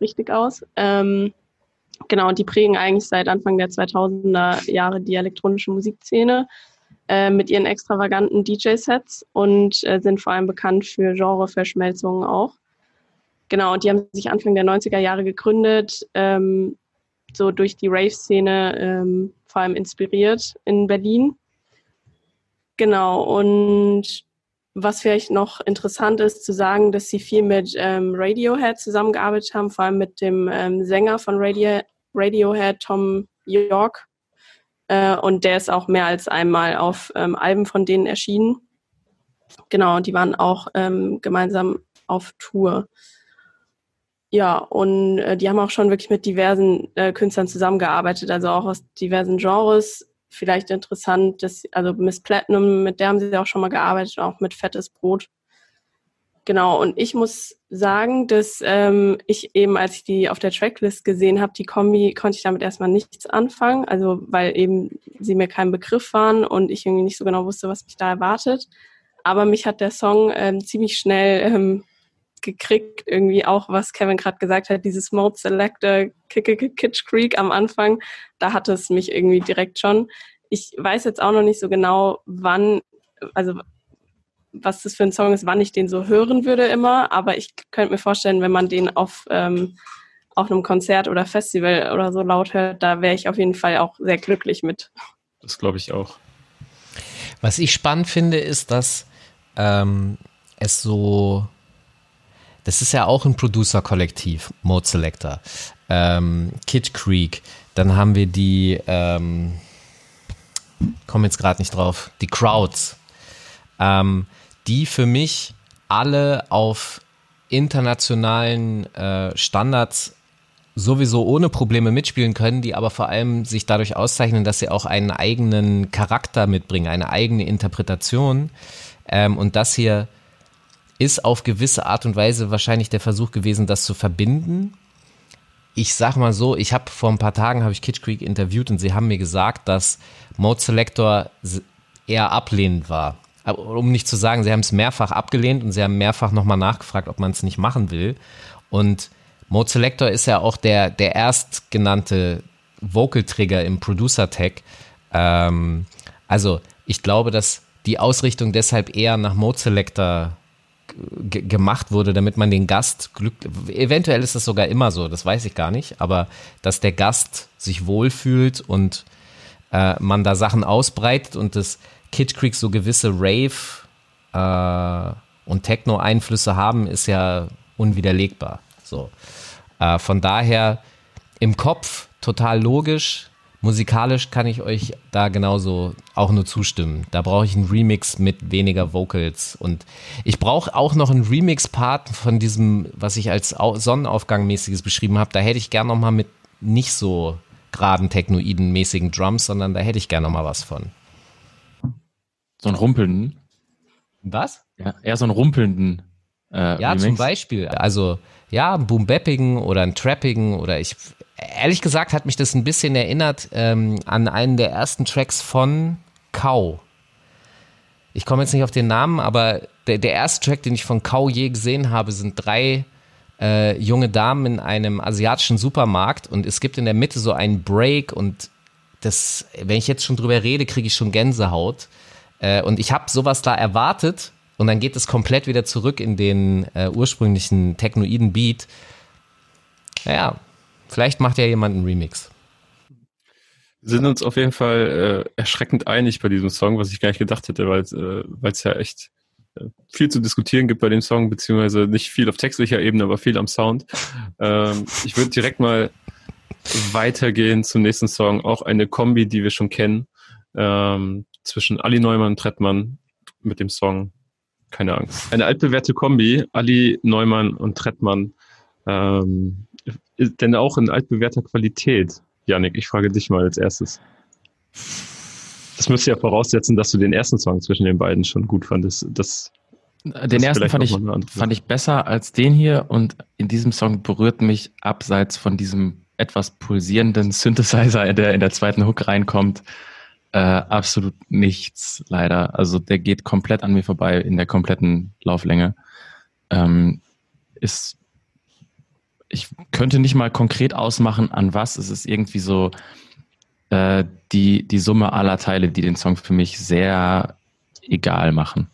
richtig aus. Ähm, genau, und die prägen eigentlich seit Anfang der 2000er Jahre die elektronische Musikszene äh, mit ihren extravaganten DJ-Sets und äh, sind vor allem bekannt für Genreverschmelzungen auch. Genau, und die haben sich Anfang der 90er Jahre gegründet, ähm, so durch die Rave-Szene ähm, vor allem inspiriert in Berlin. Genau, und was vielleicht noch interessant ist zu sagen, dass sie viel mit ähm, Radiohead zusammengearbeitet haben, vor allem mit dem ähm, Sänger von Radio Radiohead, Tom York. Äh, und der ist auch mehr als einmal auf ähm, Alben von denen erschienen. Genau, die waren auch ähm, gemeinsam auf Tour. Ja, und äh, die haben auch schon wirklich mit diversen äh, Künstlern zusammengearbeitet, also auch aus diversen Genres vielleicht interessant, dass, also Miss Platinum, mit der haben sie auch schon mal gearbeitet, auch mit Fettes Brot. Genau, und ich muss sagen, dass ähm, ich eben, als ich die auf der Tracklist gesehen habe, die Kombi, konnte ich damit erstmal nichts anfangen, also weil eben sie mir kein Begriff waren und ich irgendwie nicht so genau wusste, was mich da erwartet. Aber mich hat der Song ähm, ziemlich schnell ähm, gekriegt, irgendwie auch, was Kevin gerade gesagt hat, dieses Mode Selector Kitsch Creek am Anfang, da hatte es mich irgendwie direkt schon. Ich weiß jetzt auch noch nicht so genau, wann, also was das für ein Song ist, wann ich den so hören würde immer, aber ich könnte mir vorstellen, wenn man den auf, ähm, auf einem Konzert oder Festival oder so laut hört, da wäre ich auf jeden Fall auch sehr glücklich mit. Das glaube ich auch. Was ich spannend finde, ist, dass ähm, es so das ist ja auch ein Producer-Kollektiv, Mode Selector. Ähm, Kid Creek, dann haben wir die, ähm, komme jetzt gerade nicht drauf, die Crowds, ähm, die für mich alle auf internationalen äh, Standards sowieso ohne Probleme mitspielen können, die aber vor allem sich dadurch auszeichnen, dass sie auch einen eigenen Charakter mitbringen, eine eigene Interpretation. Ähm, und das hier ist auf gewisse Art und Weise wahrscheinlich der Versuch gewesen, das zu verbinden. Ich sag mal so, ich habe vor ein paar Tagen habe ich Kitsch Creek interviewt und sie haben mir gesagt, dass Mode Selector eher ablehnend war. Um nicht zu sagen, sie haben es mehrfach abgelehnt und sie haben mehrfach nochmal nachgefragt, ob man es nicht machen will. Und Mode Selector ist ja auch der, der erstgenannte Vocal Trigger im Producer Tag. Ähm, also ich glaube, dass die Ausrichtung deshalb eher nach Mode Selector gemacht wurde, damit man den Gast glück eventuell ist das sogar immer so, das weiß ich gar nicht, aber dass der Gast sich wohlfühlt und äh, man da Sachen ausbreitet und das Kid Creek so gewisse Rave äh, und Techno-Einflüsse haben, ist ja unwiderlegbar. So. Äh, von daher im Kopf total logisch, Musikalisch kann ich euch da genauso auch nur zustimmen. Da brauche ich einen Remix mit weniger Vocals und ich brauche auch noch einen Remix-Part von diesem, was ich als Sonnenaufgang-mäßiges beschrieben habe. Da hätte ich gern noch mal mit nicht so geraden Technoiden-mäßigen Drums, sondern da hätte ich gern noch mal was von. So einen rumpelnden. Was? Ja, eher so einen rumpelnden. Äh, ja, Remix. zum Beispiel. Also ja, einen boom-bappigen oder einen trappigen oder ich ehrlich gesagt hat mich das ein bisschen erinnert ähm, an einen der ersten Tracks von Kau. Ich komme jetzt nicht auf den Namen, aber der, der erste Track, den ich von Kau je gesehen habe, sind drei äh, junge Damen in einem asiatischen Supermarkt und es gibt in der Mitte so einen Break und das, wenn ich jetzt schon drüber rede, kriege ich schon Gänsehaut. Äh, und ich habe sowas da erwartet und dann geht es komplett wieder zurück in den äh, ursprünglichen technoiden Beat. Naja, vielleicht macht ja jemand einen Remix. Wir sind uns auf jeden Fall äh, erschreckend einig bei diesem Song, was ich gar nicht gedacht hätte, weil äh, es ja echt äh, viel zu diskutieren gibt bei dem Song, beziehungsweise nicht viel auf textlicher Ebene, aber viel am Sound. Ähm, ich würde direkt mal weitergehen zum nächsten Song. Auch eine Kombi, die wir schon kennen, ähm, zwischen Ali Neumann und Trettmann mit dem Song keine Angst. Eine altbewährte Kombi, Ali Neumann und Trettmann, ähm, denn auch in altbewährter Qualität. Janik, ich frage dich mal als erstes. Das müsste ja voraussetzen, dass du den ersten Song zwischen den beiden schon gut fandest. Das, den ersten fand ich, fand ich besser als den hier und in diesem Song berührt mich abseits von diesem etwas pulsierenden Synthesizer, der in der zweiten Hook reinkommt, äh, absolut nichts, leider. Also der geht komplett an mir vorbei in der kompletten Lauflänge. Ähm, ist, ich könnte nicht mal konkret ausmachen, an was. Es ist irgendwie so äh, die, die Summe aller Teile, die den Song für mich sehr egal machen.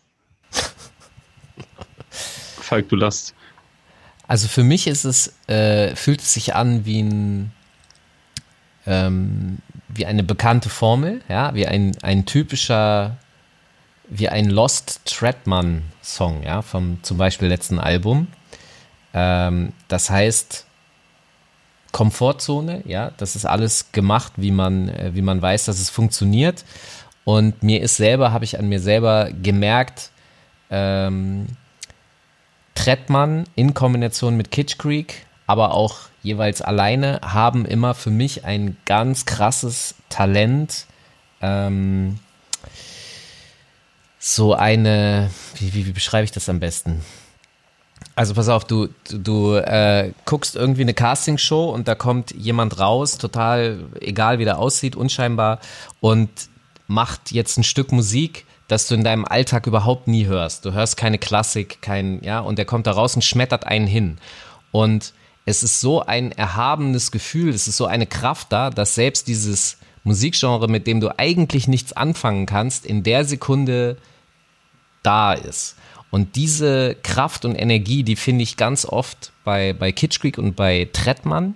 Falk, du last. Also für mich ist es, äh, fühlt es sich an wie ein ähm, wie eine bekannte Formel, ja, wie ein, ein typischer, wie ein Lost Treadman Song, ja, vom zum Beispiel letzten Album. Ähm, das heißt, Komfortzone, ja, das ist alles gemacht, wie man, äh, wie man weiß, dass es funktioniert. Und mir ist selber, habe ich an mir selber gemerkt, ähm, Trettmann in Kombination mit Kitsch Creek, aber auch jeweils alleine, haben immer für mich ein ganz krasses Talent. Ähm, so eine, wie, wie, wie, beschreibe ich das am besten? Also pass auf, du, du, du äh, guckst irgendwie eine Castingshow und da kommt jemand raus, total egal wie der aussieht, unscheinbar und macht jetzt ein Stück Musik, das du in deinem Alltag überhaupt nie hörst. Du hörst keine Klassik, kein, ja, und der kommt da raus und schmettert einen hin. Und es ist so ein erhabenes Gefühl, es ist so eine Kraft da, dass selbst dieses Musikgenre, mit dem du eigentlich nichts anfangen kannst, in der Sekunde da ist. Und diese Kraft und Energie, die finde ich ganz oft bei, bei Kitsch und bei Trettmann.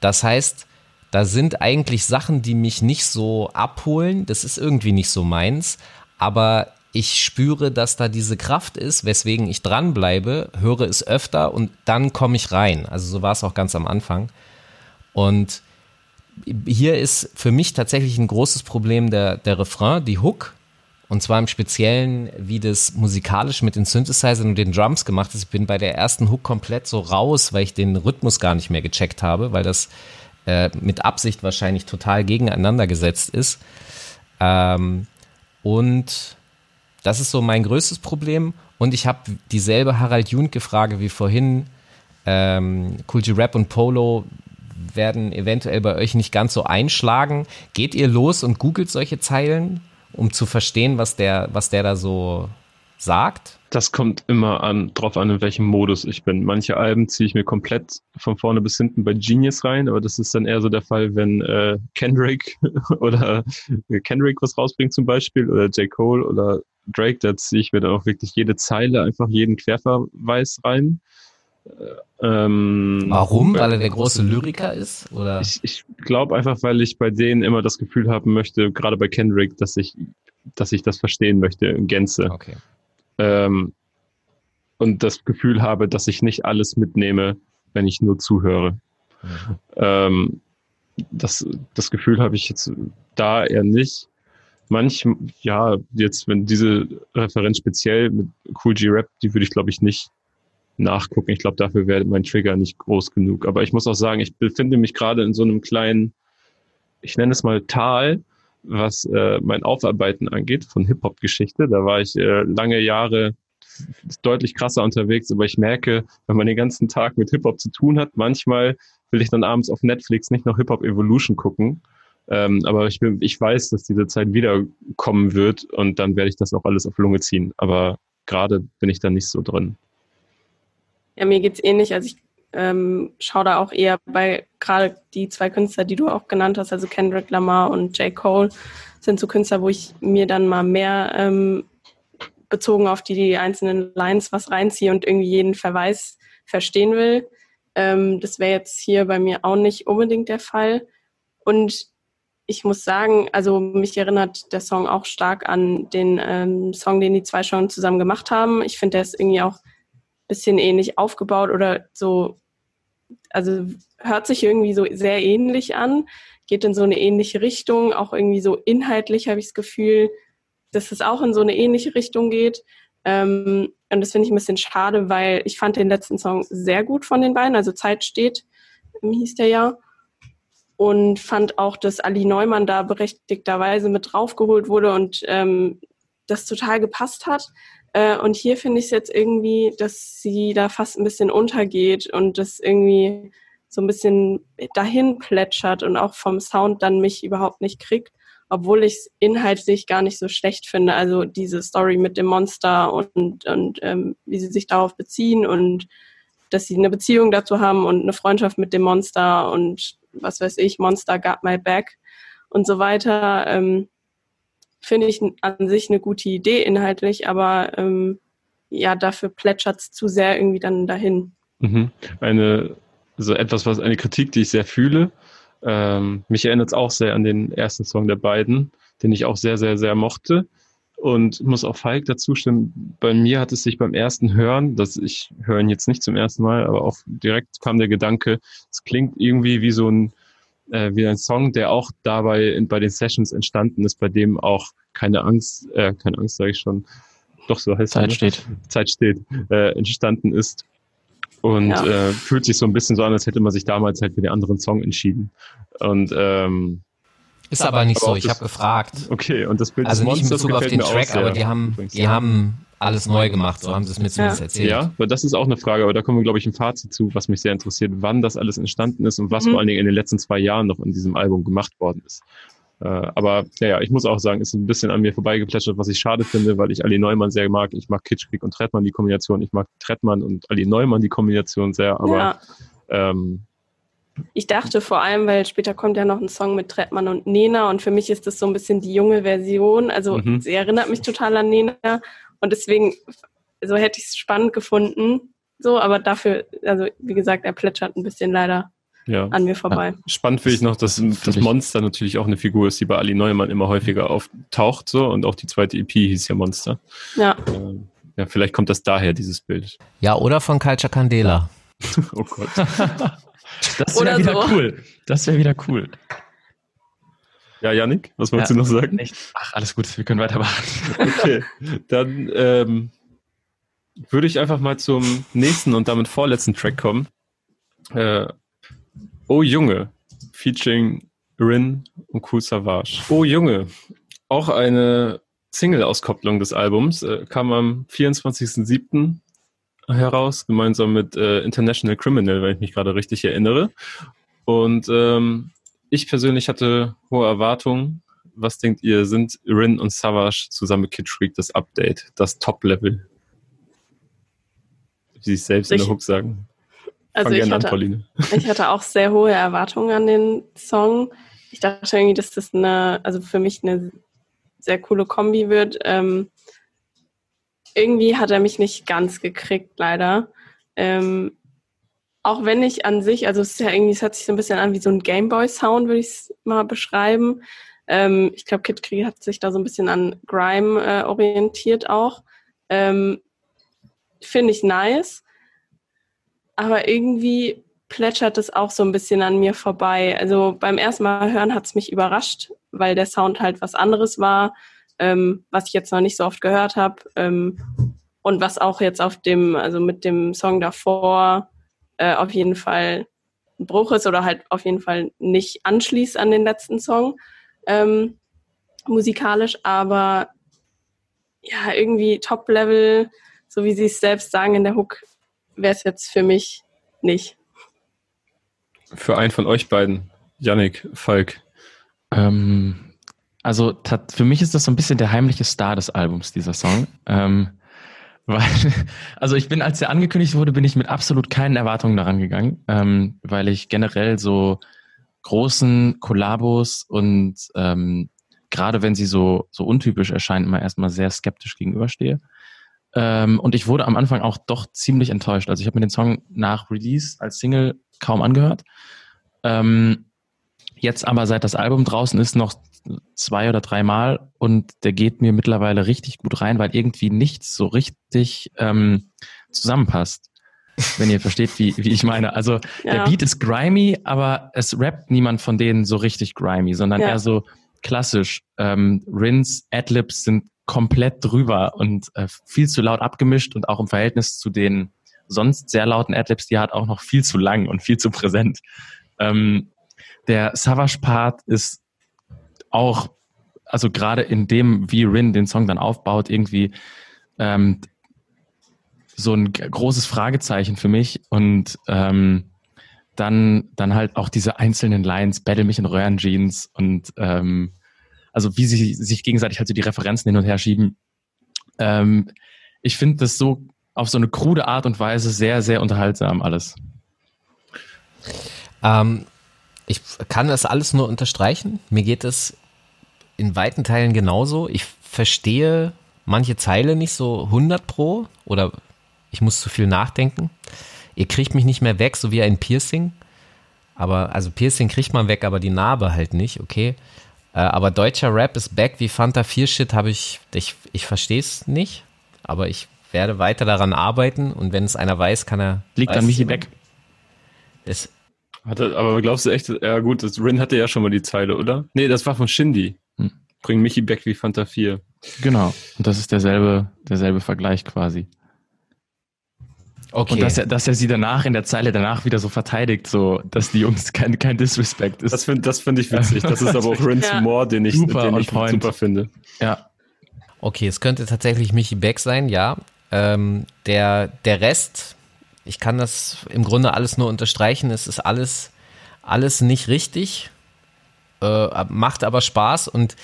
Das heißt, da sind eigentlich Sachen, die mich nicht so abholen. Das ist irgendwie nicht so meins. Aber ich spüre, dass da diese Kraft ist, weswegen ich dranbleibe, höre es öfter und dann komme ich rein. Also so war es auch ganz am Anfang. Und hier ist für mich tatsächlich ein großes Problem der, der Refrain, die Hook. Und zwar im Speziellen, wie das musikalisch mit den Synthesizern und den Drums gemacht ist. Ich bin bei der ersten Hook komplett so raus, weil ich den Rhythmus gar nicht mehr gecheckt habe, weil das äh, mit Absicht wahrscheinlich total gegeneinander gesetzt ist. Ähm, und das ist so mein größtes Problem. Und ich habe dieselbe Harald Junke-Frage wie vorhin. Ähm, G Rap und Polo werden eventuell bei euch nicht ganz so einschlagen. Geht ihr los und googelt solche Zeilen, um zu verstehen, was der, was der da so sagt? Das kommt immer an, drauf an, in welchem Modus ich bin. Manche Alben ziehe ich mir komplett von vorne bis hinten bei Genius rein, aber das ist dann eher so der Fall, wenn äh, Kendrick oder Kendrick was rausbringt zum Beispiel oder J. Cole oder Drake, da ziehe ich mir dann auch wirklich jede Zeile, einfach jeden Querverweis rein. Ähm, Warum? Weil er der große Lyriker ist? Oder? Ich, ich glaube einfach, weil ich bei denen immer das Gefühl haben möchte, gerade bei Kendrick, dass ich, dass ich das verstehen möchte in Gänze. Okay. Ähm, und das Gefühl habe, dass ich nicht alles mitnehme, wenn ich nur zuhöre. Mhm. Ähm, das, das Gefühl habe ich jetzt da eher nicht manch, ja, jetzt, wenn diese Referenz speziell mit Cool G Rap, die würde ich glaube ich nicht nachgucken. Ich glaube, dafür wäre mein Trigger nicht groß genug. Aber ich muss auch sagen, ich befinde mich gerade in so einem kleinen, ich nenne es mal Tal, was äh, mein Aufarbeiten angeht von Hip-Hop-Geschichte. Da war ich äh, lange Jahre deutlich krasser unterwegs, aber ich merke, wenn man den ganzen Tag mit Hip-Hop zu tun hat, manchmal will ich dann abends auf Netflix nicht noch Hip-Hop Evolution gucken, ähm, aber ich, bin, ich weiß, dass diese Zeit wiederkommen wird und dann werde ich das auch alles auf Lunge ziehen. Aber gerade bin ich da nicht so drin. Ja, mir geht es ähnlich. Also ich ähm, schaue da auch eher bei gerade die zwei Künstler, die du auch genannt hast, also Kendrick Lamar und J. Cole, sind so Künstler, wo ich mir dann mal mehr ähm, bezogen auf die, die einzelnen Lines was reinziehe und irgendwie jeden Verweis verstehen will. Ähm, das wäre jetzt hier bei mir auch nicht unbedingt der Fall. Und ich muss sagen, also mich erinnert der Song auch stark an den ähm, Song, den die zwei schon zusammen gemacht haben. Ich finde, der ist irgendwie auch ein bisschen ähnlich aufgebaut oder so, also hört sich irgendwie so sehr ähnlich an, geht in so eine ähnliche Richtung, auch irgendwie so inhaltlich habe ich das Gefühl, dass es auch in so eine ähnliche Richtung geht. Ähm, und das finde ich ein bisschen schade, weil ich fand den letzten Song sehr gut von den beiden, also Zeit steht, hieß der ja und fand auch, dass Ali Neumann da berechtigterweise mit draufgeholt wurde und ähm, das total gepasst hat. Äh, und hier finde ich es jetzt irgendwie, dass sie da fast ein bisschen untergeht und das irgendwie so ein bisschen dahin plätschert und auch vom Sound dann mich überhaupt nicht kriegt, obwohl ich es inhaltlich gar nicht so schlecht finde. Also diese Story mit dem Monster und, und ähm, wie sie sich darauf beziehen und dass sie eine Beziehung dazu haben und eine Freundschaft mit dem Monster und was weiß ich, Monster Got My Back und so weiter, ähm, finde ich an sich eine gute Idee inhaltlich, aber ähm, ja, dafür plätschert es zu sehr irgendwie dann dahin. Mhm. Eine, so etwas, was eine Kritik, die ich sehr fühle. Ähm, mich erinnert es auch sehr an den ersten Song der beiden, den ich auch sehr, sehr, sehr mochte. Und muss auch Falk dazu stimmen. Bei mir hat es sich beim ersten Hören, dass ich höre ihn jetzt nicht zum ersten Mal, aber auch direkt kam der Gedanke, es klingt irgendwie wie so ein, äh, wie ein Song, der auch dabei in, bei den Sessions entstanden ist, bei dem auch keine Angst, äh, keine Angst sage ich schon, doch so heißt Zeit es. Ne? steht. Zeit steht, äh, entstanden ist. Und ja. äh, fühlt sich so ein bisschen so an, als hätte man sich damals halt für den anderen Song entschieden. Und ähm, ist aber nicht aber so. Ich habe gefragt. Okay, und das Bild also des nicht in Bezug auf den Track, aber die haben, die haben alles neu gemacht. So haben sie es mir zumindest erzählt. Ja, weil das ist auch eine Frage, aber da kommen wir, glaube ich, ein Fazit zu, was mich sehr interessiert, wann das alles entstanden ist und was mhm. vor allen Dingen in den letzten zwei Jahren noch in diesem Album gemacht worden ist. Äh, aber ja, ja, ich muss auch sagen, ist ein bisschen an mir vorbeigeplätschert, was ich schade finde, weil ich Ali Neumann sehr mag. Ich mag Kitschkrieg und Trettmann die Kombination. Ich mag Trettmann und Ali Neumann die Kombination sehr, aber ja. ähm, ich dachte vor allem, weil später kommt ja noch ein Song mit Trettmann und Nena und für mich ist das so ein bisschen die junge Version. Also mhm. sie erinnert mich total an Nena und deswegen so hätte ich es spannend gefunden. So, aber dafür, also wie gesagt, er plätschert ein bisschen leider ja. an mir vorbei. Ja. Spannend finde ich noch, dass das Monster natürlich auch eine Figur ist, die bei Ali Neumann immer häufiger auftaucht. So und auch die zweite EP hieß ja Monster. Ja. Ähm, ja, vielleicht kommt das daher, dieses Bild. Ja, oder von Culture Candela. oh Gott. Das wäre wieder so. cool. Das wäre wieder cool. Ja, Yannick, was wolltest ja, du noch sagen? Nicht. Ach, alles gut, wir können weitermachen. Okay, dann ähm, würde ich einfach mal zum nächsten und damit vorletzten Track kommen. Äh, oh Junge, featuring Rin und Cool Savage. Oh Junge, auch eine Single-Auskopplung des Albums, äh, kam am 24.07 heraus, gemeinsam mit äh, International Criminal, wenn ich mich gerade richtig erinnere. Und ähm, ich persönlich hatte hohe Erwartungen. Was denkt ihr, sind Rin und Savage zusammen mit Kid Shriek das Update, das Top-Level? Wie sie es selbst ich, in der Hook sagen. Also ich hatte, an, ich hatte auch sehr hohe Erwartungen an den Song. Ich dachte irgendwie, dass das eine, also für mich eine sehr coole Kombi wird. Ähm, irgendwie hat er mich nicht ganz gekriegt, leider. Ähm, auch wenn ich an sich, also es ist ja irgendwie, es hört sich so ein bisschen an wie so ein Gameboy-Sound, würde ich es mal beschreiben. Ähm, ich glaube, Kid Krieg hat sich da so ein bisschen an Grime äh, orientiert auch. Ähm, Finde ich nice. Aber irgendwie plätschert es auch so ein bisschen an mir vorbei. Also beim ersten Mal hören hat es mich überrascht, weil der Sound halt was anderes war ähm, was ich jetzt noch nicht so oft gehört habe ähm, und was auch jetzt auf dem, also mit dem Song davor äh, auf jeden Fall ein Bruch ist oder halt auf jeden Fall nicht anschließt an den letzten Song ähm, musikalisch, aber ja, irgendwie Top-Level, so wie sie es selbst sagen in der Hook, wäre es jetzt für mich nicht. Für einen von euch beiden, Yannick, Falk. Ähm, also für mich ist das so ein bisschen der heimliche Star des Albums, dieser Song. Ähm, Weil, also ich bin, als der angekündigt wurde, bin ich mit absolut keinen Erwartungen daran gegangen, ähm, weil ich generell so großen Kollabos und ähm, gerade wenn sie so, so untypisch erscheinen, immer erstmal sehr skeptisch gegenüberstehe. Ähm, und ich wurde am Anfang auch doch ziemlich enttäuscht. Also ich habe mir den Song nach Release als Single kaum angehört. Ähm, jetzt aber seit das Album draußen ist, noch zwei oder dreimal und der geht mir mittlerweile richtig gut rein, weil irgendwie nichts so richtig ähm, zusammenpasst. Wenn ihr versteht, wie, wie ich meine. Also ja. der Beat ist grimy, aber es rappt niemand von denen so richtig grimy, sondern ja. eher so klassisch. Ähm, Rins, Adlibs sind komplett drüber und äh, viel zu laut abgemischt und auch im Verhältnis zu den sonst sehr lauten Adlibs, die hat auch noch viel zu lang und viel zu präsent. Ähm, der Savage-Part ist auch, also gerade in dem, wie Rin den Song dann aufbaut, irgendwie ähm, so ein großes Fragezeichen für mich und ähm, dann, dann halt auch diese einzelnen Lines, Battle mich in Röhrenjeans und ähm, also wie sie sich gegenseitig halt so die Referenzen hin und her schieben. Ähm, ich finde das so auf so eine krude Art und Weise sehr, sehr unterhaltsam alles. Ähm, ich kann das alles nur unterstreichen. Mir geht es in weiten Teilen genauso. Ich verstehe manche Zeile nicht so 100 pro oder ich muss zu viel nachdenken. Ihr kriegt mich nicht mehr weg, so wie ein Piercing. Aber, also Piercing kriegt man weg, aber die Narbe halt nicht, okay. Äh, aber deutscher Rap ist back wie Fanta 4 Shit habe ich, ich, ich verstehe es nicht, aber ich werde weiter daran arbeiten und wenn es einer weiß, kann er. Liegt an Michi Beck. Es, hatte, aber glaubst du echt, ja gut, das Rin hatte ja schon mal die Zeile, oder? Nee, das war von Shindy. Hm. Bring Michi Beck wie Fanta 4. Genau. Und das ist derselbe, derselbe Vergleich quasi. Okay. Und dass er, dass er sie danach in der Zeile danach wieder so verteidigt, so, dass die Jungs kein, kein Disrespect ist. Das finde das find ich witzig. Das ist aber auch Rince ja. Moore, den ich, super, den ich super finde. Ja. Okay, es könnte tatsächlich Michi Beck sein, ja. Ähm, der, der Rest, ich kann das im Grunde alles nur unterstreichen, es ist alles, alles nicht richtig, äh, macht aber Spaß und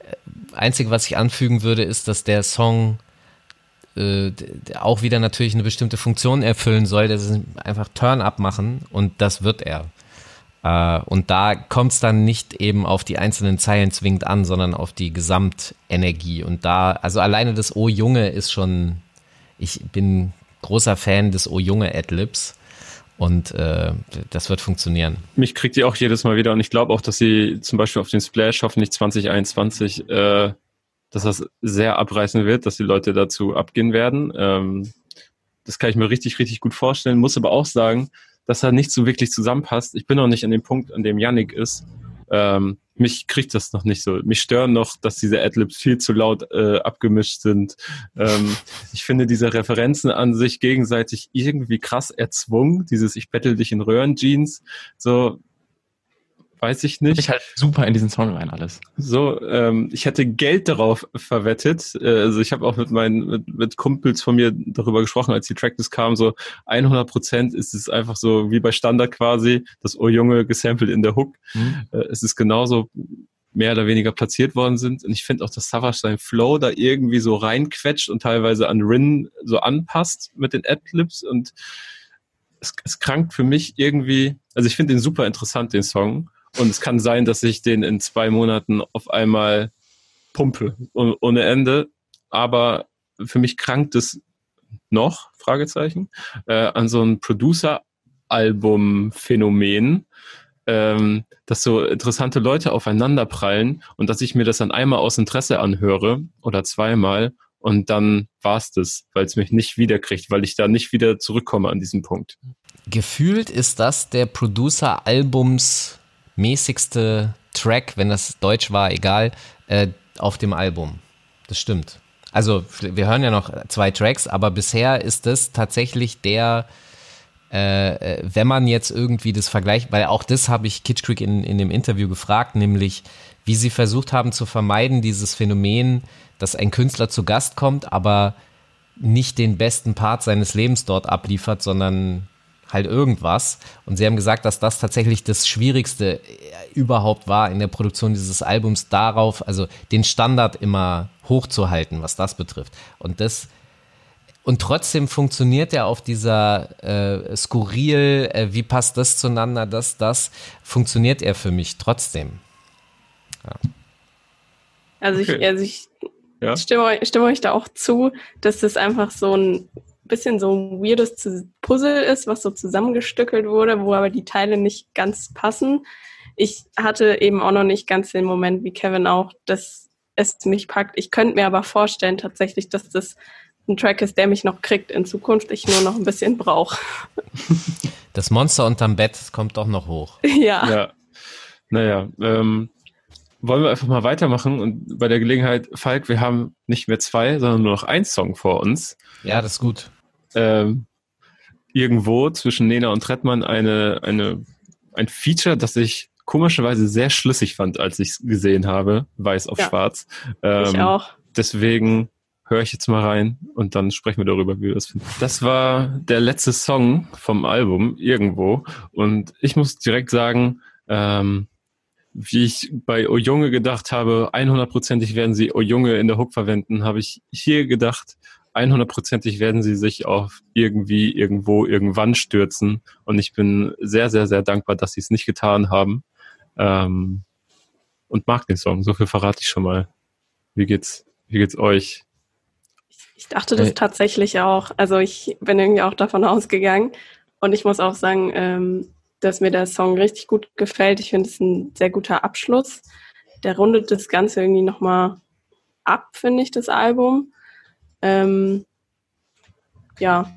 äh, einzige, was ich anfügen würde, ist, dass der Song äh, auch wieder natürlich eine bestimmte Funktion erfüllen soll, das ist einfach Turn-up machen und das wird er. Äh, und da kommt es dann nicht eben auf die einzelnen Zeilen zwingend an, sondern auf die Gesamtenergie. Und da, also alleine das O Junge ist schon, ich bin großer Fan des O Junge Adlibs. Und äh, das wird funktionieren. Mich kriegt ihr auch jedes Mal wieder und ich glaube auch, dass sie zum Beispiel auf den Splash hoffentlich 2021 äh, dass das sehr abreißen wird, dass die Leute dazu abgehen werden. Ähm, das kann ich mir richtig, richtig gut vorstellen. Muss aber auch sagen, dass da nicht so wirklich zusammenpasst. Ich bin noch nicht an dem Punkt, an dem Yannick ist. Ähm, mich kriegt das noch nicht so. Mich stören noch, dass diese Adlibs viel zu laut äh, abgemischt sind. Ähm, ich finde diese Referenzen an sich gegenseitig irgendwie krass erzwungen. Dieses Ich bettel dich in Röhrenjeans. So, weiß ich nicht. Ich halt super in diesen Song rein alles. So, ähm, ich hätte Geld darauf verwettet. Äh, also ich habe auch mit meinen mit, mit Kumpels von mir darüber gesprochen, als die Tracklist kam. So 100 Prozent ist es einfach so wie bei Standard quasi, das Oh Junge gesampelt in der Hook. Mhm. Äh, es ist genauso mehr oder weniger platziert worden sind. Und ich finde auch, dass Savage seinen Flow da irgendwie so reinquetscht und teilweise an Rin so anpasst mit den Adlibs und es, es krankt für mich irgendwie, also ich finde den super interessant, den Song. Und es kann sein, dass ich den in zwei Monaten auf einmal pumpe, ohne Ende. Aber für mich krankt es noch, Fragezeichen, äh, an so ein Producer-Album-Phänomen, ähm, dass so interessante Leute aufeinander prallen und dass ich mir das dann einmal aus Interesse anhöre oder zweimal und dann war's das, weil es mich nicht wiederkriegt, weil ich da nicht wieder zurückkomme an diesen Punkt. Gefühlt ist das der Producer-Albums mäßigste Track, wenn das Deutsch war, egal, äh, auf dem Album. Das stimmt. Also wir hören ja noch zwei Tracks, aber bisher ist das tatsächlich der, äh, äh wenn man jetzt irgendwie das vergleicht, weil auch das habe ich Kitsch Creek in, in dem Interview gefragt, nämlich wie sie versucht haben zu vermeiden, dieses Phänomen, dass ein Künstler zu Gast kommt, aber nicht den besten Part seines Lebens dort abliefert, sondern halt irgendwas. Und sie haben gesagt, dass das tatsächlich das Schwierigste äh, überhaupt war in der Produktion dieses Albums, darauf, also den Standard immer hochzuhalten, was das betrifft. Und das und trotzdem funktioniert er auf dieser äh, skurril, äh, wie passt das zueinander, das, das, funktioniert er für mich trotzdem. Ja. Also okay. ich, also ich ja. stimme, stimme euch da auch zu, dass das einfach so ein bisschen so ein weirdes Puzzle ist, was so zusammengestückelt wurde, wo aber die Teile nicht ganz passen. Ich hatte eben auch noch nicht ganz den Moment, wie Kevin auch, dass es mich packt. Ich könnte mir aber vorstellen tatsächlich, dass das ein Track ist, der mich noch kriegt in Zukunft, ich nur noch ein bisschen brauche. Das Monster unterm Bett kommt doch noch hoch. Ja. ja. Naja, ähm, wollen wir einfach mal weitermachen und bei der Gelegenheit, Falk, wir haben nicht mehr zwei, sondern nur noch ein Song vor uns. Ja, das ist gut. Ähm, irgendwo zwischen Nena und Trettmann eine, eine, ein Feature, das ich komischerweise sehr schlüssig fand, als ich es gesehen habe, weiß auf ja, schwarz. Ähm, ich auch. Deswegen höre ich jetzt mal rein und dann sprechen wir darüber, wie wir das finden. Das war der letzte Song vom Album irgendwo und ich muss direkt sagen, ähm, wie ich bei O Junge gedacht habe, 100%ig werden sie O Junge in der Hook verwenden, habe ich hier gedacht, 100%ig werden sie sich auf irgendwie, irgendwo, irgendwann stürzen. Und ich bin sehr, sehr, sehr dankbar, dass sie es nicht getan haben. Ähm, und mag den Song. So viel verrate ich schon mal. Wie geht's, wie geht's euch? Ich dachte das äh. tatsächlich auch. Also ich bin irgendwie auch davon ausgegangen. Und ich muss auch sagen, ähm, dass mir der Song richtig gut gefällt. Ich finde es ein sehr guter Abschluss. Der rundet das Ganze irgendwie nochmal ab, finde ich, das Album. Ähm, ja.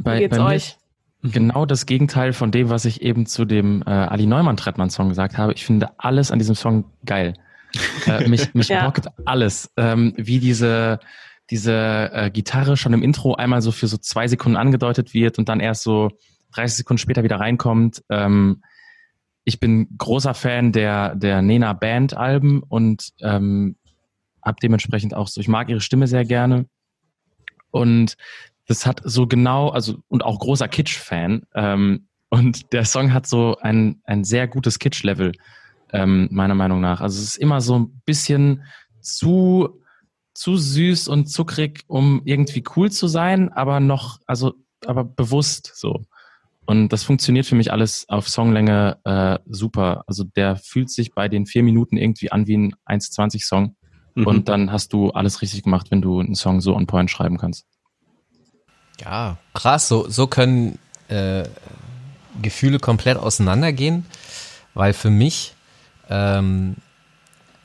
Bei, Wie geht's bei euch? Genau das Gegenteil von dem, was ich eben zu dem äh, Ali Neumann Trettmann Song gesagt habe. Ich finde alles an diesem Song geil. äh, mich mich ja. bockt alles. Ähm, wie diese, diese äh, Gitarre schon im Intro einmal so für so zwei Sekunden angedeutet wird und dann erst so 30 Sekunden später wieder reinkommt. Ähm, ich bin großer Fan der, der Nena Band Alben und ähm, habe dementsprechend auch so, ich mag ihre Stimme sehr gerne. Und das hat so genau, also und auch großer Kitsch-Fan. Ähm, und der Song hat so ein, ein sehr gutes Kitsch-Level, ähm, meiner Meinung nach. Also es ist immer so ein bisschen zu, zu süß und zuckrig, um irgendwie cool zu sein, aber noch, also, aber bewusst so. Und das funktioniert für mich alles auf Songlänge äh, super. Also der fühlt sich bei den vier Minuten irgendwie an wie ein 1,20 Song. Mhm. Und dann hast du alles richtig gemacht, wenn du einen Song so on point schreiben kannst. Ja, krass. So, so können äh, Gefühle komplett auseinandergehen, weil für mich ähm,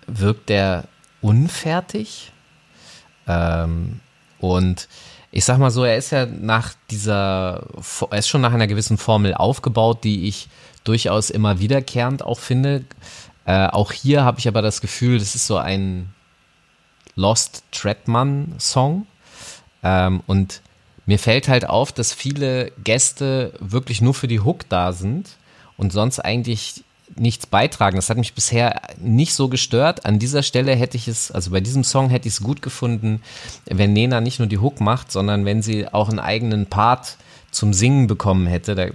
wirkt der unfertig. Ähm, und ich sag mal so, er ist ja nach dieser, er ist schon nach einer gewissen Formel aufgebaut, die ich durchaus immer wiederkehrend auch finde. Äh, auch hier habe ich aber das Gefühl, das ist so ein Lost Treadman Song. Ähm, und mir fällt halt auf, dass viele Gäste wirklich nur für die Hook da sind und sonst eigentlich nichts beitragen. Das hat mich bisher nicht so gestört. An dieser Stelle hätte ich es, also bei diesem Song hätte ich es gut gefunden, wenn Nena nicht nur die Hook macht, sondern wenn sie auch einen eigenen Part zum Singen bekommen hätte. Da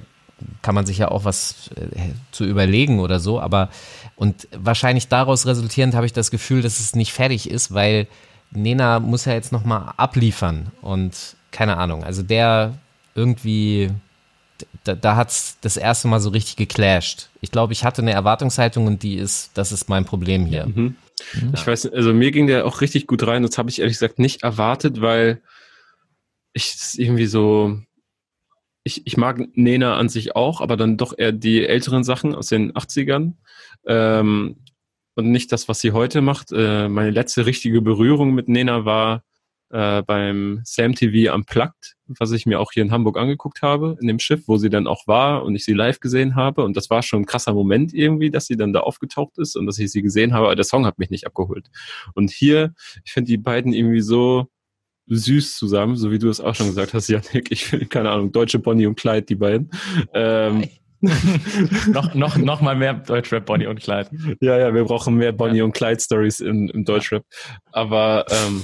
kann man sich ja auch was äh, zu überlegen oder so. Aber und wahrscheinlich daraus resultierend habe ich das Gefühl, dass es nicht fertig ist, weil Nena muss ja jetzt nochmal abliefern. Und keine Ahnung, also der irgendwie, da, da hat es das erste Mal so richtig geclasht. Ich glaube, ich hatte eine Erwartungshaltung und die ist, das ist mein Problem hier. Mhm. Mhm. Ich weiß, also mir ging der auch richtig gut rein. Das habe ich ehrlich gesagt nicht erwartet, weil ich irgendwie so, ich, ich mag Nena an sich auch, aber dann doch eher die älteren Sachen aus den 80ern. Ähm, und nicht das, was sie heute macht. Äh, meine letzte richtige Berührung mit Nena war äh, beim Sam TV Unplugged, was ich mir auch hier in Hamburg angeguckt habe, in dem Schiff, wo sie dann auch war und ich sie live gesehen habe. Und das war schon ein krasser Moment irgendwie, dass sie dann da aufgetaucht ist und dass ich sie gesehen habe, aber der Song hat mich nicht abgeholt. Und hier, ich finde die beiden irgendwie so süß zusammen, so wie du es auch schon gesagt hast, Janik. Ich finde, keine Ahnung, deutsche Bonnie und Clyde, die beiden. Ähm, noch, noch, noch mal mehr Deutschrap Bonnie und Clyde. Ja, ja, wir brauchen mehr Bonnie ja. und Clyde Stories im, im Deutschrap. Aber ähm,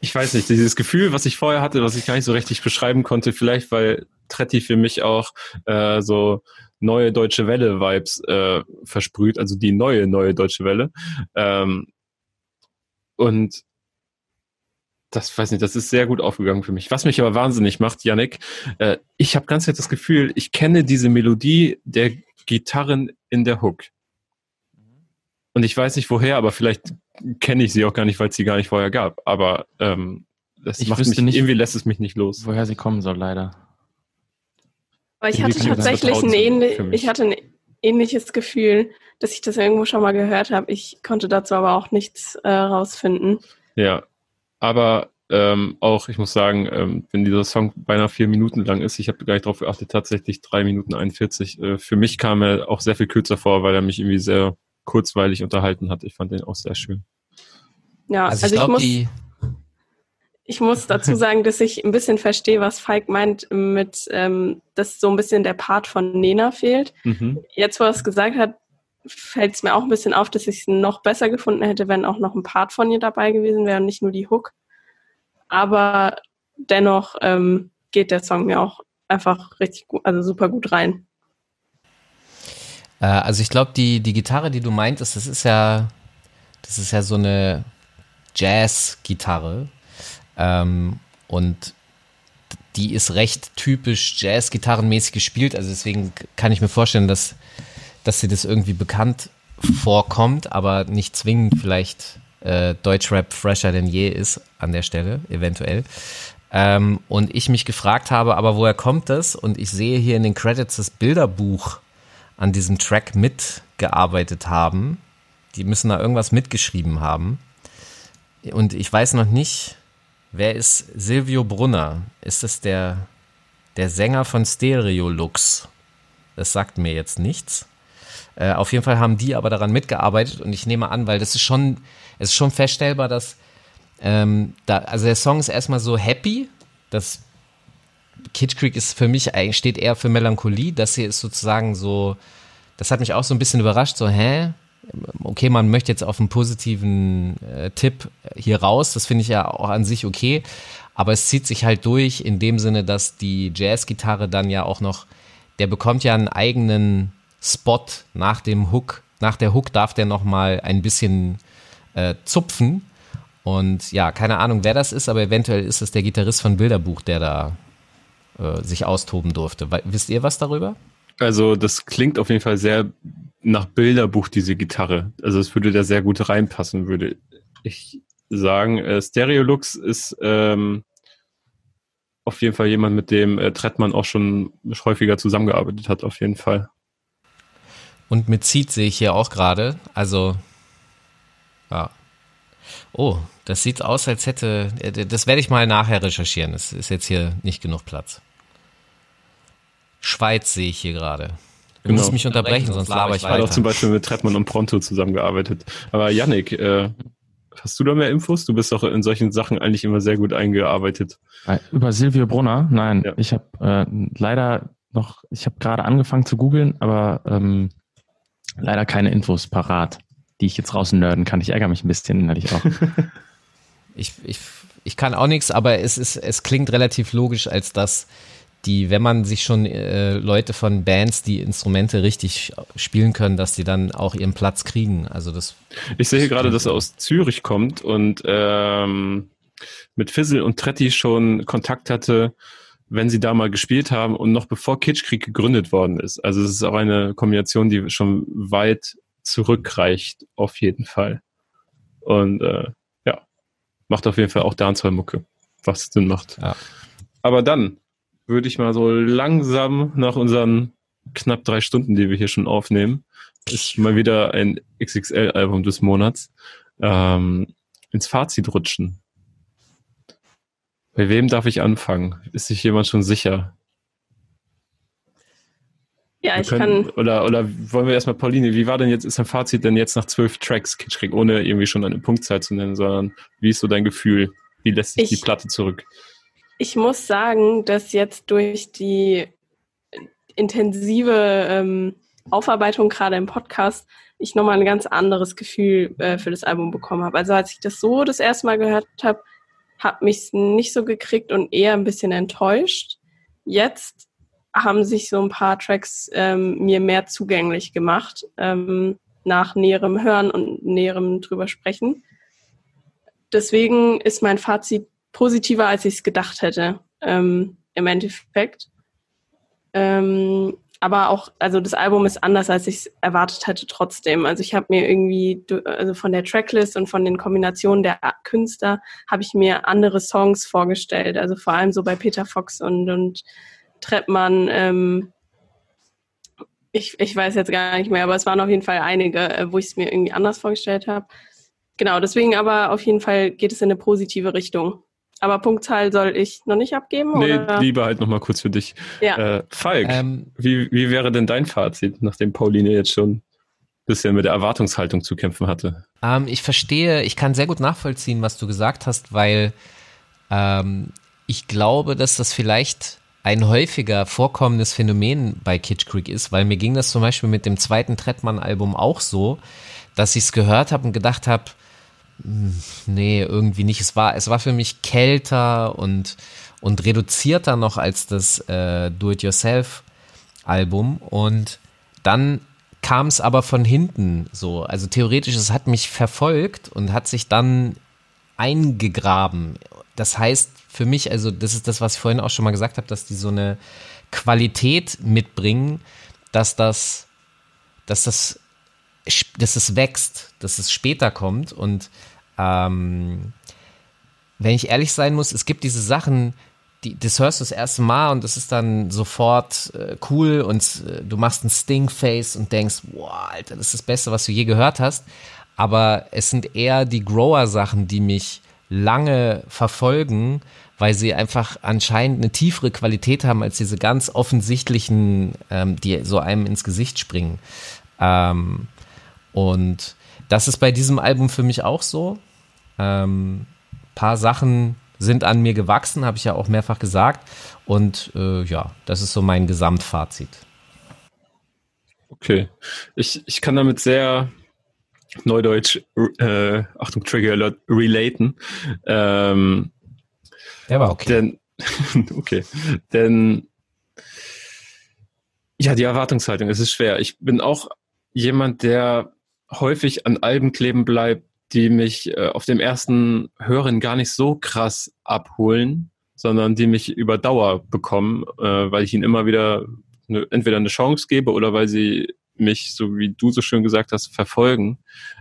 ich weiß nicht, dieses Gefühl, was ich vorher hatte, was ich gar nicht so richtig beschreiben konnte, vielleicht weil Tretti für mich auch äh, so neue deutsche Welle-Vibes äh, versprüht, also die neue, neue deutsche Welle. Ähm, und das weiß nicht, das ist sehr gut aufgegangen für mich. Was mich aber wahnsinnig macht, Yannick, äh, ich habe ganz das Gefühl, ich kenne diese Melodie der Gitarren in der Hook. Und ich weiß nicht woher, aber vielleicht kenne ich sie auch gar nicht, weil es sie gar nicht vorher gab. Aber ähm, das Ich macht mich, nicht- irgendwie lässt es mich nicht los. Woher sie kommen soll, leider. Aber ich hatte tatsächlich ein, ähnlich, ich hatte ein ähnliches Gefühl, dass ich das irgendwo schon mal gehört habe. Ich konnte dazu aber auch nichts äh, rausfinden. Ja, aber ähm, auch, ich muss sagen, ähm, wenn dieser Song beinahe vier Minuten lang ist, ich habe gar nicht drauf geachtet, tatsächlich drei Minuten 41. Äh, für mich kam er auch sehr viel kürzer vor, weil er mich irgendwie sehr kurzweilig unterhalten hat. Ich fand den auch sehr schön. Ja, Also, also, ich ich, glaube, muss, ich muss dazu sagen, dass ich ein bisschen verstehe, was Falk meint mit, ähm, dass so ein bisschen der Part von Nena fehlt. Mhm. Jetzt, wo er es gesagt hat, fällt es mir auch ein bisschen auf, dass ich es noch besser gefunden hätte, wenn auch noch ein Part von ihr dabei gewesen wäre und nicht nur die Hook. Aber dennoch ähm, geht der Song mir auch einfach richtig gut, also super gut rein. Äh, also ich glaube, die, die Gitarre, die du meintest, das ist ja, das ist ja so eine Jazz-Gitarre. Ähm, und die ist recht typisch Jazz-Gitarrenmäßig gespielt. Also deswegen kann ich mir vorstellen, dass, dass sie das irgendwie bekannt vorkommt, aber nicht zwingend vielleicht äh, Deutschrap fresher denn je ist an der Stelle, eventuell. Ähm, und ich mich gefragt habe, aber woher kommt das? Und ich sehe hier in den Credits das Bilderbuch an diesem Track mitgearbeitet haben. Die müssen da irgendwas mitgeschrieben haben. Und ich weiß noch nicht, wer ist Silvio Brunner? Ist das der, der Sänger von Stereolux? Das sagt mir jetzt nichts. Äh, auf jeden Fall haben die aber daran mitgearbeitet und ich nehme an, weil das ist schon, es ist schon feststellbar, dass ähm, da, also der Song ist erstmal so happy, das Kitsch Creek ist für mich eigentlich, steht eher für Melancholie. Das hier ist sozusagen so, das hat mich auch so ein bisschen überrascht, so, hä? Okay, man möchte jetzt auf einen positiven äh, Tipp hier raus, das finde ich ja auch an sich okay, aber es zieht sich halt durch in dem Sinne, dass die Jazzgitarre dann ja auch noch, der bekommt ja einen eigenen Spot nach dem Hook, nach der Hook darf der nochmal ein bisschen äh, zupfen und ja, keine Ahnung, wer das ist, aber eventuell ist es der Gitarrist von Bilderbuch, der da äh, sich austoben durfte. We wisst ihr was darüber? Also das klingt auf jeden Fall sehr nach Bilderbuch, diese Gitarre. Also es würde da sehr gut reinpassen, würde ich sagen. Äh, Stereolux ist ähm, auf jeden Fall jemand, mit dem äh, Trettmann auch schon häufiger zusammengearbeitet hat, auf jeden Fall. Und mit Seed sehe ich hier auch gerade. Also, ja. Oh, das sieht aus, als hätte. äh, Das werde ich mal nachher recherchieren. Es ist jetzt hier nicht genug Platz. Schweiz sehe ich hier gerade. Du Genau. musst mich unterbrechen, sonst laber ich Ich habe auch zum weiter. Beispiel mit Trettmann und Pronto zusammengearbeitet. Aber Yannick, äh, hast du da mehr Infos? Du bist doch in solchen Sachen eigentlich immer sehr gut eingearbeitet. Äh, Über Silvio Brunner? Nein, Ja. ich habe äh, leider noch, ich habe gerade angefangen zu googeln, aber ähm, leider keine Infos parat, die ich jetzt rausnörden kann. Ich ärgere mich ein bisschen innerlich auch. Ich, ich, ich kann auch nichts, aber es ist, es klingt relativ logisch, als dass die, wenn man sich schon äh, Leute von Bands, die Instrumente richtig spielen können, dass die dann auch ihren Platz kriegen. Also das Ich sehe gerade, dass er aus Zürich kommt und ähm, mit Fizzle und Tretti schon Kontakt hatte, wenn sie da mal gespielt haben und noch bevor Kitschkrieg gegründet worden ist. Also es ist auch eine Kombination, die schon weit zurückreicht, auf jeden Fall. Und äh, ja, macht auf jeden Fall auch Dancehall-Mucke, was Sinn macht. Ja. Aber dann würde ich mal so langsam nach unseren knapp drei Stunden, die wir hier schon aufnehmen, ist mal wieder ein XXL-Album des Monats, ähm, ins Fazit rutschen. Bei wem darf ich anfangen? Ist sich jemand schon sicher? Ja, ich können, kann, oder, oder wollen wir erstmal, Pauline, wie war denn jetzt, ist dein Fazit denn jetzt nach zwölf Tracks, Kitschkrieg, ohne irgendwie schon eine Punktzahl zu nennen, sondern wie ist so dein Gefühl? Wie lässt sich die Ich- Platte zurück? ich muss sagen, dass jetzt durch die intensive ähm, Aufarbeitung gerade im Podcast ich nochmal ein ganz anderes Gefühl äh, für das Album bekommen habe. Also als ich das so das erste Mal gehört habe, hat mich nicht so gekriegt und eher ein bisschen enttäuscht. Jetzt haben sich so ein paar Tracks ähm, mir mehr zugänglich gemacht, ähm, nach näherem Hören und näherem drüber sprechen. Deswegen ist mein Fazit positiver, als ich es gedacht hätte, ähm, im Endeffekt. Ähm, aber auch, also das Album ist anders, als ich es erwartet hätte trotzdem. Also ich habe mir irgendwie, also von der Tracklist und von den Kombinationen der Künstler habe ich mir andere Songs vorgestellt. Also vor allem so bei Peter Fox und, und Treppmann. Ähm, ich, ich weiß jetzt gar nicht mehr, aber es waren auf jeden Fall einige, äh, wo ich es mir irgendwie anders vorgestellt habe. Genau, deswegen aber auf jeden Fall geht es in eine positive Richtung. Aber Punktzahl soll ich noch nicht abgeben? Nee, oder? lieber halt nochmal kurz für dich. Ja. Äh, Falk, ähm, wie, wie wäre denn dein Fazit, nachdem Pauline jetzt schon ein bisschen mit der Erwartungshaltung zu kämpfen hatte? Ähm, ich verstehe, ich kann sehr gut nachvollziehen, was du gesagt hast, weil ähm, ich glaube, dass das vielleicht ein häufiger vorkommendes Phänomen bei Kitsch Creek ist, weil mir ging das zum Beispiel mit dem zweiten Trettmann-Album auch so, dass ich es gehört habe und gedacht habe, nee, irgendwie nicht. Es war, es war für mich kälter und, und reduzierter noch als das äh, Do-It-Yourself-Album. Und dann kam es aber von hinten so. Also theoretisch, es hat mich verfolgt und hat sich dann eingegraben. Das heißt für mich, also das ist das, was ich vorhin auch schon mal gesagt habe, dass die so eine Qualität mitbringen, dass das, dass das dass es wächst, dass es später kommt. Und ähm, wenn ich ehrlich sein muss, es gibt diese Sachen, die, das hörst du das erste Mal und das ist dann sofort äh, cool und äh, du machst ein Sting-Face und denkst, wow, Alter, das ist das Beste, was du je gehört hast. Aber es sind eher die Grower-Sachen, die mich lange verfolgen, weil sie einfach anscheinend eine tiefere Qualität haben als diese ganz offensichtlichen, ähm, die so einem ins Gesicht springen. Ähm, und das ist bei diesem Album für mich auch so. Ähm, paar Sachen sind an mir gewachsen, habe ich ja auch mehrfach gesagt. Und äh, ja, das ist so mein Gesamtfazit. Okay. Ich, ich kann damit sehr neudeutsch, äh, Achtung, Trigger Alert, relaten. Ähm, Der war okay. Denn, okay. Denn, ja, die Erwartungshaltung, es ist schwer. Ich bin auch jemand, der häufig an Alben kleben bleibt, die mich äh, auf dem ersten Hören gar nicht so krass abholen, sondern die mich über Dauer bekommen, äh, weil ich ihnen immer wieder ne, entweder eine Chance gebe oder weil sie mich, so wie du so schön gesagt hast, verfolgen.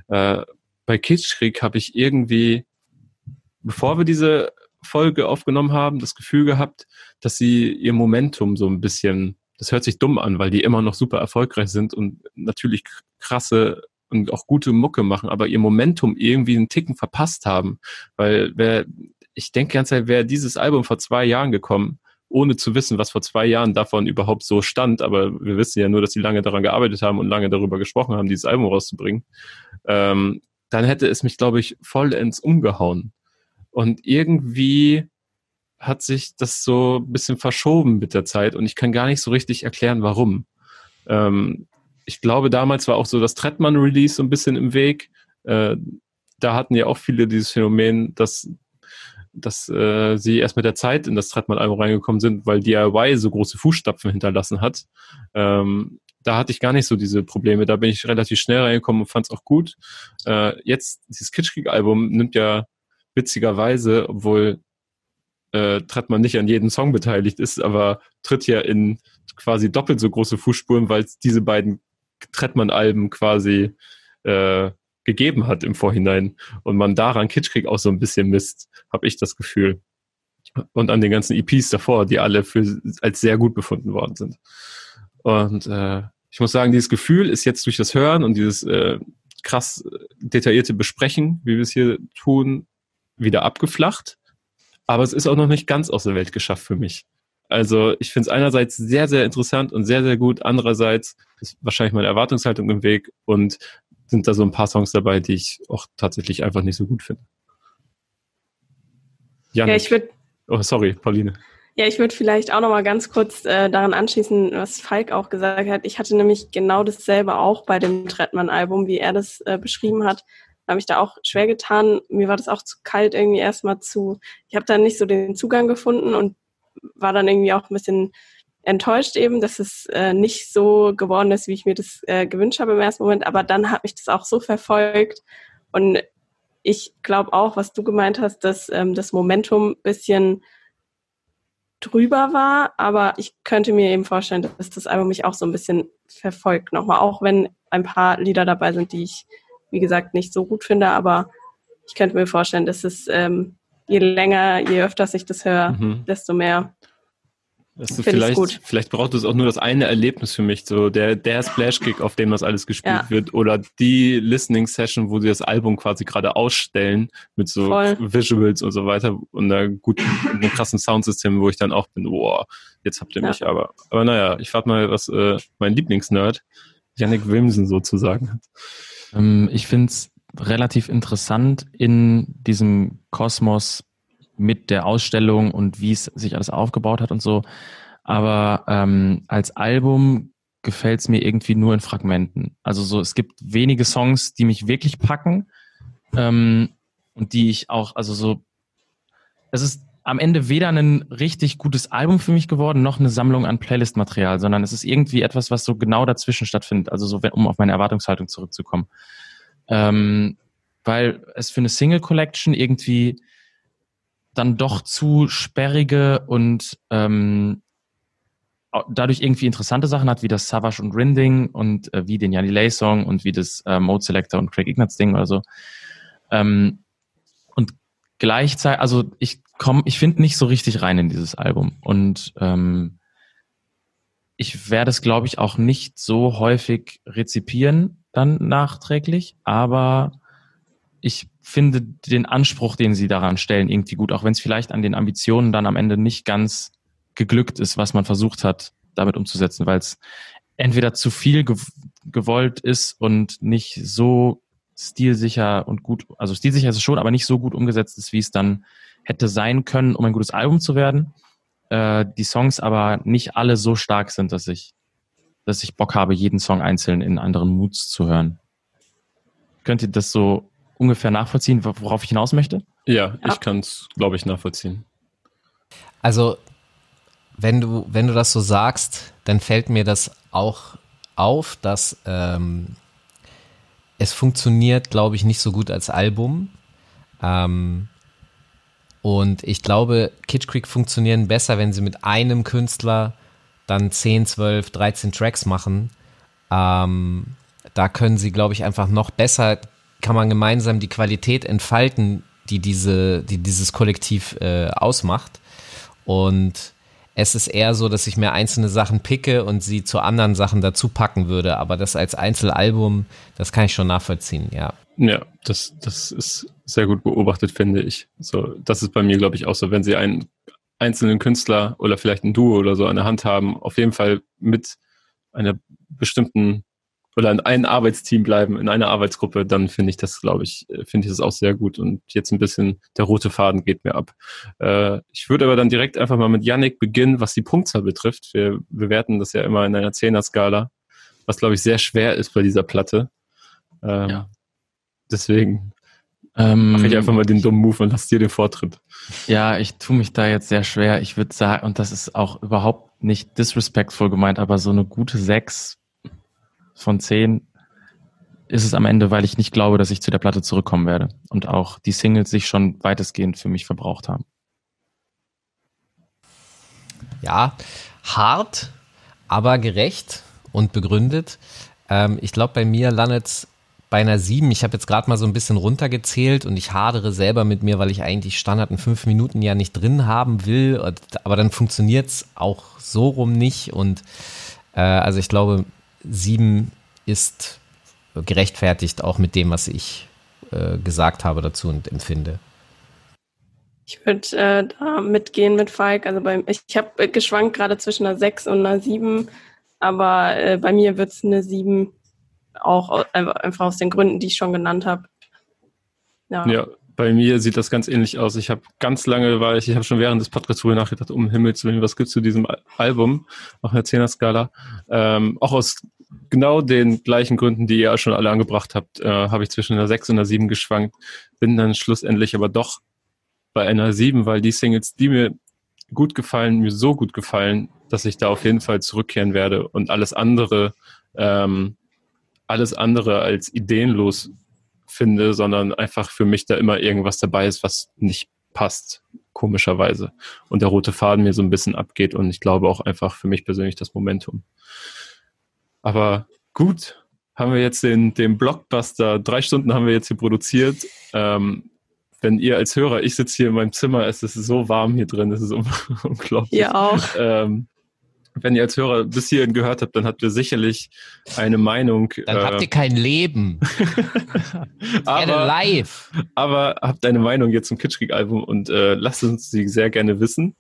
Äh, bei Kitschkrieg habe ich irgendwie, bevor wir diese Folge aufgenommen haben, das Gefühl gehabt, dass sie ihr Momentum so ein bisschen, das hört sich dumm an, weil die immer noch super erfolgreich sind und natürlich krasse und auch gute Mucke machen, aber ihr Momentum irgendwie einen Ticken verpasst haben. Weil wer, ich denke ganz Zeit, wäre dieses Album vor zwei Jahren gekommen, ohne zu wissen, was vor zwei Jahren davon überhaupt so stand, aber wir wissen ja nur, dass sie lange daran gearbeitet haben und lange darüber gesprochen haben, dieses Album rauszubringen, ähm, dann hätte es mich, glaube ich, vollends umgehauen. Und irgendwie hat sich das so ein bisschen verschoben mit der Zeit und ich kann gar nicht so richtig erklären, warum. Ähm, ich glaube, damals war auch so das Trettmann-Release so ein bisschen im Weg. Äh, da hatten ja auch viele dieses Phänomen, dass, dass äh, sie erst mit der Zeit in das Trettmann-Album reingekommen sind, weil DIY so große Fußstapfen hinterlassen hat. Ähm, da hatte ich gar nicht so diese Probleme. Da bin ich relativ schnell reingekommen und fand es auch gut. Äh, jetzt, dieses Kitschkrieg-Album nimmt ja witzigerweise, obwohl äh, Trettmann nicht an jedem Song beteiligt ist, aber tritt ja in quasi doppelt so große Fußspuren, weil es diese beiden Trettmann-Alben quasi äh, gegeben hat im Vorhinein und man daran Kitschkrieg auch so ein bisschen misst, habe ich das Gefühl. Und an den ganzen EPs davor, die alle für, als sehr gut befunden worden sind. Und äh, ich muss sagen, dieses Gefühl ist jetzt durch das Hören und dieses äh, krass detaillierte Besprechen, wie wir es hier tun, wieder abgeflacht. Aber es ist auch noch nicht ganz aus der Welt geschafft für mich. Also ich finde es einerseits sehr, sehr interessant und sehr, sehr gut. Andererseits ist wahrscheinlich meine Erwartungshaltung im Weg und sind da so ein paar Songs dabei, die ich auch tatsächlich einfach nicht so gut finde. Janik. Ja, ich würde. Oh, sorry, Pauline. Ja, ich würde vielleicht auch noch mal ganz kurz äh, daran anschließen, was Falk auch gesagt hat. Ich hatte nämlich genau dasselbe auch bei dem Trettmann-Album, wie er das äh, beschrieben hat. Da habe ich da auch schwer getan. Mir war das auch zu kalt irgendwie erstmal zu. Ich habe da nicht so den Zugang gefunden und war dann irgendwie auch ein bisschen enttäuscht eben, dass es äh, nicht so geworden ist, wie ich mir das äh, gewünscht habe im ersten Moment. Aber dann hat mich das auch so verfolgt. Und ich glaube auch, was du gemeint hast, dass ähm, das Momentum ein bisschen drüber war, aber ich könnte mir eben vorstellen, dass das Album mich auch so ein bisschen verfolgt nochmal, auch wenn ein paar Lieder dabei sind, die ich, wie gesagt, nicht so gut finde, aber ich könnte mir vorstellen, dass es ähm, je länger, je öfter ich das höre, mhm. desto mehr du, vielleicht, vielleicht braucht es auch nur das eine Erlebnis für mich, so der, der Splash-Kick, auf dem das alles gespielt ja. wird, oder die Listening-Session, wo sie das Album quasi gerade ausstellen, mit so Voll. Visuals und so weiter und einer guten, einem krassen Soundsystem, wo ich dann auch bin, boah, jetzt habt ihr ja. mich aber. Aber naja, ich frage mal, was äh, mein Lieblingsnerd, Yannick Wilmsen sozusagen hat. Ähm, ich finde es relativ interessant in diesem Kosmos mit der Ausstellung und wie es sich alles aufgebaut hat und so. Aber ähm, als Album gefällt es mir irgendwie nur in Fragmenten. Also so, es gibt wenige Songs, die mich wirklich packen ähm, und die ich auch, also so, es ist am Ende weder ein richtig gutes Album für mich geworden, noch eine Sammlung an Playlist-Material, sondern es ist irgendwie etwas, was so genau dazwischen stattfindet. Also so, um auf meine Erwartungshaltung zurückzukommen. Ähm, weil es für eine Single Collection irgendwie dann doch zu sperrige und ähm, dadurch irgendwie interessante Sachen hat, wie das Savage und Rinding und äh, wie den Janni Lay Song und wie das äh, Mode Selector und Craig Ignatz Ding oder so. Ähm, und gleichzeitig, also ich komme, ich finde nicht so richtig rein in dieses Album und ähm, ich werde es, glaube ich, auch nicht so häufig rezipieren dann nachträglich, aber ich finde den Anspruch, den sie daran stellen, irgendwie gut, auch wenn es vielleicht an den Ambitionen dann am Ende nicht ganz geglückt ist, was man versucht hat, damit umzusetzen, weil es entweder zu viel gew gewollt ist und nicht so stilsicher und gut, also stilsicher ist es schon, aber nicht so gut umgesetzt ist, wie es dann hätte sein können, um ein gutes Album zu werden. Äh, die Songs aber nicht alle so stark sind, dass ich, dass ich Bock habe, jeden Song einzeln in anderen Moods zu hören. Könnt ihr das so ungefähr nachvollziehen, worauf ich hinaus möchte? Ja, ja. ich kann es, glaube ich, nachvollziehen. Also, wenn du, wenn du das so sagst, dann fällt mir das auch auf, dass ähm, es funktioniert, glaube ich, nicht so gut als Album. Ähm, und ich glaube, Kitsch Creek funktionieren besser, wenn sie mit einem Künstler dann 10, 12, 13 Tracks machen. Ähm, da können sie, glaube ich, einfach noch besser kann man gemeinsam die Qualität entfalten, die diese, die dieses Kollektiv äh, ausmacht. Und es ist eher so, dass ich mir einzelne Sachen picke und sie zu anderen Sachen dazu packen würde. Aber das als Einzelalbum, das kann ich schon nachvollziehen, ja. Ja, das, das ist sehr gut beobachtet, finde ich. So, das ist bei mir, glaube ich, auch so, wenn sie einen einzelnen Künstler oder vielleicht ein Duo oder so an der Hand haben, auf jeden Fall mit einer bestimmten oder in einem Arbeitsteam bleiben, in einer Arbeitsgruppe, dann finde ich das, glaube ich, äh, finde ich das auch sehr gut. Und jetzt ein bisschen der rote Faden geht mir ab. Äh, ich würde aber dann direkt einfach mal mit Yannick beginnen, was die Punktzahl betrifft. Wir bewerten das ja immer in einer Zehner-Skala, was, glaube ich, sehr schwer ist bei dieser Platte. Ähm, ja. Deswegen ähm, mache ich einfach mal den dummen Move und lass dir den Vortritt. Ja, ich tue mich da jetzt sehr schwer. Ich würde sagen, und das ist auch überhaupt nicht disrespectful gemeint, aber so eine gute sechs von zehn ist es am Ende, weil ich nicht glaube, dass ich zu der Platte zurückkommen werde und auch die Singles sich schon weitestgehend für mich verbraucht haben. Ja, hart, aber gerecht und begründet. Ähm, ich glaube, bei mir landet es bei einer 7. Ich habe jetzt gerade mal so ein bisschen runtergezählt und ich hadere selber mit mir, weil ich eigentlich Standard in fünf Minuten ja nicht drin haben will. Aber dann funktioniert es auch so rum nicht. Und äh, also ich glaube, sieben ist gerechtfertigt, auch mit dem, was ich äh, gesagt habe dazu und empfinde. Ich würde äh, da mitgehen mit Falk. Also beim, ich, ich habe geschwankt gerade zwischen einer 6 und einer 7, aber äh, bei mir wird es eine 7 auch einfach aus den Gründen, die ich schon genannt habe. Ja. ja, bei mir sieht das ganz ähnlich aus. Ich habe ganz lange, weil ich, ich habe schon während des Podcasts drüber nachgedacht, um Himmels Willen, was gibt's zu diesem Album auf einer 10er-Skala? Ähm, auch aus genau den gleichen Gründen, die ihr schon alle angebracht habt, äh, habe ich zwischen einer 6 und einer 7 geschwankt. Bin dann schlussendlich aber doch bei einer 7, weil die Singles, die mir gut gefallen, mir so gut gefallen, dass ich da auf jeden Fall zurückkehren werde und alles andere, ähm, alles andere als ideenlos finde, sondern einfach für mich da immer irgendwas dabei ist, was nicht passt, komischerweise. Und der rote Faden mir so ein bisschen abgeht und ich glaube auch einfach für mich persönlich das Momentum. Aber gut, haben wir jetzt den, den Blockbuster, drei Stunden haben wir jetzt hier produziert. Ähm, wenn ihr als Hörer, ich sitze hier in meinem Zimmer, es ist so warm hier drin, es ist unglaublich. Ja auch. Ähm, wenn ihr als Hörer bis hierhin gehört habt, dann habt ihr sicherlich eine Meinung. Dann äh, habt ihr kein Leben. aber, live. aber habt eine Meinung jetzt zum Kitschkrieg-Album und äh, lasst uns sie sehr gerne wissen.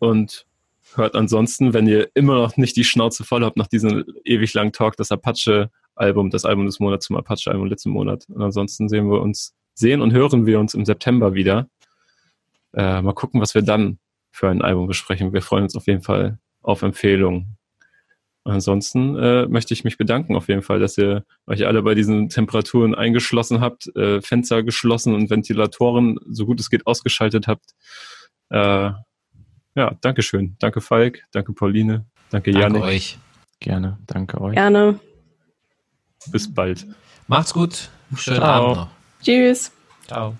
Und hört ansonsten, wenn ihr immer noch nicht die Schnauze voll habt nach diesem ewig langen Talk, das Apache-Album, das Album des Monats zum Apache-Album letzten Monat. Und ansonsten sehen wir uns, sehen und hören wir uns im September wieder. Äh, mal gucken, was wir dann für ein Album besprechen. Wir freuen uns auf jeden Fall auf Empfehlungen. Ansonsten äh, möchte ich mich bedanken auf jeden Fall, dass ihr euch alle bei diesen Temperaturen eingeschlossen habt, äh, Fenster geschlossen und Ventilatoren so gut es geht ausgeschaltet habt. Äh, ja, danke schön. Danke Falk, danke Pauline, danke, danke Janik. euch. Gerne, danke euch. Gerne. Bis bald. Macht's gut. Schönen Ciao. Abend noch. Tschüss. Ciao.